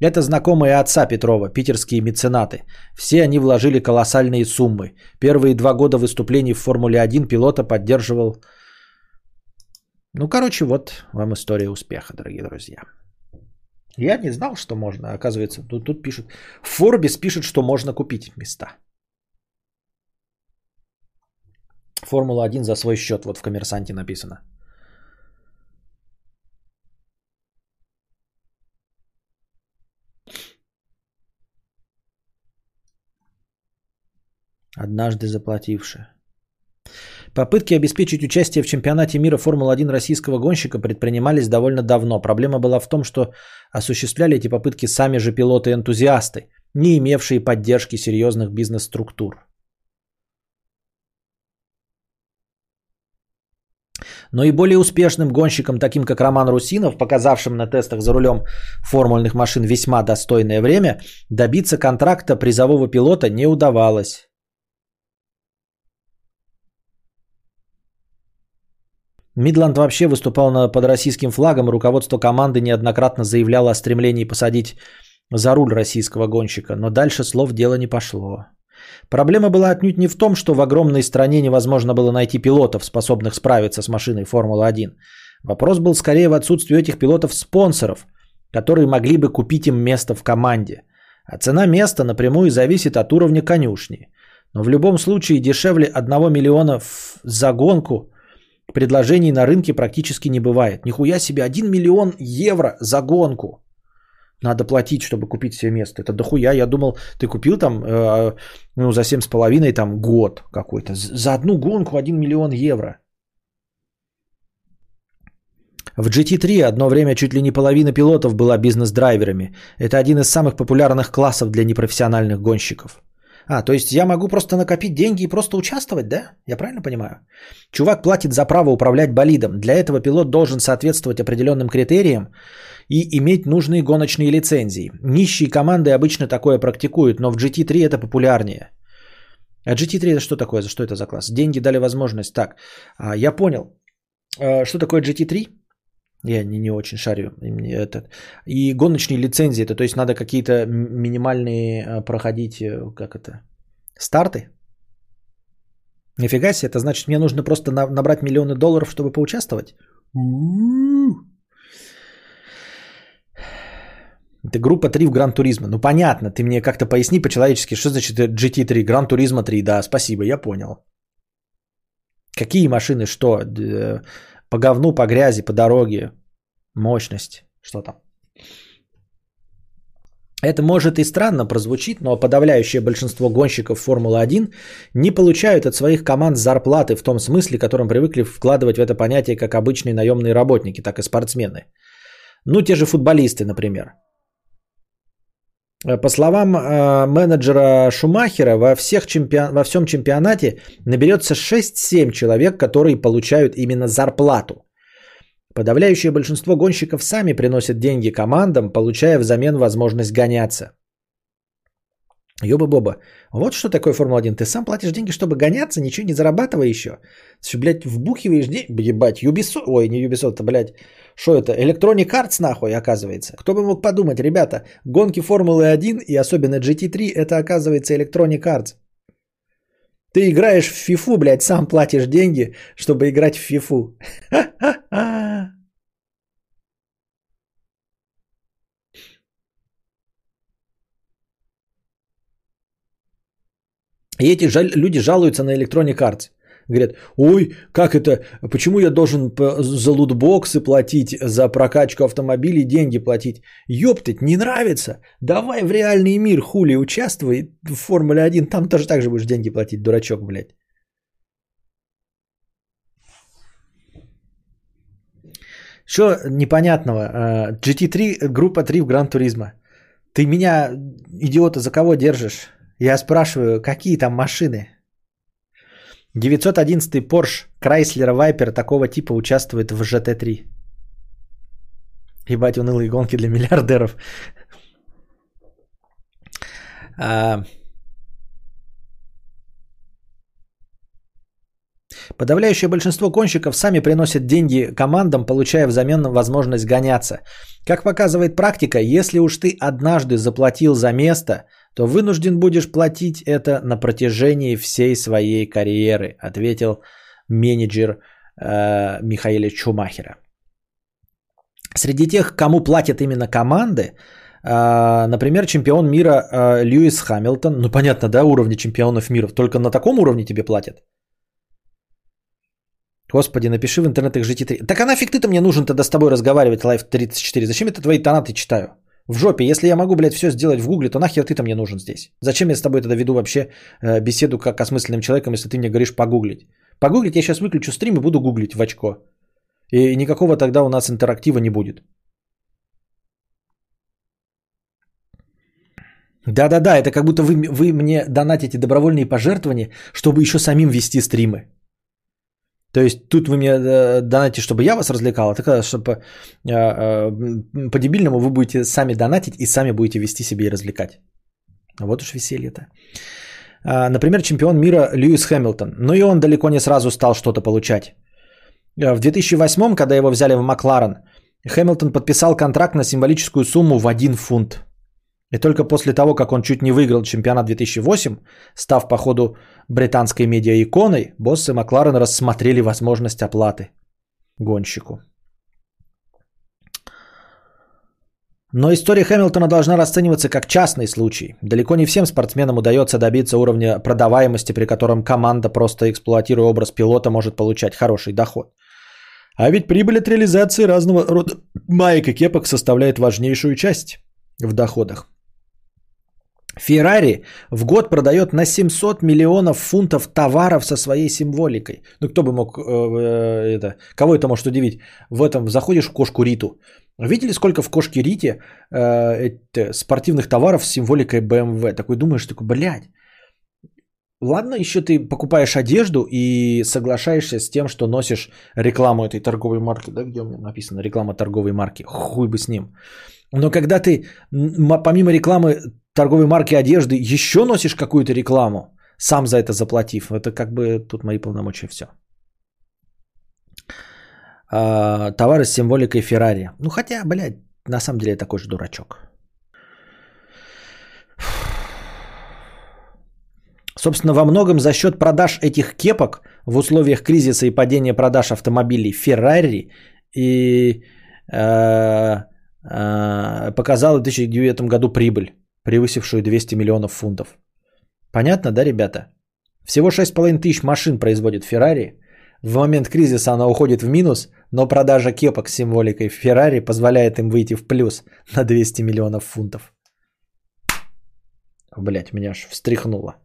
[SPEAKER 1] Это знакомые отца Петрова, питерские меценаты. Все они вложили колоссальные суммы. Первые два года выступлений в Формуле-1 пилота поддерживал... Ну, короче, вот вам история успеха, дорогие друзья. Я не знал, что можно. Оказывается, тут, тут пишут... Forbes пишет, что можно купить места. Формула-1 за свой счет, вот в коммерсанте написано. Однажды заплативши. Попытки обеспечить участие в чемпионате мира Формулы-1 российского гонщика предпринимались довольно давно. Проблема была в том, что осуществляли эти попытки сами же пилоты-энтузиасты, не имевшие поддержки серьезных бизнес-структур. Но и более успешным гонщикам, таким как Роман Русинов, показавшим на тестах за рулем формульных машин весьма достойное время, добиться контракта призового пилота не удавалось. Мидланд вообще выступал под российским флагом, руководство команды неоднократно заявляло о стремлении посадить за руль российского гонщика, но дальше слов дело не пошло. Проблема была отнюдь не в том, что в огромной стране невозможно было найти пилотов, способных справиться с машиной Формулы-1. Вопрос был скорее в отсутствии этих пилотов-спонсоров, которые могли бы купить им место в команде. А цена места напрямую зависит от уровня конюшни. Но в любом случае дешевле 1 миллиона за гонку предложений на рынке практически не бывает. Нихуя себе, 1 миллион евро за гонку. Надо платить, чтобы купить себе место. Это дохуя. Я думал, ты купил там э, ну, за 7,5 там год какой-то. За одну гонку 1 миллион евро. В GT3 одно время чуть ли не половина пилотов была бизнес-драйверами. Это один из самых популярных классов для непрофессиональных гонщиков. А, то есть я могу просто накопить деньги и просто участвовать, да? Я правильно понимаю? Чувак платит за право управлять болидом. Для этого пилот должен соответствовать определенным критериям и иметь нужные гоночные лицензии. Нищие команды обычно такое практикуют, но в GT3 это популярнее. А GT3 это что такое? За что это за класс? Деньги дали возможность. Так, а, я понял. А, что такое GT3? Я не, не очень шарю. Этот. И гоночные лицензии, это то есть надо какие-то минимальные а, проходить, э, как это, старты? Нифига себе, это значит, мне нужно просто набрать миллионы долларов, чтобы поучаствовать? Это группа 3 в Гран Туризма. Ну понятно, ты мне как-то поясни по-человечески, что значит GT3, Гран Туризма 3, да, спасибо, я понял. Какие машины, что? По говну, по грязи, по дороге, мощность, что там? Это может и странно прозвучит, но подавляющее большинство гонщиков Формулы-1 не получают от своих команд зарплаты в том смысле, которым привыкли вкладывать в это понятие как обычные наемные работники, так и спортсмены. Ну, те же футболисты, например. По словам э, менеджера Шумахера, во, всех чемпион... во всем чемпионате наберется 6-7 человек, которые получают именно зарплату. Подавляющее большинство гонщиков сами приносят деньги командам, получая взамен возможность гоняться. Ёба-боба. Вот что такое Формула-1. Ты сам платишь деньги, чтобы гоняться, ничего не зарабатывая еще. Ты, блядь, вбухиваешь деньги. Ебать, Ubisoft. Ой, не Ubisoft, это, блядь. Что это? Electronic Arts, нахуй, оказывается. Кто бы мог подумать, ребята, гонки Формулы-1 и особенно GT3, это, оказывается, Electronic Arts. Ты играешь в фифу, блядь, сам платишь деньги, чтобы играть в фифу. [LAUGHS] И эти жал- люди жалуются на Electronic Arts. Говорят, ой, как это, почему я должен за лутбоксы платить, за прокачку автомобилей деньги платить? Ёптать, не нравится? Давай в реальный мир, хули, участвуй в Формуле 1, там тоже так же будешь деньги платить, дурачок, блядь. Что непонятного? GT3, группа 3 в Гран Туризма. Ты меня, идиота, за кого держишь? Я спрашиваю, какие там машины? 911 Porsche Chrysler Viper такого типа участвует в GT3. Ебать, унылые гонки для миллиардеров. А... Подавляющее большинство гонщиков сами приносят деньги командам, получая взамен возможность гоняться. Как показывает практика, если уж ты однажды заплатил за место – то вынужден будешь платить это на протяжении всей своей карьеры, ответил менеджер э, Михаила Чумахера. Среди тех, кому платят именно команды, э, например, чемпион мира э, Льюис Хамилтон, ну понятно, да, уровни чемпионов мира, только на таком уровне тебе платят. Господи, напиши в интернетах GT3. Так а нафиг ты-то мне нужен тогда с тобой разговаривать, Live 34? Зачем это твои донаты читаю? В жопе. Если я могу, блядь, все сделать в гугле, то нахер ты-то мне нужен здесь? Зачем я с тобой тогда веду вообще э, беседу как осмысленным человеком, если ты мне говоришь погуглить? Погуглить я сейчас выключу стрим и буду гуглить в очко. И никакого тогда у нас интерактива не будет. Да-да-да, это как будто вы, вы мне донатите добровольные пожертвования, чтобы еще самим вести стримы. То есть тут вы мне э, донатите, чтобы я вас развлекал, а так, чтобы э, э, по-дебильному вы будете сами донатить и сами будете вести себе и развлекать. Вот уж веселье-то. А, например, чемпион мира Льюис Хэмилтон. Но и он далеко не сразу стал что-то получать. В 2008, когда его взяли в Макларен, Хэмилтон подписал контракт на символическую сумму в 1 фунт. И только после того, как он чуть не выиграл чемпионат 2008, став по ходу британской медиа-иконой, боссы Макларен рассмотрели возможность оплаты гонщику. Но история Хэмилтона должна расцениваться как частный случай. Далеко не всем спортсменам удается добиться уровня продаваемости, при котором команда, просто эксплуатируя образ пилота, может получать хороший доход. А ведь прибыль от реализации разного рода маек и кепок составляет важнейшую часть в доходах. Феррари в год продает на 700 миллионов фунтов товаров со своей символикой. Ну, кто бы мог, э, э, это, кого это может удивить? В этом заходишь в кошку Риту. Видели, сколько в кошке Рите э, это, спортивных товаров с символикой BMW? Такой думаешь, такой, блядь. Ладно, еще ты покупаешь одежду и соглашаешься с тем, что носишь рекламу этой торговой марки. Да, где у меня написано реклама торговой марки? Хуй бы с ним. Но когда ты помимо рекламы торговой марки одежды еще носишь какую-то рекламу, сам за это заплатив, это как бы тут мои полномочия все. А, товары с символикой Феррари. Ну хотя, блядь, на самом деле я такой же дурачок. Собственно, во многом за счет продаж этих кепок в условиях кризиса и падения продаж автомобилей Ferrari и э, э, показала в 2009 году прибыль превысившую 200 миллионов фунтов. Понятно, да, ребята? Всего 6,5 тысяч машин производит Ferrari. В момент кризиса она уходит в минус, но продажа кепок с символикой Ferrari позволяет им выйти в плюс на 200 миллионов фунтов. Блять, меня аж встряхнуло.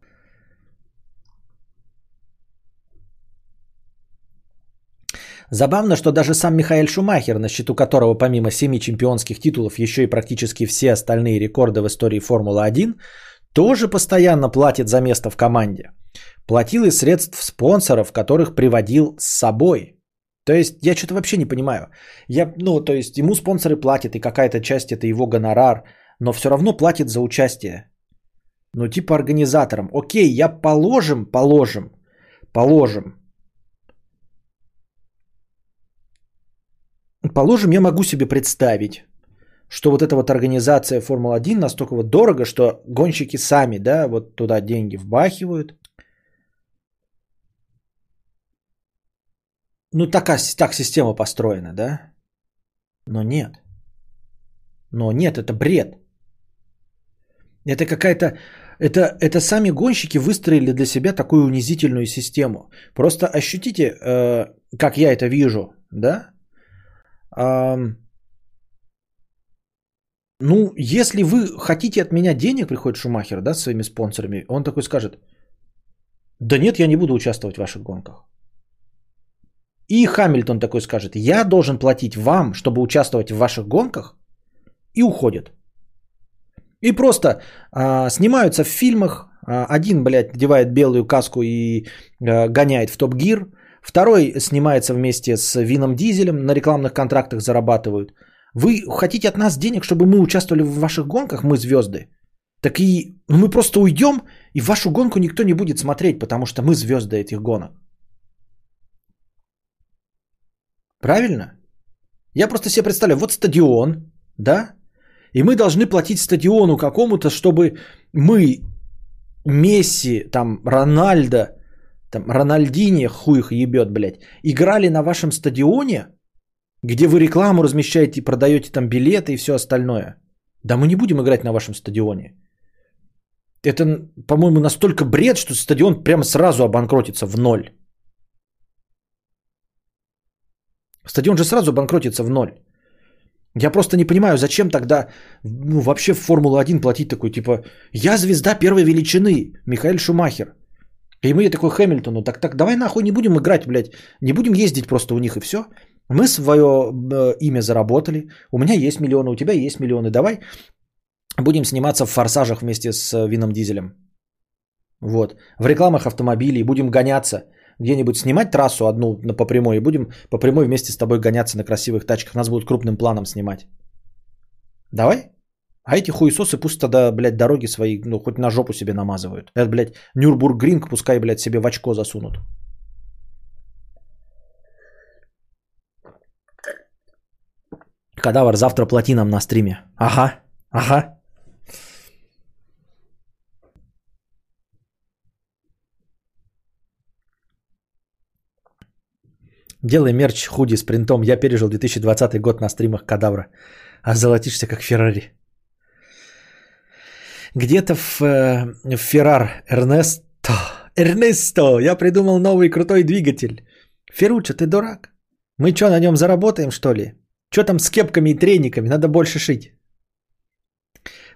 [SPEAKER 1] Забавно, что даже сам Михаил Шумахер, на счету которого помимо семи чемпионских титулов еще и практически все остальные рекорды в истории Формулы-1, тоже постоянно платит за место в команде. Платил из средств спонсоров, которых приводил с собой. То есть я что-то вообще не понимаю. Я, ну, то есть ему спонсоры платят, и какая-то часть это его гонорар, но все равно платит за участие. Ну, типа организаторам. Окей, я положим, положим, положим, Положим, я могу себе представить, что вот эта вот организация Формула-1 настолько вот дорого, что гонщики сами, да, вот туда деньги вбахивают. Ну, так, так система построена, да? Но нет. Но нет, это бред. Это какая-то... Это, это сами гонщики выстроили для себя такую унизительную систему. Просто ощутите, э, как я это вижу, да? Ну, если вы хотите от меня денег, приходит Шумахер, да, с своими спонсорами, он такой скажет, да нет, я не буду участвовать в ваших гонках. И Хамильтон такой скажет, я должен платить вам, чтобы участвовать в ваших гонках, и уходит. И просто а, снимаются в фильмах, а, один, блядь, надевает белую каску и а, гоняет в топ-гир, Второй снимается вместе с Вином Дизелем, на рекламных контрактах зарабатывают. Вы хотите от нас денег, чтобы мы участвовали в ваших гонках, мы звезды? Так и ну, мы просто уйдем, и вашу гонку никто не будет смотреть, потому что мы звезды этих гонок. Правильно? Я просто себе представляю, вот стадион, да? И мы должны платить стадиону какому-то, чтобы мы, Месси, там, Рональдо, там Рональдини, хуй их ебет, блядь, играли на вашем стадионе, где вы рекламу размещаете, продаете там билеты и все остальное. Да мы не будем играть на вашем стадионе. Это, по-моему, настолько бред, что стадион прямо сразу обанкротится в ноль. Стадион же сразу обанкротится в ноль. Я просто не понимаю, зачем тогда ну, вообще в Формулу-1 платить такой, типа, я звезда первой величины, Михаил Шумахер. И мы такой Хэмилтону, так, так давай нахуй не будем играть, блядь, не будем ездить просто у них и все. Мы свое э, имя заработали, у меня есть миллионы, у тебя есть миллионы, давай будем сниматься в форсажах вместе с э, Вином Дизелем. Вот. В рекламах автомобилей будем гоняться. Где-нибудь снимать трассу одну по прямой и будем по прямой вместе с тобой гоняться на красивых тачках. Нас будут крупным планом снимать. Давай? А эти хуесосы пусть тогда, блядь, дороги свои, ну, хоть на жопу себе намазывают. Это, блядь, Нюрбургринг пускай, блядь, себе в очко засунут. Кадавр, завтра плати нам на стриме. Ага, ага. Делай мерч худи с принтом. Я пережил 2020 год на стримах Кадавра. А золотишься как Феррари. Где-то в, э, в Феррар Эрнесто. Эрнесто! Я придумал новый крутой двигатель. Ферруча, ты дурак? Мы что, на нем заработаем, что ли? Что там с кепками и трениками? Надо больше шить.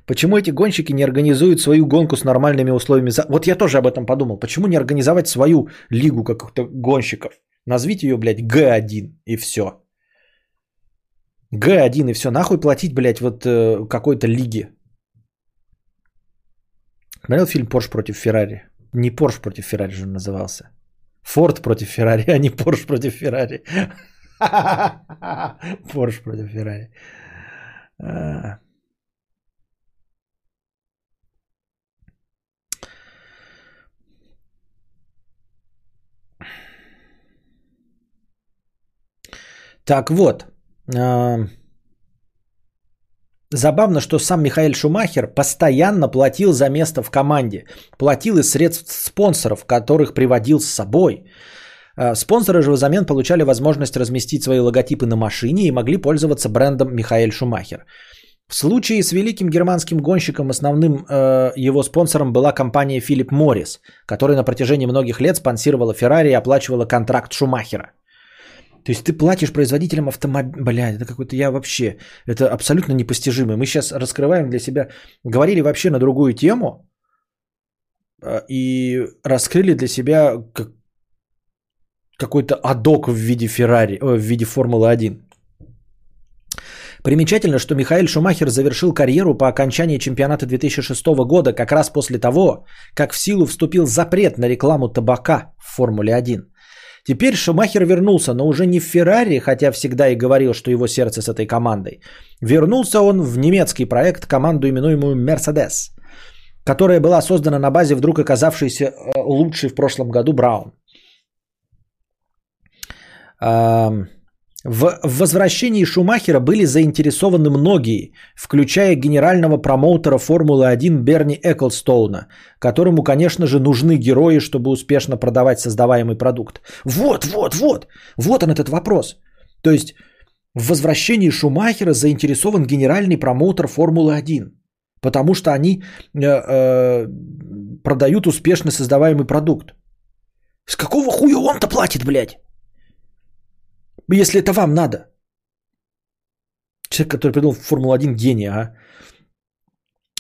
[SPEAKER 1] Почему эти гонщики не организуют свою гонку с нормальными условиями? Вот я тоже об этом подумал. Почему не организовать свою лигу каких-то гонщиков? Назовите ее, блядь, Г1 и все. Г1 и все. Нахуй платить, блядь, вот э, какой-то лиге. Смотрел фильм Порш против Феррари? Не Порш против Феррари же назывался. Форд против Феррари, а не Порш против Феррари. [LAUGHS] Порш против Феррари. А. Так вот, э, забавно, что сам Михаил Шумахер постоянно платил за место в команде. Платил из средств спонсоров, которых приводил с собой. Э, спонсоры же взамен получали возможность разместить свои логотипы на машине и могли пользоваться брендом Михаил Шумахер. В случае с великим германским гонщиком основным э, его спонсором была компания Филипп Моррис, которая на протяжении многих лет спонсировала Феррари и оплачивала контракт Шумахера. То есть ты платишь производителям автомобиля. Это какой-то я вообще... Это абсолютно непостижимо. Мы сейчас раскрываем для себя... Говорили вообще на другую тему а, и раскрыли для себя как... какой-то адок в виде Феррари, в виде Формулы-1. Примечательно, что Михаил Шумахер завершил карьеру по окончании чемпионата 2006 года как раз после того, как в силу вступил запрет на рекламу табака в Формуле 1. Теперь Шумахер вернулся, но уже не в Феррари, хотя всегда и говорил, что его сердце с этой командой. Вернулся он в немецкий проект, команду именуемую Мерседес, которая была создана на базе вдруг оказавшейся э, лучшей в прошлом году Браун. В возвращении Шумахера были заинтересованы многие, включая генерального промоутера Формулы-1 Берни Эклстоуна, которому, конечно же, нужны герои, чтобы успешно продавать создаваемый продукт. Вот, вот, вот, вот он этот вопрос. То есть в возвращении Шумахера заинтересован генеральный промоутер Формулы-1, потому что они э, э, продают успешно создаваемый продукт. С какого хуя он-то платит, блядь? Если это вам надо. Человек, который придумал Формулу-1, гений, а?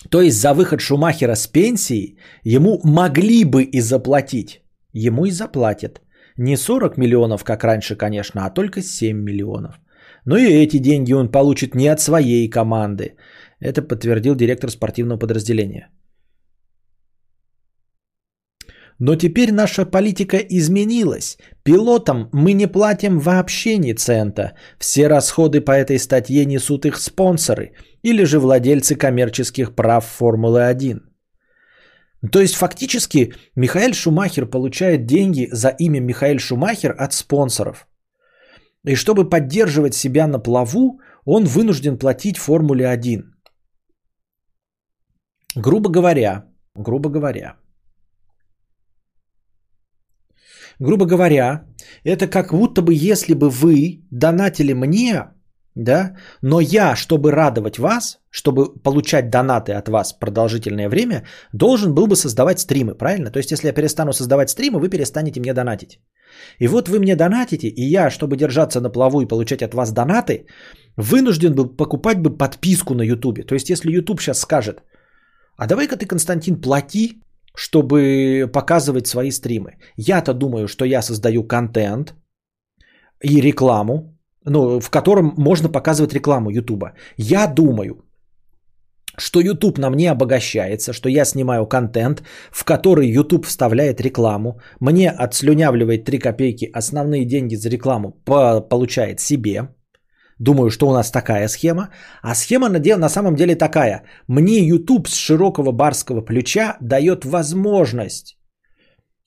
[SPEAKER 1] То есть за выход Шумахера с пенсии ему могли бы и заплатить. Ему и заплатят. Не 40 миллионов, как раньше, конечно, а только 7 миллионов. Но и эти деньги он получит не от своей команды. Это подтвердил директор спортивного подразделения. Но теперь наша политика изменилась. Пилотам мы не платим вообще ни цента. Все расходы по этой статье несут их спонсоры или же владельцы коммерческих прав Формулы-1. То есть фактически Михаил Шумахер получает деньги за имя Михаил Шумахер от спонсоров. И чтобы поддерживать себя на плаву, он вынужден платить Формуле 1. Грубо говоря, грубо говоря, Грубо говоря, это как будто бы если бы вы донатили мне да, но я, чтобы радовать вас, чтобы получать донаты от вас продолжительное время, должен был бы создавать стримы, правильно? То есть, если я перестану создавать стримы, вы перестанете мне донатить. И вот вы мне донатите, и я, чтобы держаться на плаву и получать от вас донаты, вынужден был покупать бы подписку на YouTube. То есть, если YouTube сейчас скажет, а давай-ка ты, Константин, плати, чтобы показывать свои стримы. Я-то думаю, что я создаю контент и рекламу, ну, в котором можно показывать рекламу Ютуба. Я думаю, что YouTube на мне обогащается, что я снимаю контент, в который YouTube вставляет рекламу, мне отслюнявливает 3 копейки, основные деньги за рекламу получает себе. Думаю, что у нас такая схема. А схема на, на самом деле такая. Мне YouTube с широкого барского плеча дает возможность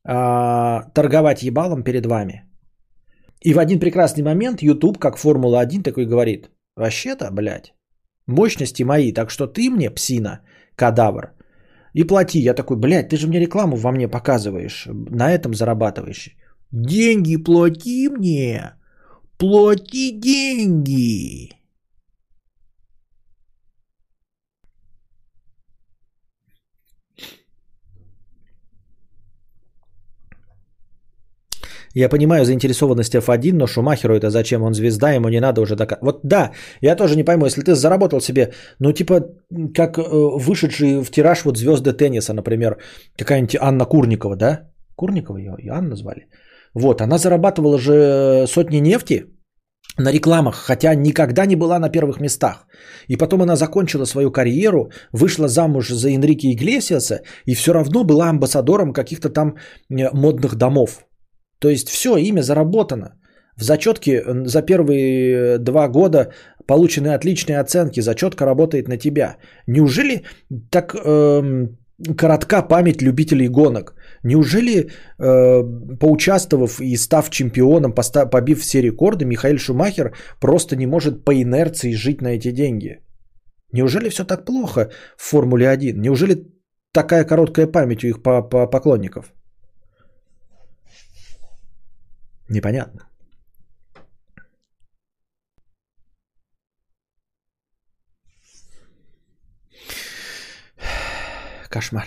[SPEAKER 1] э, торговать ебалом перед вами. И в один прекрасный момент YouTube, как Формула-1, такой говорит, вообще-то, блядь, мощности мои, так что ты мне, псина, кадавр, и плати. Я такой, блядь, ты же мне рекламу во мне показываешь, на этом зарабатываешь. Деньги плати мне, плати деньги. Я понимаю заинтересованность F1, но Шумахеру это зачем? Он звезда, ему не надо уже доказывать. Вот да, я тоже не пойму, если ты заработал себе, ну типа как э, вышедший в тираж вот звезды тенниса, например, какая-нибудь Анна Курникова, да? Курникова ее и Анна звали. Вот, она зарабатывала же сотни нефти на рекламах, хотя никогда не была на первых местах. И потом она закончила свою карьеру, вышла замуж за Энрике Иглесиаса и все равно была амбассадором каких-то там э, модных домов. То есть все, имя заработано. В зачетке за первые два года получены отличные оценки, зачетка работает на тебя. Неужели так э, коротка память любителей гонок? Неужели, э, поучаствовав и став чемпионом, постав, побив все рекорды, Михаил Шумахер просто не может по инерции жить на эти деньги? Неужели все так плохо в Формуле 1? Неужели такая короткая память у их поклонников? Непонятно. Кошмар.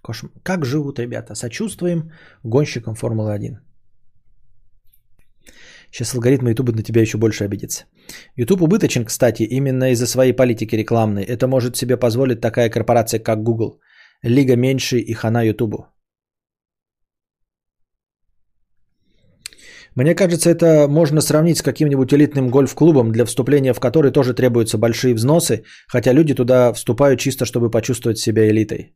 [SPEAKER 1] Кошмар. Как живут ребята? Сочувствуем гонщикам Формулы-1. Сейчас алгоритмы YouTube на тебя еще больше обидится. YouTube убыточен, кстати, именно из-за своей политики рекламной. Это может себе позволить такая корпорация, как Google. Лига меньше и хана YouTube. Мне кажется, это можно сравнить с каким-нибудь элитным гольф-клубом, для вступления в который тоже требуются большие взносы, хотя люди туда вступают чисто, чтобы почувствовать себя элитой.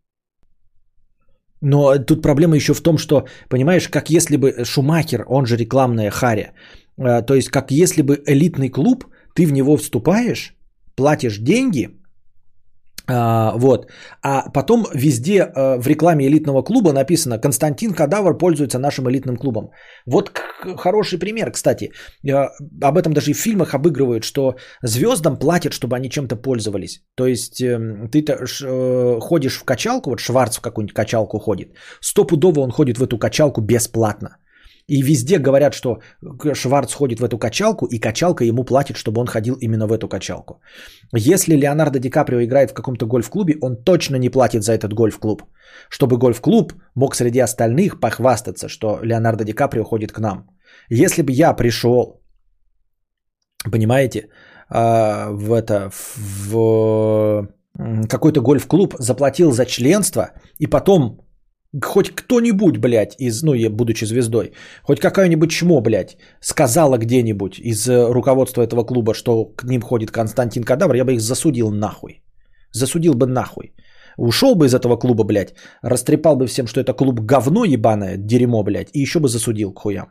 [SPEAKER 1] Но тут проблема еще в том, что, понимаешь, как если бы Шумахер, он же рекламная Харя, э, то есть как если бы элитный клуб, ты в него вступаешь, платишь деньги, а, вот. А потом везде а, в рекламе элитного клуба написано Константин Кадавр пользуется нашим элитным клубом. Вот хороший пример, кстати. А, об этом даже и в фильмах обыгрывают, что звездам платят, чтобы они чем-то пользовались. То есть эм, ты э, ходишь в качалку, вот Шварц в какую-нибудь качалку ходит, стопудово он ходит в эту качалку бесплатно. И везде говорят, что Шварц ходит в эту качалку, и качалка ему платит, чтобы он ходил именно в эту качалку. Если Леонардо Ди Каприо играет в каком-то гольф-клубе, он точно не платит за этот гольф-клуб. Чтобы гольф-клуб мог среди остальных похвастаться, что Леонардо Ди Каприо ходит к нам. Если бы я пришел, понимаете, а, в это, в какой-то гольф-клуб, заплатил за членство, и потом хоть кто-нибудь, блядь, из, ну, я будучи звездой, хоть какая-нибудь чмо, блядь, сказала где-нибудь из э, руководства этого клуба, что к ним ходит Константин Кадавр, я бы их засудил нахуй. Засудил бы нахуй. Ушел бы из этого клуба, блядь, растрепал бы всем, что это клуб говно ебаное, дерьмо, блядь, и еще бы засудил к хуям.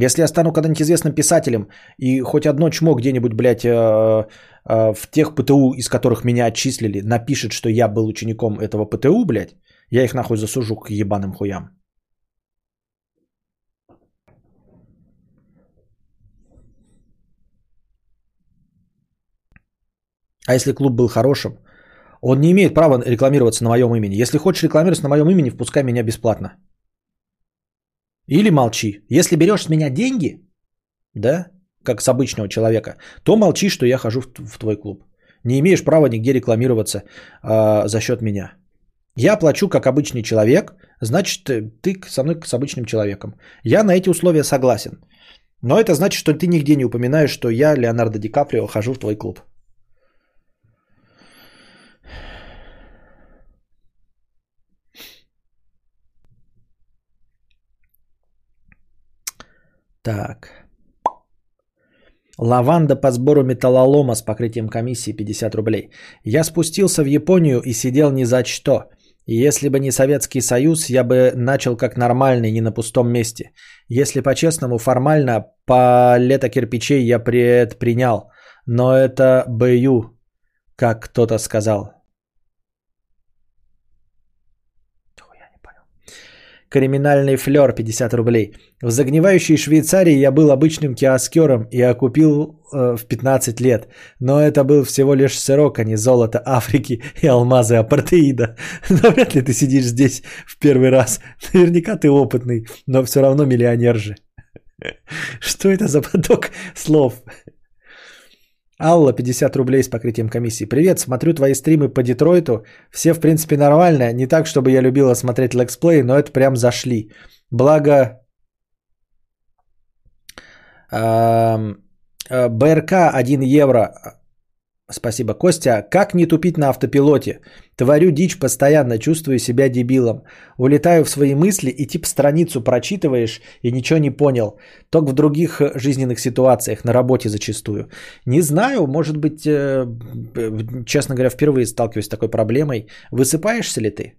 [SPEAKER 1] Если я стану когда-нибудь известным писателем, и хоть одно чмо где-нибудь, блядь, э, в тех ПТУ, из которых меня отчислили, напишет, что я был учеником этого ПТУ, блядь, я их нахуй засужу к ебаным хуям. А если клуб был хорошим, он не имеет права рекламироваться на моем имени. Если хочешь рекламироваться на моем имени, впускай меня бесплатно. Или молчи. Если берешь с меня деньги, да, как с обычного человека, то молчи, что я хожу в, твой клуб. Не имеешь права нигде рекламироваться э, за счет меня. Я плачу как обычный человек, значит, ты со мной с обычным человеком. Я на эти условия согласен. Но это значит, что ты нигде не упоминаешь, что я, Леонардо Ди Каприо, хожу в твой клуб. Так. Лаванда по сбору металлолома с покрытием комиссии 50 рублей. Я спустился в Японию и сидел ни за что. Если бы не Советский Союз, я бы начал как нормальный, не на пустом месте. Если по-честному, формально, палета кирпичей я предпринял. Но это БЮ, как кто-то сказал. Криминальный флер 50 рублей. В загнивающей Швейцарии я был обычным киоскером и окупил э, в 15 лет. Но это был всего лишь сырок, а не золото Африки и алмазы апартеида. [LAUGHS] Но вряд ли ты сидишь здесь в первый раз. Наверняка ты опытный, но все равно миллионер же. [LAUGHS] Что это за поток слов? Алла, 50 рублей с покрытием комиссии. Привет, смотрю твои стримы по Детройту. Все, в принципе, нормально. Не так, чтобы я любила смотреть лексплей, но это прям зашли. Благо, э, БРК 1 евро. Спасибо. Костя, как не тупить на автопилоте? Творю дичь постоянно, чувствую себя дебилом. Улетаю в свои мысли и тип страницу прочитываешь и ничего не понял. Только в других э, жизненных ситуациях, на работе зачастую. Не знаю, может быть, э, честно говоря, впервые сталкиваюсь с такой проблемой. Высыпаешься ли ты?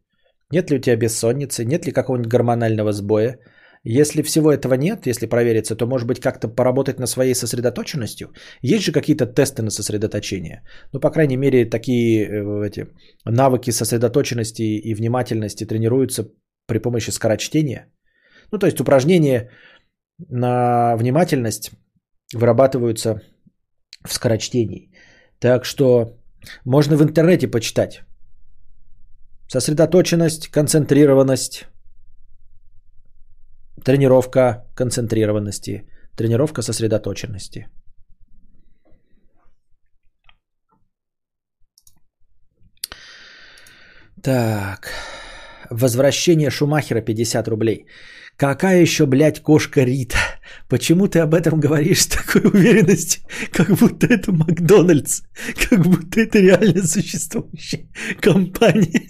[SPEAKER 1] Нет ли у тебя бессонницы? Нет ли какого-нибудь гормонального сбоя? Если всего этого нет, если провериться, то может быть как-то поработать на своей сосредоточенностью. Есть же какие-то тесты на сосредоточение. Ну, по крайней мере, такие э, эти, навыки сосредоточенности и внимательности тренируются при помощи скорочтения. Ну, то есть упражнения на внимательность вырабатываются в скорочтении. Так что можно в интернете почитать. Сосредоточенность, концентрированность – Тренировка концентрированности. Тренировка сосредоточенности. Так. Возвращение Шумахера 50 рублей. Какая еще, блядь, кошка Рита? Почему ты об этом говоришь с такой уверенностью, как будто это Макдональдс, как будто это реально существующая компания?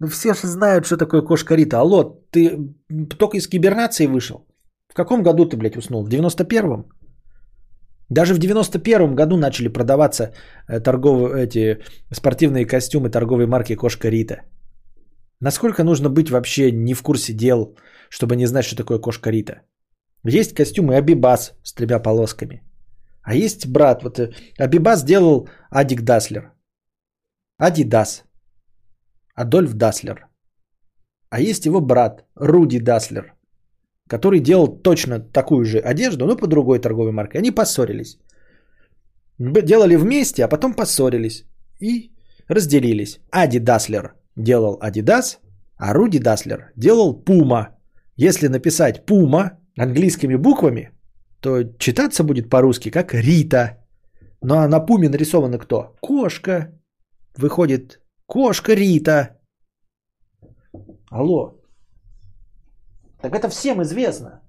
[SPEAKER 1] Ну все же знают, что такое кошка Рита. Алло, ты только из кибернации вышел? В каком году ты, блядь, уснул? В 91-м? Даже в 91-м году начали продаваться э, торговые, эти спортивные костюмы торговой марки Кошка Рита. Насколько нужно быть вообще не в курсе дел, чтобы не знать, что такое Кошка Рита? Есть костюмы Абибас с тремя полосками. А есть брат, вот э, Абибас делал Адик Даслер. Адидас. Адольф Даслер. А есть его брат Руди Даслер, который делал точно такую же одежду, но по другой торговой марке. Они поссорились. Делали вместе, а потом поссорились и разделились. Ади Даслер делал Адидас, а Руди Даслер делал Пума. Если написать Пума английскими буквами, то читаться будет по-русски как Рита. Ну а на Пуме нарисовано кто? Кошка выходит кошка Рита. Алло. Так это всем известно.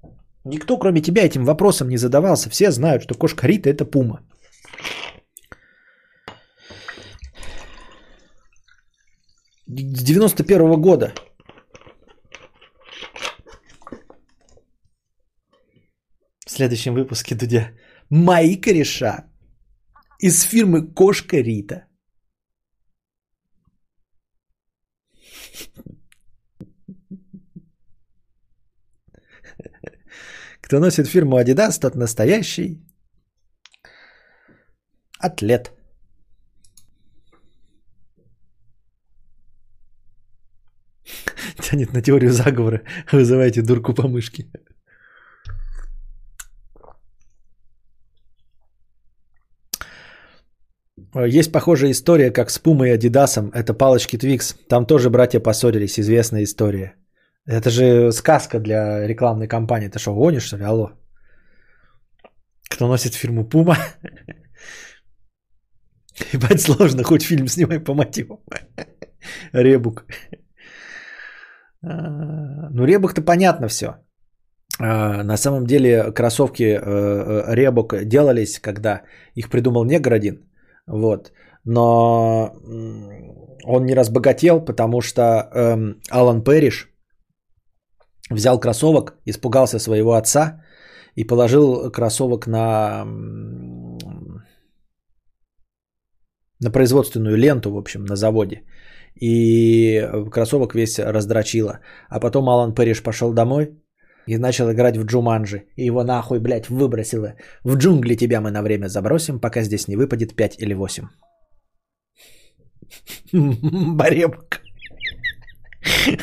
[SPEAKER 1] Никто, кроме тебя, этим вопросом не задавался. Все знают, что кошка Рита это пума. С 91 -го года. В следующем выпуске, Дудя. Мои кореша из фирмы Кошка Рита. Кто носит фирму Adidas, тот настоящий атлет. Тянет на теорию заговора. Вызывайте дурку по мышке. Э, Есть похожая история, как с Пумой и Адидасом. Это палочки Твикс. Там тоже братья поссорились. Известная история. Это же сказка для рекламной кампании. Ты что, гонишь, что ли? Алло. Кто носит фирму Пума? [LAUGHS] Ебать сложно, хоть фильм снимай по мотивам. [LAUGHS] Ребук. А, Ну, Ребук-то понятно все. На самом деле кроссовки э, Ребук делались, когда их придумал негр один. Вот. Но он не разбогател, потому что эм, Алан Пэриш взял кроссовок, испугался своего отца и положил кроссовок на, на производственную ленту, в общем, на заводе. И кроссовок весь раздрочило. А потом Алан Пэриш пошел домой и начал играть в Джуманджи. И его нахуй, блядь, выбросило. В джунгли тебя мы на время забросим, пока здесь не выпадет 5 или 8. [LAUGHS] Баребок.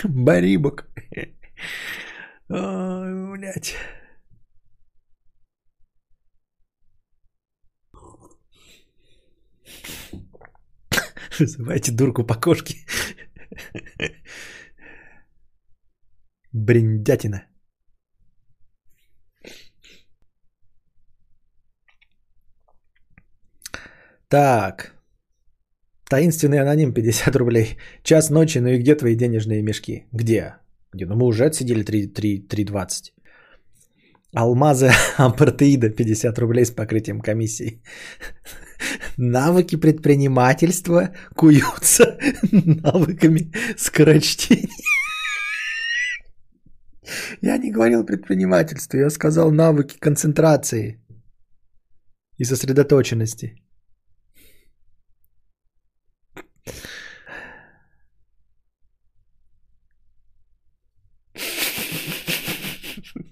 [SPEAKER 1] Барибок. Ой, блядь. Вызывайте дурку по кошке. Бриндятина. Так. Таинственный аноним 50 рублей. Час ночи, ну и где твои денежные мешки? Где? Где? Ну мы уже отсидели 3.20. Алмазы [LAUGHS] ампартеида 50 рублей с покрытием комиссии. [LAUGHS] Навыки предпринимательства куются [LAUGHS] навыками скорочтения. Я не говорил предпринимательство, я сказал навыки концентрации и сосредоточенности.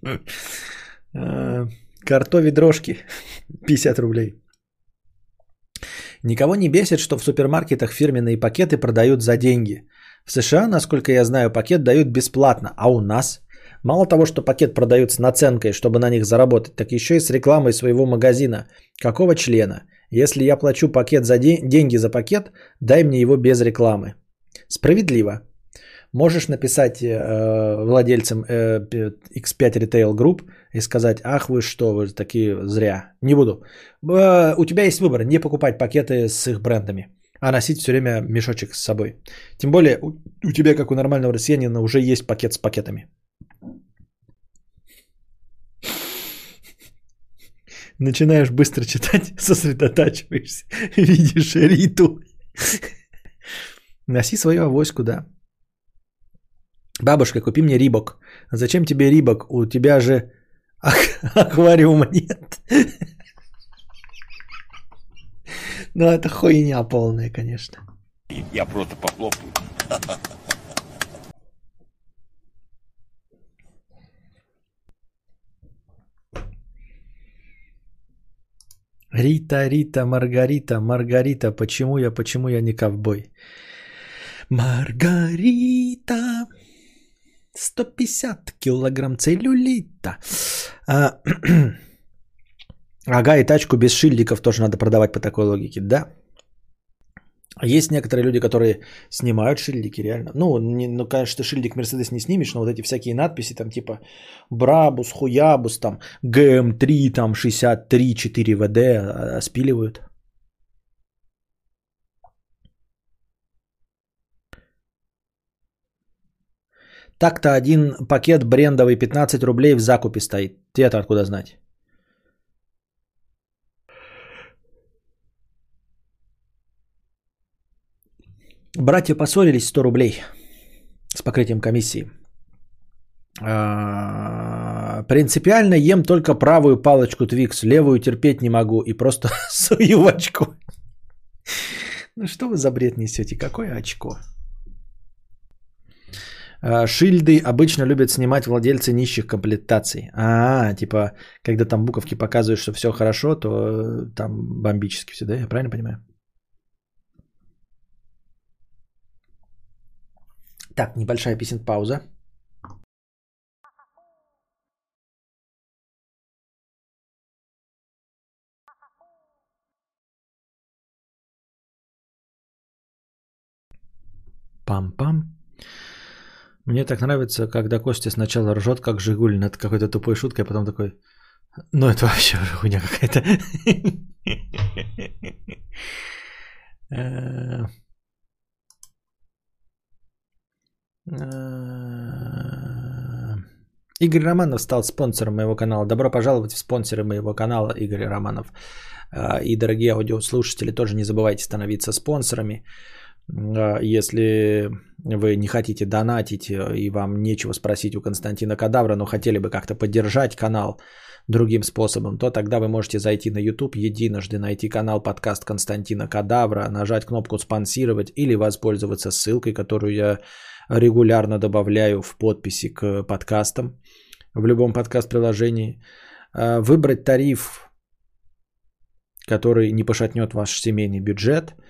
[SPEAKER 1] [LAUGHS] Картови дрожки [LAUGHS] 50 рублей. Никого не бесит, что в супермаркетах фирменные пакеты продают за деньги. В США, насколько я знаю, пакет дают бесплатно, а у нас мало того, что пакет продают с наценкой, чтобы на них заработать, так еще и с рекламой своего магазина. Какого члена? Если я плачу пакет за день, деньги за пакет, дай мне его без рекламы. Справедливо. Можешь написать э, владельцам э, X5 Retail Group и сказать, ах вы что, вы такие зря. Не буду. Э, у тебя есть выбор, не покупать пакеты с их брендами, а носить все время мешочек с собой. Тем более у, у тебя, как у нормального россиянина, уже есть пакет с пакетами. Начинаешь быстро читать, [LAUGHS] сосредотачиваешься, видишь Риту. [LAUGHS] Носи свою авоську, да. Бабушка, купи мне рибок. Зачем тебе рибок? У тебя же ак- [LAUGHS] аквариума нет. [LAUGHS] Ну, это хуйня полная, конечно.
[SPEAKER 3] Я просто похлопаю.
[SPEAKER 1] Рита, Рита, Маргарита, Маргарита, почему я, почему я не ковбой? Маргарита, 150 килограмм целлюлита. А, [CLEARS THROAT] ага, и тачку без шильдиков тоже надо продавать по такой логике, да? Есть некоторые люди, которые снимают шильдики, реально. Ну, не, ну, конечно, ты шильдик Мерседес не снимешь, но вот эти всякие надписи, там типа Брабус, Хуябус, там ГМ3, там 63, 4 ВД а, спиливают. Так-то один пакет брендовый 15 рублей в закупе стоит. Ты это откуда знать? Братья поссорились 100 рублей с покрытием комиссии. А, Принципиально ем только правую палочку Твикс, левую терпеть не могу и просто [LAUGHS] сую в очко. Ну что вы за бред несете? Какое очко? А, шильды обычно любят снимать владельцы нищих комплектаций. А, типа, когда там буковки показывают, что все хорошо, то э, там бомбически все, да? Я правильно понимаю? Так, небольшая песен пауза. Пам-пам. Мне так нравится, когда Костя сначала ржет, как Жигуль, над какой-то тупой шуткой, а потом такой, ну это вообще хуйня какая-то. Э, э, Игорь Романов стал спонсором моего канала. Добро пожаловать в спонсоры моего канала, Игорь Романов. Э, и, дорогие аудиослушатели, тоже не забывайте становиться спонсорами. Если вы не хотите донатить и вам нечего спросить у Константина Кадавра, но хотели бы как-то поддержать канал другим способом, то тогда вы можете зайти на YouTube, единожды найти канал подкаст Константина Кадавра, нажать кнопку «Спонсировать» или воспользоваться ссылкой, которую я регулярно добавляю в подписи к подкастам в любом подкаст-приложении. Выбрать тариф, который не пошатнет ваш семейный бюджет –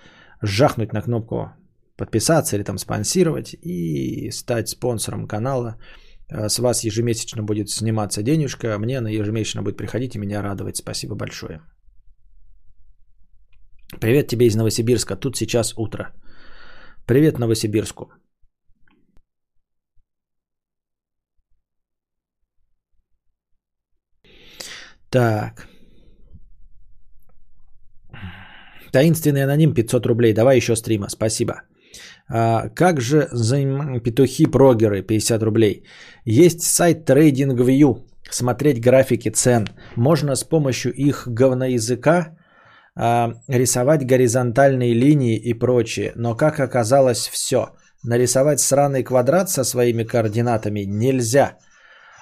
[SPEAKER 1] жахнуть на кнопку подписаться или там спонсировать и стать спонсором канала. Э, с вас ежемесячно будет сниматься денежка, мне она ежемесячно будет приходить и меня радовать. Спасибо большое. Привет тебе из Новосибирска. Тут сейчас утро. Привет Новосибирску. Так. Таинственный аноним 500 рублей. Давай еще стрима. Спасибо. А, как же заим... петухи-прогеры 50 рублей? Есть сайт TradingView. Смотреть графики цен. Можно с помощью их говноязыка а, рисовать горизонтальные линии и прочее. Но как оказалось все. Нарисовать сраный квадрат со своими координатами нельзя.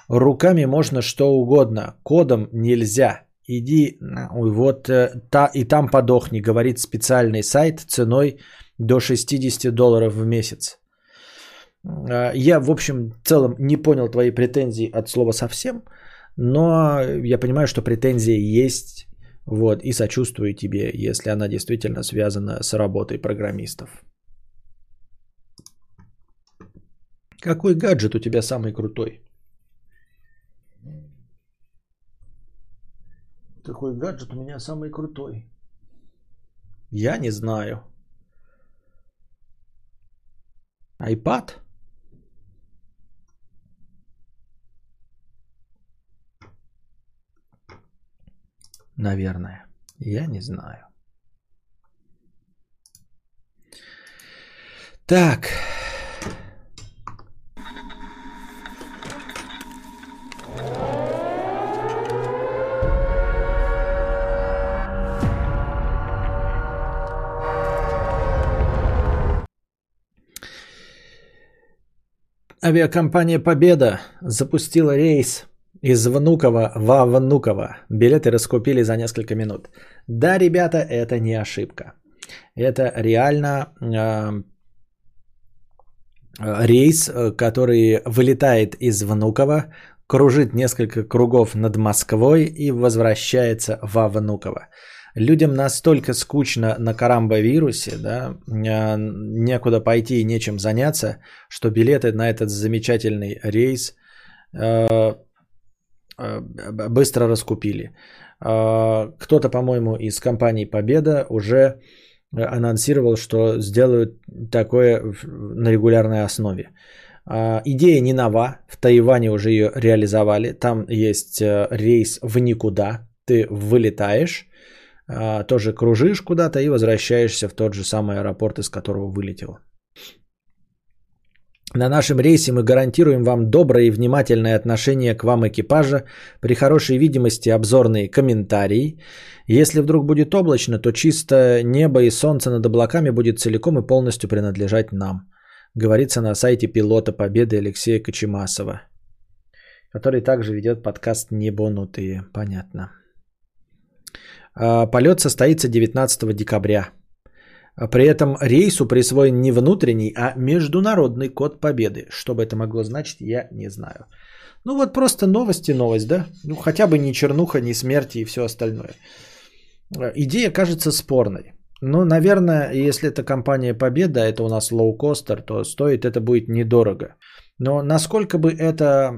[SPEAKER 1] Руками можно что угодно. Кодом нельзя. Иди, ой, вот э, та, и там подохни, говорит специальный сайт ценой до 60 долларов в месяц. А, я, в общем, в целом не понял твои претензии от слова совсем, но я понимаю, что претензии есть, вот, и сочувствую тебе, если она действительно связана с работой программистов. Какой гаджет у тебя самый крутой? Какой гаджет у меня самый крутой? Я не знаю. iPad? Наверное. Я не знаю. Так. Авиакомпания «Победа» запустила рейс из Внуково во Внуково. Билеты раскупили за несколько минут. Да, ребята, это не ошибка. Это реально э, рейс, который вылетает из Внуково, кружит несколько кругов над Москвой и возвращается во Внуково людям настолько скучно на карамбо-вирусе, да, а, некуда пойти и нечем заняться, что билеты на этот замечательный рейс э, э, быстро раскупили. Э, кто-то, по-моему, из компании Победа уже анонсировал, что сделают такое на регулярной основе. Идея не нова, в Тайване уже ее реализовали. Там есть рейс в никуда, ты вылетаешь, а, тоже кружишь куда-то и возвращаешься в тот же самый аэропорт, из которого вылетел. На нашем рейсе мы гарантируем вам доброе и внимательное отношение к вам экипажа, при хорошей видимости обзорные комментарии. Если вдруг будет облачно, то чисто небо и солнце над облаками будет целиком и полностью принадлежать нам. Говорится на сайте пилота Победы Алексея Кочемасова, который также ведет подкаст «Небонутые». Понятно. А, полет состоится 19 декабря. При этом рейсу присвоен не внутренний, а международный код победы. Что бы это могло значить, я не знаю. Ну вот просто новости, новость, да? Ну хотя бы ни чернуха, ни смерти и все остальное. Идея кажется спорной. Ну, наверное, если это компания Победа, это у нас лоукостер, то стоит это будет недорого. Но насколько бы это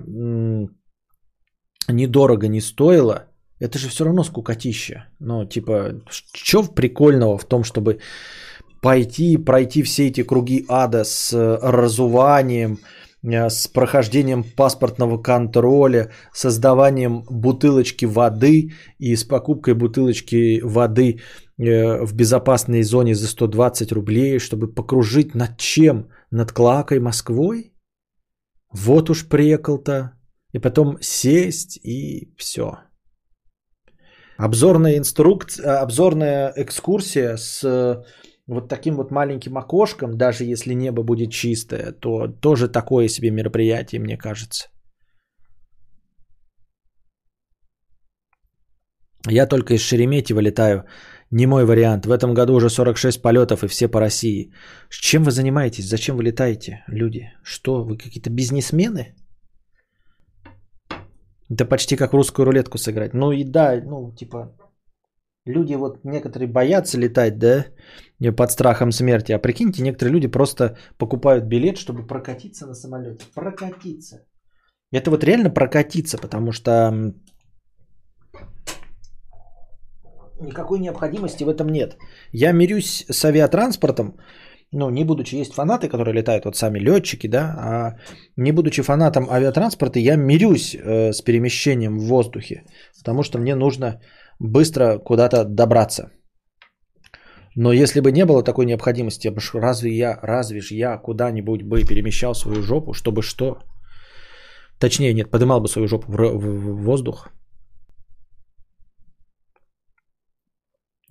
[SPEAKER 1] недорого не стоило, это же все равно скукотища. Ну, типа, что прикольного в том, чтобы пойти, пройти все эти круги ада с э, разуванием, э, с прохождением паспортного контроля, создаванием бутылочки воды и с покупкой бутылочки воды э, в безопасной зоне за 120 рублей, чтобы покружить над чем? Над Клакой Москвой? Вот уж прекол-то. И потом сесть и все. Обзорная инструкция, обзорная экскурсия с вот таким вот маленьким окошком, даже если небо будет чистое, то тоже такое себе мероприятие, мне кажется. Я только из Шереметьево летаю. Не мой вариант. В этом году уже 46 полетов и все по России. Чем вы занимаетесь? Зачем вы летаете, люди? Что, вы какие-то бизнесмены? Это почти как русскую рулетку сыграть. Ну и да, ну типа люди вот некоторые боятся летать, да, под страхом смерти. А прикиньте, некоторые люди просто покупают билет, чтобы прокатиться на самолете. Прокатиться. Это вот реально прокатиться, потому что никакой необходимости в этом нет. Я мирюсь с авиатранспортом, ну, не будучи, есть фанаты, которые летают, вот сами летчики, да, а не будучи фанатом авиатранспорта, я мирюсь э, с перемещением в воздухе, потому что мне нужно быстро куда-то добраться. Но если бы не было такой необходимости, разве я, разве ж я куда-нибудь бы перемещал свою жопу, чтобы что? Точнее, нет, поднимал бы свою жопу в, в, в воздух.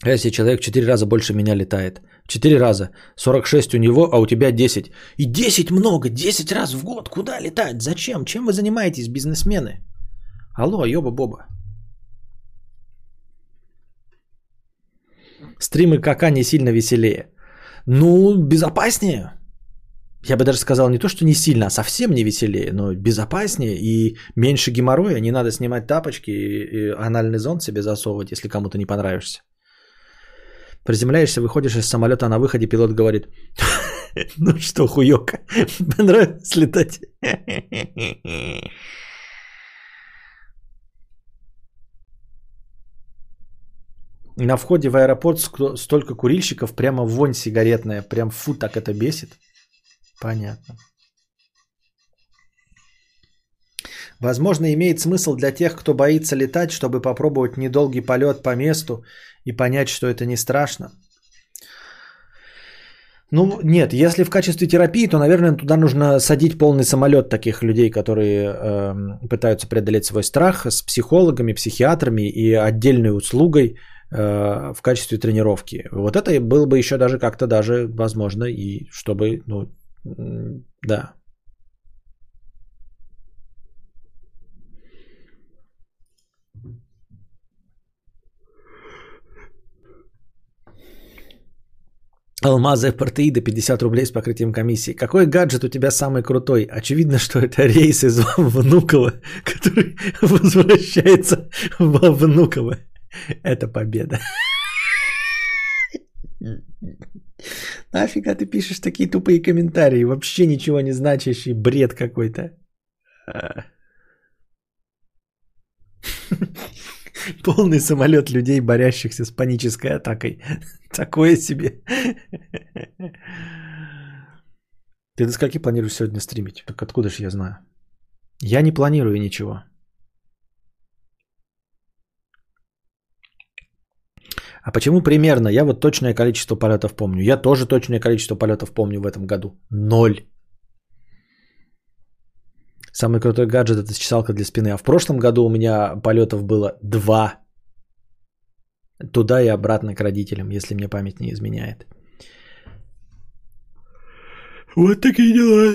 [SPEAKER 1] Если человек в 4 раза больше меня летает. 4 раза. 46 у него, а у тебя 10. И 10 много, 10 раз в год. Куда летать? Зачем? Чем вы занимаетесь, бизнесмены? Алло, ёба-боба. Стримы КК не сильно веселее. Ну, безопаснее. Я бы даже сказал не то, что не сильно, а совсем не веселее, но безопаснее и меньше геморроя. Не надо снимать тапочки и анальный зонд себе засовывать, если кому-то не понравишься. Приземляешься, выходишь из самолета, на выходе пилот говорит, [LAUGHS] ну что, хуёк, [LAUGHS] понравилось летать? На входе в аэропорт столько курильщиков, прямо вонь сигаретная, прям фу, так это бесит. Понятно. Возможно, имеет смысл для тех, кто боится летать, чтобы попробовать недолгий полет по месту и понять, что это не страшно. Ну, нет, если в качестве терапии, то, наверное, туда нужно садить полный самолет таких людей, которые э, пытаются преодолеть свой страх с психологами, психиатрами и отдельной услугой Э, в качестве тренировки. Вот это было бы еще даже как-то даже возможно и чтобы, ну, да. Алмазы партеида 50 рублей с покрытием комиссии. Какой гаджет у тебя самый крутой? Очевидно, что это рейс из Внуково, [LAUGHS] который возвращается во Внуково. Это победа. Нафига ты пишешь такие тупые комментарии? Вообще ничего не значащий бред какой-то. [LAUGHS] Полный самолет людей, борящихся с панической атакой. [LAUGHS] Такое себе. [LAUGHS] Ты до скольки планируешь сегодня стримить? Так откуда же я знаю? Я не планирую ничего. А почему примерно? Я вот точное количество полетов помню. Я тоже точное количество полетов помню в этом году. Ноль. Самый крутой гаджет это чесалка для спины. А в прошлом году у меня полетов было два. Туда и обратно к родителям, если мне память не изменяет. Вот такие дела.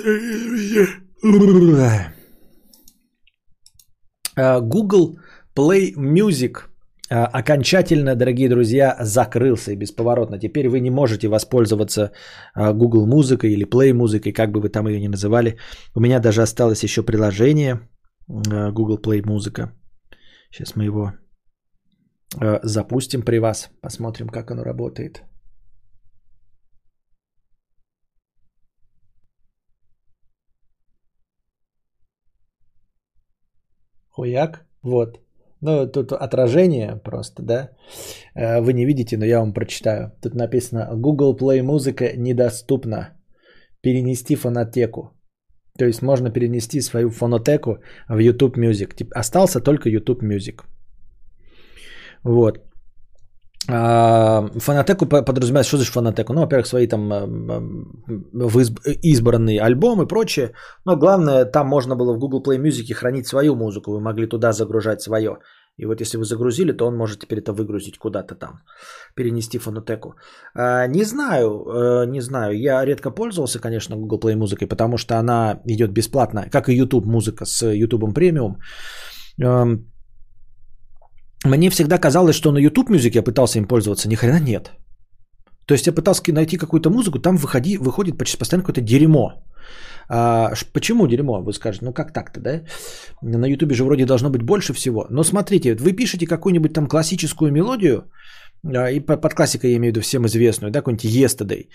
[SPEAKER 1] А, Google Play Music окончательно, дорогие друзья, закрылся и бесповоротно. Теперь вы не можете воспользоваться а, Google музыкой или Play музыкой, как бы вы там ее ни называли. У меня даже осталось еще приложение а, Google Play музыка. Сейчас мы его запустим при вас, посмотрим, как оно работает. Хуяк, вот. Ну, тут отражение просто, да. Э, Вы не видите, но я вам прочитаю. Тут написано Google Play музыка недоступна. Перенести фонотеку. То есть можно перенести свою фонотеку в YouTube Music. Остался только YouTube Music. Вот. А, Фонотеку по- подразумевает, что значит фонотеку? Ну, во-первых, свои там эм, эм, избранные альбомы и прочее. Но главное, там можно было в Google Play Music хранить свою музыку. Вы могли туда загружать свое. И вот если вы загрузили, то он может теперь это выгрузить куда-то там, перенести фонотеку. А, Не знаю, э, не знаю. Я редко пользовался, конечно, Google Play музыкой, потому что она идет бесплатно, как и YouTube музыка с YouTube премиум. Мне всегда казалось, что на YouTube Music я пытался им пользоваться, ни хрена нет. То есть я пытался найти какую-то музыку, там выходи, выходит почти постоянно какое-то дерьмо. А, почему дерьмо? Вы скажете, ну как так-то, да? На Ютубе же вроде должно быть больше всего. Но смотрите, вы пишете какую-нибудь там классическую мелодию, а, и по- под классикой я имею в виду всем известную, да, какой-нибудь Yesterday,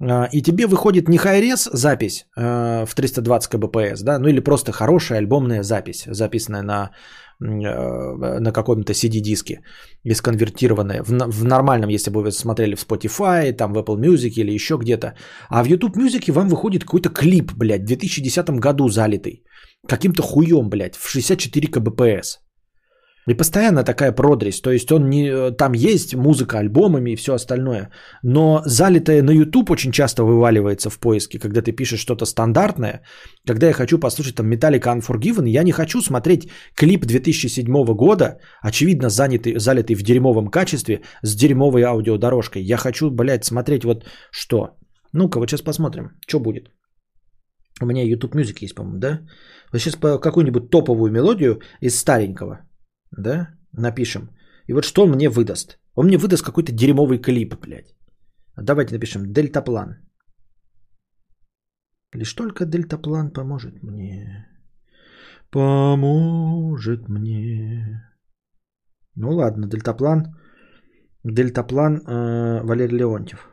[SPEAKER 1] а, и тебе выходит не хайрес запись а, в 320 кбпс, да, ну или просто хорошая альбомная запись, записанная на, на каком-то CD-диске и сконвертированная в, в нормальном, если бы вы смотрели в Spotify, там в Apple Music или еще где-то. А в YouTube Music вам выходит какой-то клип, блядь, в 2010 году залитый. Каким-то хуем, блядь, в 64 кбпс. И постоянно такая продресь. То есть он не, там есть музыка альбомами и все остальное. Но залитое на YouTube очень часто вываливается в поиске, когда ты пишешь что-то стандартное. Когда я хочу послушать там Metallica Unforgiven, я не хочу смотреть клип 2007 года, очевидно занятый, залитый в дерьмовом качестве, с дерьмовой аудиодорожкой. Я хочу, блядь, смотреть вот что. Ну-ка, вот сейчас посмотрим, что будет. У меня YouTube Music есть, по-моему, да? Вот сейчас по какую-нибудь топовую мелодию из старенького, да, напишем. И вот что он мне выдаст? Он мне выдаст какой-то дерьмовый клип, блядь. Давайте напишем дельтаплан. Лишь только дельтаплан поможет мне. Поможет мне. Ну ладно, дельтаплан. Дельтаплан э, Валерий Леонтьев.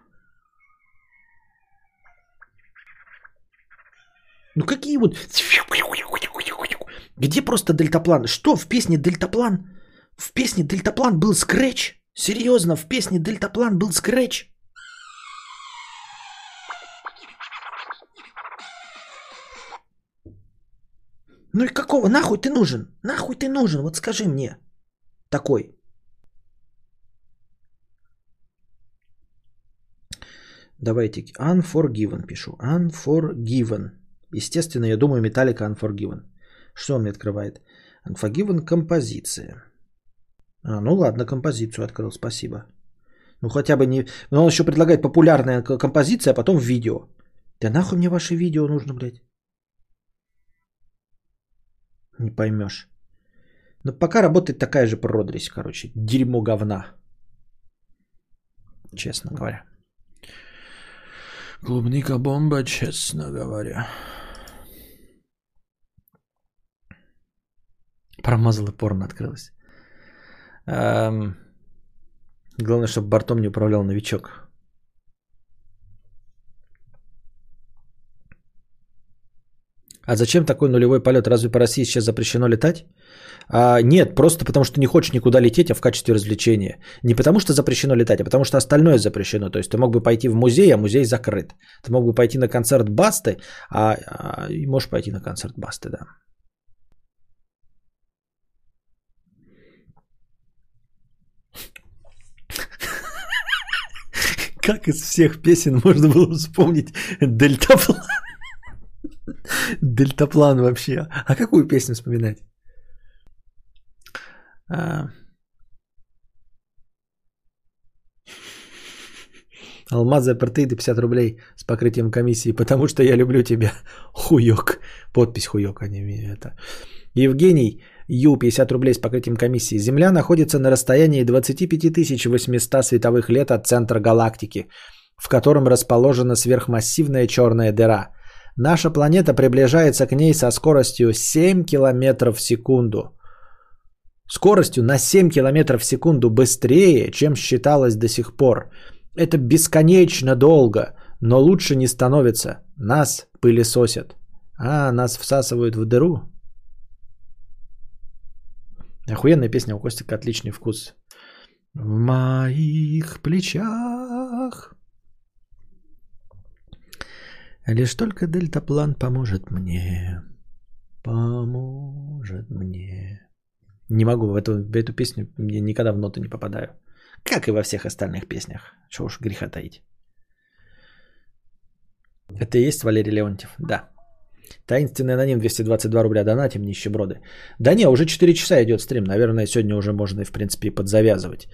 [SPEAKER 1] Ну какие вот... Где просто дельтаплан? Что в песне дельтаплан? В песне дельтаплан был скретч? Серьезно, в песне дельтаплан был скретч? Ну и какого? Нахуй ты нужен? Нахуй ты нужен? Вот скажи мне. Такой. Давайте. Unforgiven пишу. Unforgiven. Естественно, я думаю, Металлика Unforgiven. Что он мне открывает? Unforgiven композиция. А, ну ладно, композицию открыл, спасибо. Ну хотя бы не... Но он еще предлагает популярная композиция, а потом видео. Да нахуй мне ваше видео нужно, блядь? Не поймешь. Но пока работает такая же продресь, короче. Дерьмо говна. Честно говоря. Клубника бомба, честно говоря. Промазала порно открылась. Эм, Главное, чтобы бортом не управлял новичок. А зачем такой нулевой полет? Разве по России сейчас запрещено летать? А, нет, просто потому что не хочешь никуда лететь, а в качестве развлечения. Не потому что запрещено летать, а потому что остальное запрещено. То есть ты мог бы пойти в музей, а музей закрыт. Ты мог бы пойти на концерт Басты, а, а можешь пойти на концерт Басты, да. Как из всех песен можно было вспомнить Дельтаплан? Дельтаплан вообще. А какую песню вспоминать? А. Алмазы апартеиды 50 рублей с покрытием комиссии, потому что я люблю тебя. Хуёк. Подпись хуёк, а не это. Евгений Ю, 50 рублей с покрытием комиссии. Земля находится на расстоянии 25 800 световых лет от центра галактики, в котором расположена сверхмассивная черная дыра. Наша планета приближается к ней со скоростью 7 км в секунду. Скоростью на 7 км в секунду быстрее, чем считалось до сих пор. Это бесконечно долго, но лучше не становится. Нас пылесосят. А, нас всасывают в дыру. Охуенная песня у Костика, отличный вкус. В моих плечах Лишь только дельтаплан поможет мне. Поможет мне. Не могу в эту, в эту песню, я никогда в ноты не попадаю. Как и во всех остальных песнях. Чего уж греха таить. Это и есть Валерий Леонтьев? Да. Таинственный аноним 222 рубля донатим, нищеброды. Да не, уже 4 часа идет стрим. Наверное, сегодня уже можно и, в принципе, подзавязывать.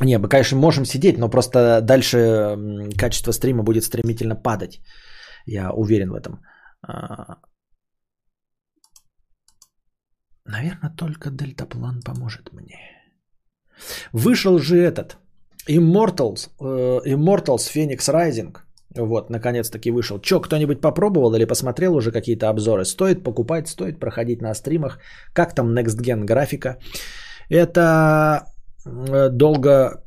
[SPEAKER 1] Не, мы, конечно, можем сидеть, но просто дальше качество стрима будет стремительно падать. Я уверен в этом. А, наверное, только дельтаплан поможет мне. Вышел же этот Immortals, э, Immortals Phoenix Rising. Вот, наконец-таки вышел. Че, кто-нибудь попробовал или посмотрел уже какие-то обзоры? Стоит покупать, стоит проходить на стримах. Как там Next Gen графика? Это Э, долго,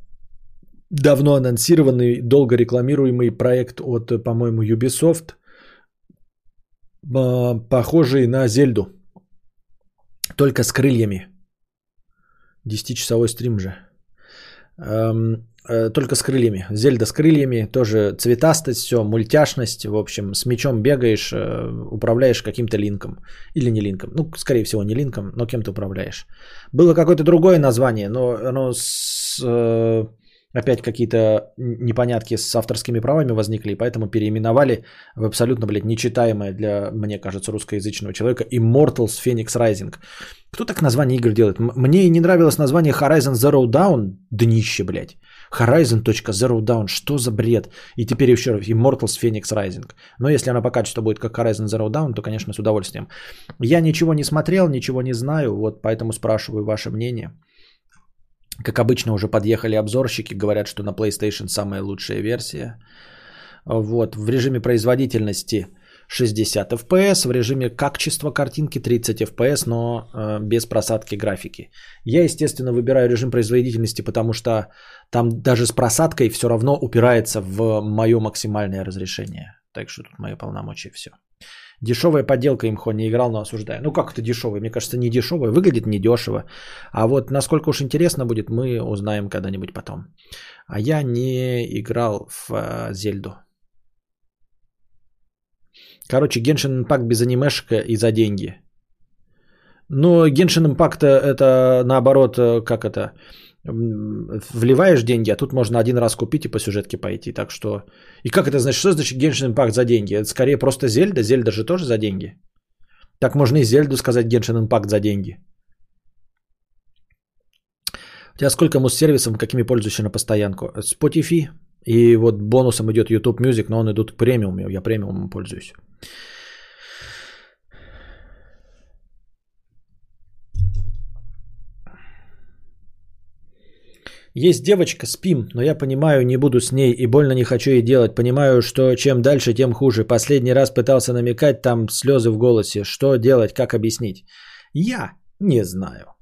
[SPEAKER 1] давно анонсированный, долго рекламируемый проект от, по-моему, Ubisoft, э, похожий на Зельду, только с крыльями. 10-часовой стрим же. Э, только с крыльями. Зельда с крыльями, тоже цветастость, все, мультяшность. В общем, с мечом бегаешь, управляешь каким-то линком. Или не линком. Ну, скорее всего, не линком, но кем то управляешь. Было какое-то другое название, но оно с, э, опять какие-то непонятки с авторскими правами возникли, и поэтому переименовали в абсолютно, блядь, нечитаемое для, мне кажется, русскоязычного человека Immortals Phoenix Rising. Кто так название игр делает? Мне не нравилось название Horizon Zero Dawn, днище, блядь. Horizon.Zero Dawn, что за бред? И теперь еще раз Immortals Phoenix Rising. Но если она по качеству будет как Horizon Zero Dawn, то, конечно, с удовольствием. Я ничего не смотрел, ничего не знаю, вот поэтому спрашиваю ваше мнение. Как обычно, уже подъехали обзорщики, говорят, что на PlayStation самая лучшая версия. Вот, в режиме производительности 60 FPS, в режиме качества картинки 30 FPS, но э, без просадки графики. Я, естественно, выбираю режим производительности, потому что там даже с просадкой все равно упирается в мое максимальное разрешение. Так что тут мои полномочия все. Дешевая подделка имхо не играл, но осуждаю. Ну как это дешевая? Мне кажется, не дешевая. Выглядит недешево. А вот насколько уж интересно будет, мы узнаем когда-нибудь потом. А я не играл в э, Зельду. Короче, Genshin Impact без анимешек и за деньги. Но Genshin Impact это наоборот, э, как это, вливаешь деньги, а тут можно один раз купить и по сюжетке пойти. Так что... И как это значит? Что значит Genshin Impact за деньги? Это скорее просто Зельда. Зельда же тоже за деньги. Так можно и Зельду сказать Genshin Impact за деньги. У тебя сколько мус-сервисов, какими пользуешься на постоянку? Spotify. И вот бонусом идет YouTube Music, но он идут премиум. Я премиумом пользуюсь. Есть девочка, спим, но я понимаю, не буду с ней и больно не хочу ей делать. Понимаю, что чем дальше, тем хуже. Последний раз пытался намекать, там слезы в голосе. Что делать, как объяснить? Я не знаю.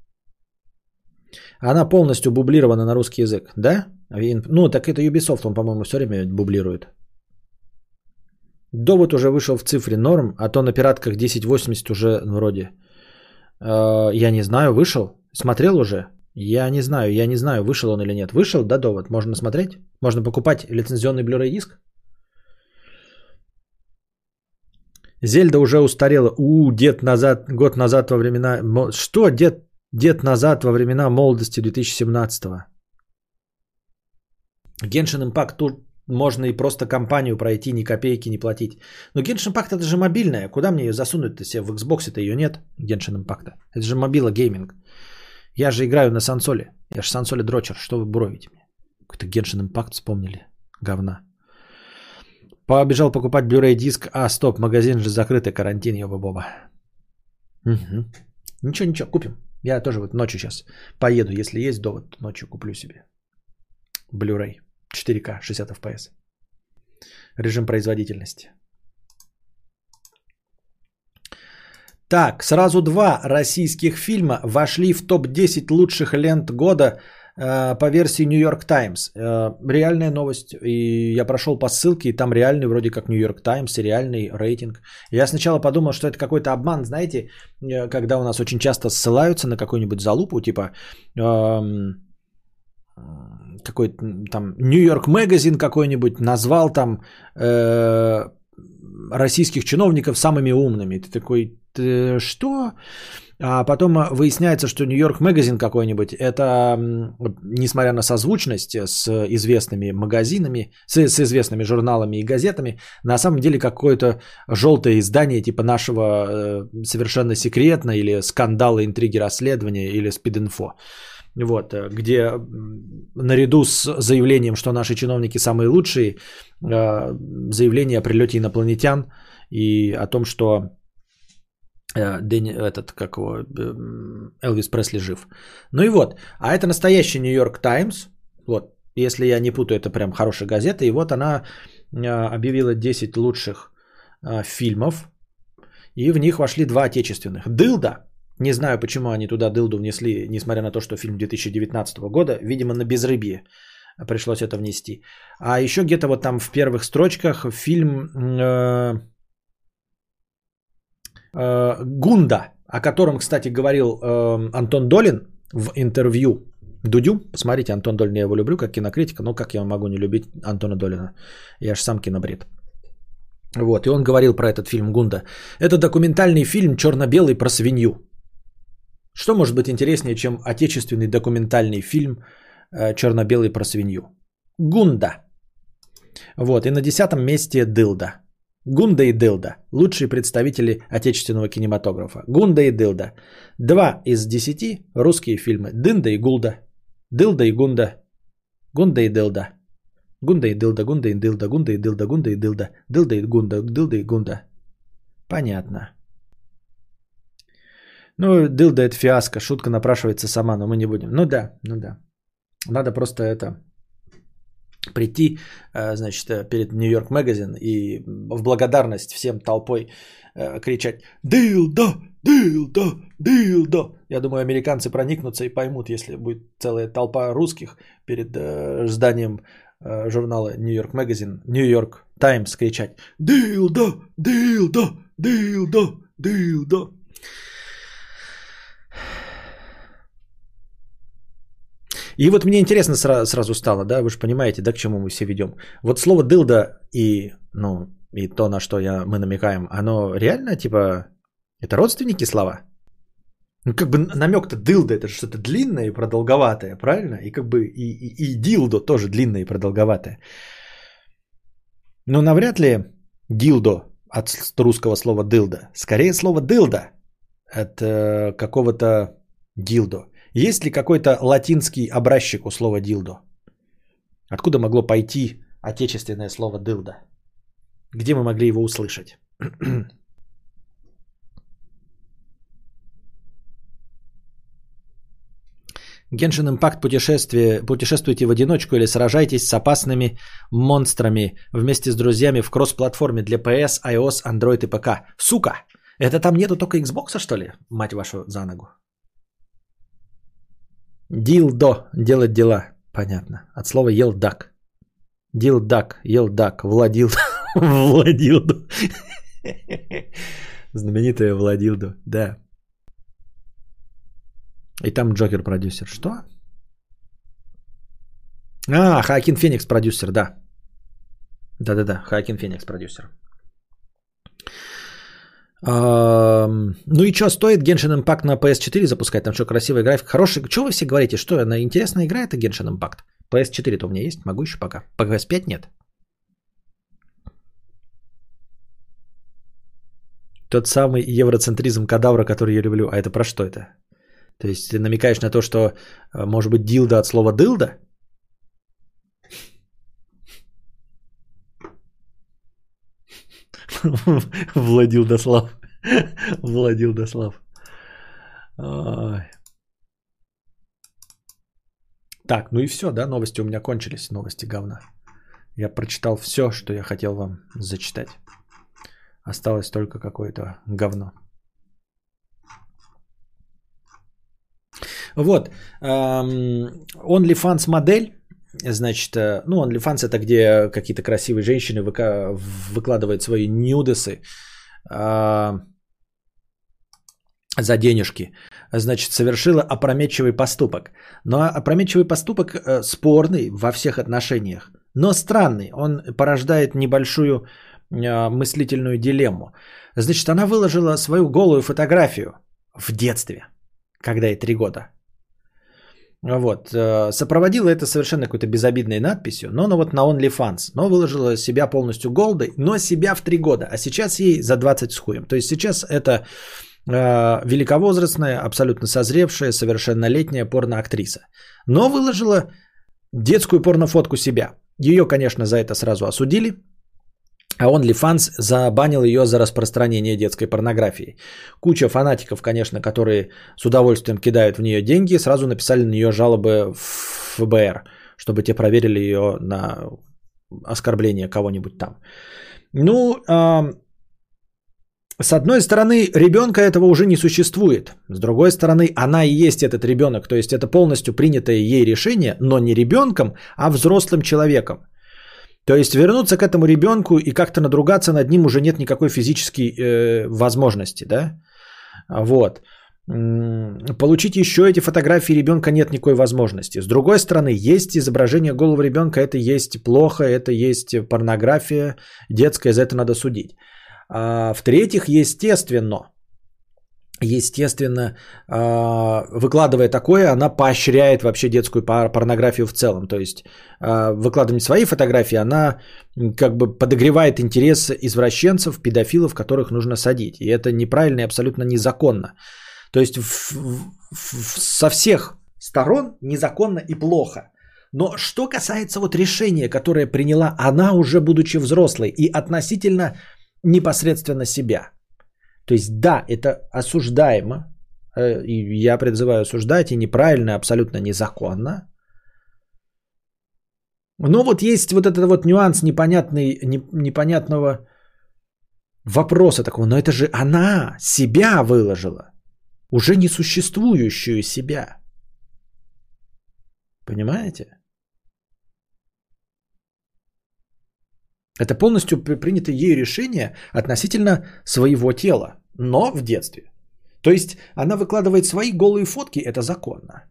[SPEAKER 1] Она полностью бублирована на русский язык, да? Ну, так это Ubisoft, он, по-моему, все время бублирует. Довод уже вышел в цифре норм, а то на пиратках 1080 уже вроде. Э, я не знаю, вышел? Смотрел уже? Я не знаю, я не знаю, вышел он или нет. Вышел, да, довод? Можно смотреть? Можно покупать лицензионный Blu-ray диск? Зельда уже устарела. У, дед назад, год назад во времена... Что, дед, дед назад во времена молодости 2017-го? Genshin Impact можно и просто компанию пройти, ни копейки не платить. Но Genshin Impact это же мобильная. Куда мне ее засунуть-то себе? В Xbox-то ее нет, Genshin Impact. Это же мобила гейминг. Я же играю на сансоле. Я же сансоле дрочер. Что вы буровите мне? Какой-то Genshin Impact вспомнили. Говна. Побежал покупать Blu-ray диск. А, стоп, магазин же закрытый, карантин, ёба-боба. Угу. Ничего, ничего, купим. Я тоже вот ночью сейчас поеду, если есть довод, ночью куплю себе. Blu-ray 4К 60 FPS. Режим производительности. Так, сразу два российских фильма вошли в топ-10 лучших лент года э, по версии New York Times. Э, реальная новость. И я прошел по ссылке, и там реальный вроде как New York Times, реальный рейтинг. Я сначала подумал, что это какой-то обман, знаете, э, когда у нас очень часто ссылаются на какую-нибудь залупу, типа... Эм, какой-то там Нью-Йорк Магазин какой-нибудь назвал там э, российских чиновников самыми умными. Ты такой, ты что? А потом выясняется, что Нью-Йорк Магазин какой-нибудь, это, несмотря на созвучность с известными магазинами, с, с известными журналами и газетами, на самом деле какое-то желтое издание типа нашего э, совершенно секретно или скандалы, интриги, расследования или спид-инфо. Вот, э, где наряду с заявлением, что наши чиновники самые лучшие, э, заявление о прилете инопланетян и о том, что Э, Дэнни, этот, как его, Элвис Пресли жив. Ну и вот, а это настоящий Нью Йорк Таймс, вот, если я не путаю, это прям хорошая газета, и вот она объявила 10 лучших фильмов, и в них вошли два отечественных. «Дылда», не знаю, почему они туда «Дылду» внесли, несмотря на то, что фильм 2019 года, видимо, на безрыбье пришлось это внести. А еще где-то вот там в первых строчках фильм Э, Гунда, о котором, кстати, говорил э, Антон Долин в интервью Дудю. Посмотрите, Антон Долин, я его люблю как кинокритика, но как я могу не любить Антона Долина? Я же сам кинобред. Вот, и он говорил про этот фильм Гунда. Это документальный фильм черно-белый про свинью. Что может быть интереснее, чем отечественный документальный фильм э, черно-белый про свинью? Гунда. Вот, и на десятом месте Дылда. Гунда и Дылда. Лучшие представители отечественного кинематографа. Гунда и Дылда. Два из десяти русские фильмы. Дында и Гулда. Дылда и Гунда. Гунда и Дылда. Гунда и Дылда, Гунда и Дылда, Гунда и Дылда, Гунда и Дылда. Дылда и Гунда, Дылда и Гунда. Понятно. Ну, Дылда это фиаско, шутка напрашивается сама, но мы не будем. Ну да, ну да. Надо просто это прийти, э, значит, э, перед Нью-Йорк Магазин и в благодарность всем толпой э, кричать «Дилда! Дилда! Дилда!» Я думаю, американцы проникнутся и поймут, если будет целая толпа русских перед зданием журнала Нью-Йорк Магазин, Нью-Йорк Таймс кричать «Дилда! Дилда! Дилда! Дилда!» И вот мне интересно сразу, сразу стало, да, вы же понимаете, да, к чему мы все ведем. Вот слово дылда и, ну, и то, на что я, мы намекаем, оно реально, типа, это родственники слова? Ну, как бы намек-то дылда, это же что-то длинное и продолговатое, правильно? И как бы и, и, и дилдо тоже длинное и продолговатое. Но навряд ли дилдо от русского слова дылда. Скорее слово дылда от э, какого-то дилдо. Есть ли какой-то латинский образчик у слова дилдо? Откуда могло пойти отечественное слово дылда? Где мы могли его услышать? [CLEARS THROAT] Геншин Импакт путешествие. Путешествуйте в одиночку или сражайтесь с опасными монстрами вместе с друзьями в кросс-платформе для PS, iOS, Android и ПК. Сука! Это там нету только Xbox, что ли? Мать вашу за ногу. Дилдо. Делать дела. Понятно. От слова елдак. Дилдак. Елдак. Владил. [LAUGHS] Владилду. Знаменитая Владилду. Да. И там Джокер продюсер. Что? А, Хакин Феникс продюсер, да. Да-да-да, Хакин Феникс продюсер. Ну и что, стоит Genshin Impact на PS4 запускать? Там что, красивая графика? Хороший. Что вы все говорите? Что, она интересная игра это Genshin Impact? PS4-то у меня есть, могу еще пока. По PS5 нет. Тот самый евроцентризм кадавра, который я люблю. А это про что это? То есть ты намекаешь на то, что э, может быть дилда от слова дылда? [LAUGHS] Владил Дослав. Владил Дослав. Так, ну и все, да, новости у меня кончились, новости говна. Я прочитал все, что я хотел вам зачитать. Осталось только какое-то говно. Вот. эм, OnlyFans модель. Значит, э, ну, OnlyFans это где какие-то красивые женщины выка- выкладывают свои нюдесы э, за денежки. Значит, совершила опрометчивый поступок. Но опрометчивый поступок э, спорный во всех отношениях. Но странный. Он порождает небольшую э, мыслительную дилемму. Значит, она выложила свою голую фотографию в детстве, когда ей три года. Вот. э, Сопроводила это совершенно какой-то безобидной надписью, но ну, вот на OnlyFans. Но выложила себя полностью голдой, но себя в три года. А сейчас ей за 20 с хуем. То есть сейчас это э, великовозрастная, абсолютно созревшая, совершеннолетняя порноактриса. Но выложила детскую порнофотку себя. Ее, конечно, за это сразу осудили. А OnlyFans забанил ее за распространение детской порнографии. Куча фанатиков, конечно, которые с удовольствием кидают в нее деньги, сразу написали на нее жалобы в ФБР, чтобы те проверили ее на оскорбление кого-нибудь там. Ну, а, с одной стороны, ребенка этого уже не существует. С другой стороны, она и есть этот ребенок. То есть это полностью принятое ей решение, но не ребенком, а взрослым человеком. То есть вернуться к этому ребенку и как-то надругаться над ним уже нет никакой физической э, возможности, да? Вот. Получить еще эти фотографии ребенка нет никакой возможности. С другой стороны, есть изображение голого ребенка, это есть плохо, это есть порнография детская, за это надо судить. А в-третьих, естественно, естественно, а, выкладывая такое, она поощряет вообще детскую пор- порнографию в целом. То есть, а, выкладывая свои фотографии, она как бы подогревает интерес извращенцев, педофилов, которых нужно садить. И это неправильно и абсолютно незаконно. То есть, в- в- со всех сторон незаконно и плохо. Но что касается вот решения, которое приняла она уже будучи взрослой и относительно непосредственно себя. То есть да, это осуждаемо, э, и я призываю осуждать, и неправильно, абсолютно незаконно. Но вот есть вот этот вот нюанс непонятный, не- непонятного вопроса такого. Но это же она себя выложила, уже несуществующую себя. Понимаете? Это полностью при- принято ей решение относительно своего тела, но в детстве. То есть она выкладывает свои голые фотки, это законно.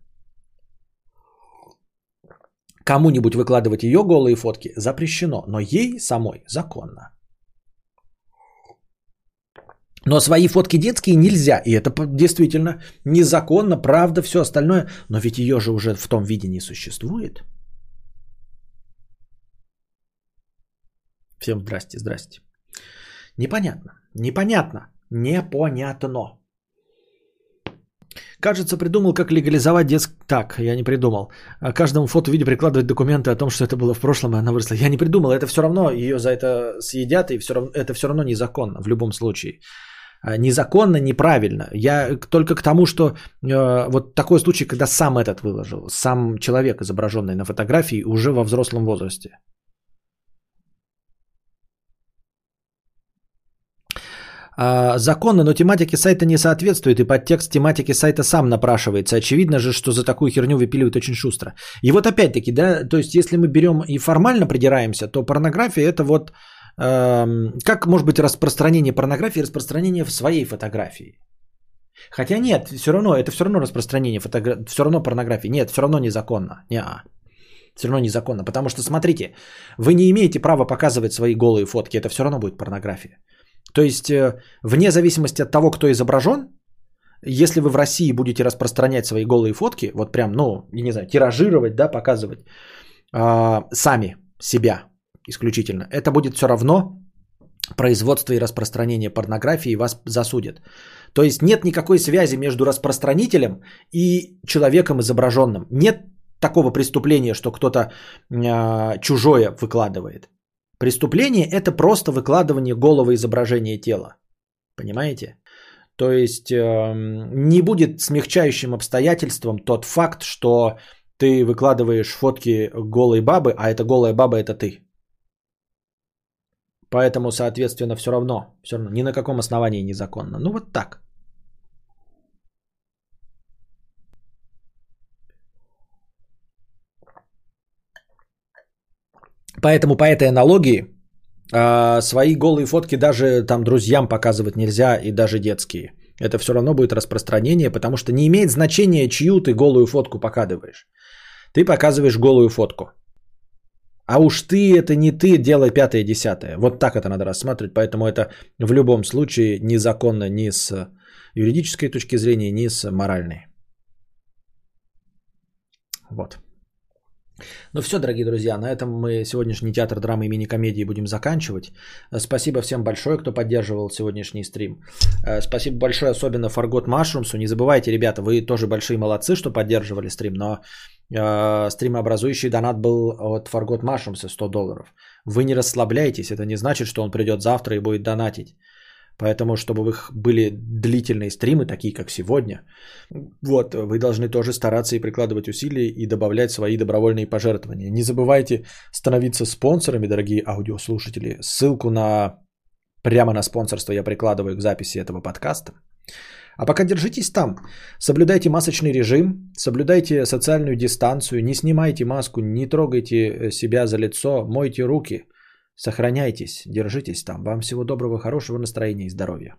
[SPEAKER 1] Кому-нибудь выкладывать ее голые фотки запрещено, но ей самой законно. Но свои фотки детские нельзя, и это действительно незаконно, правда, все остальное, но ведь ее же уже в том виде не существует. Всем здрасте, здрасте. Непонятно, непонятно, непонятно. Кажется, придумал, как легализовать детск... Так, я не придумал. А Каждому фото видео прикладывать документы о том, что это было в прошлом, и она выросла. Я не придумал, это все равно ее за это съедят, и все равно, это все равно незаконно в любом случае. А, Незаконно, неправильно. Я только к тому, что э, вот такой случай, когда сам этот выложил, сам человек, изображенный на фотографии, уже во взрослом возрасте. А, законно, но тематике сайта не соответствует, и подтекст тематики сайта сам напрашивается. Очевидно же, что за такую херню выпиливают очень шустро. И вот опять-таки, да, то есть если мы берем и формально придираемся, то порнография это вот эм, как может быть распространение порнографии, распространение в своей фотографии. Хотя нет, все равно, это все равно распространение фотографии, все равно порнографии. Нет, все равно незаконно. Неа. Все равно незаконно. Потому что, смотрите, вы не имеете права показывать свои голые фотки. Это все равно будет порнография. То есть, э, вне зависимости от того, кто изображен, если вы в России будете распространять свои голые фотки, вот прям, ну, я не знаю, тиражировать, да, показывать а, сами себя исключительно, это будет все равно производство и распространение порнографии, вас засудят. То есть нет никакой связи между распространителем и человеком изображенным. Нет такого преступления, что кто-то а, чужое выкладывает. Преступление это просто выкладывание голого изображения тела. Понимаете? То есть эм, не будет смягчающим обстоятельством тот факт, что ты выкладываешь фотки голой бабы, а эта голая баба это ты. Поэтому, соответственно, все равно, все равно ни на каком основании незаконно. Ну вот так. Поэтому по этой аналогии а, свои голые фотки даже там друзьям показывать нельзя и даже детские. Это все равно будет распространение, потому что не имеет значения, чью ты голую фотку показываешь. Ты показываешь голую фотку. А уж ты это не ты, делай пятое, десятое. Вот так это надо рассматривать. Поэтому это в любом случае незаконно ни с юридической точки зрения, ни с моральной. Вот. Ну все, дорогие друзья, на этом мы сегодняшний театр драмы и мини-комедии будем заканчивать. Спасибо всем большое, кто поддерживал сегодняшний стрим. Э, спасибо большое особенно Фаргот Машрумсу. Не забывайте, ребята, вы тоже большие молодцы, что поддерживали стрим, но э, стримообразующий донат был от Фаргот Машрумса 100 долларов. Вы не расслабляйтесь, это не значит, что он придет завтра и будет донатить. Поэтому, чтобы вы были длительные стримы, такие как сегодня, вот, вы должны тоже стараться и прикладывать усилия и добавлять свои добровольные пожертвования. Не забывайте становиться спонсорами, дорогие аудиослушатели. Ссылку на прямо на спонсорство я прикладываю к записи этого подкаста. А пока держитесь там. Соблюдайте масочный режим, соблюдайте социальную дистанцию, не снимайте маску, не трогайте себя за лицо, мойте руки – Сохраняйтесь, держитесь там. Вам всего доброго, хорошего настроения и здоровья.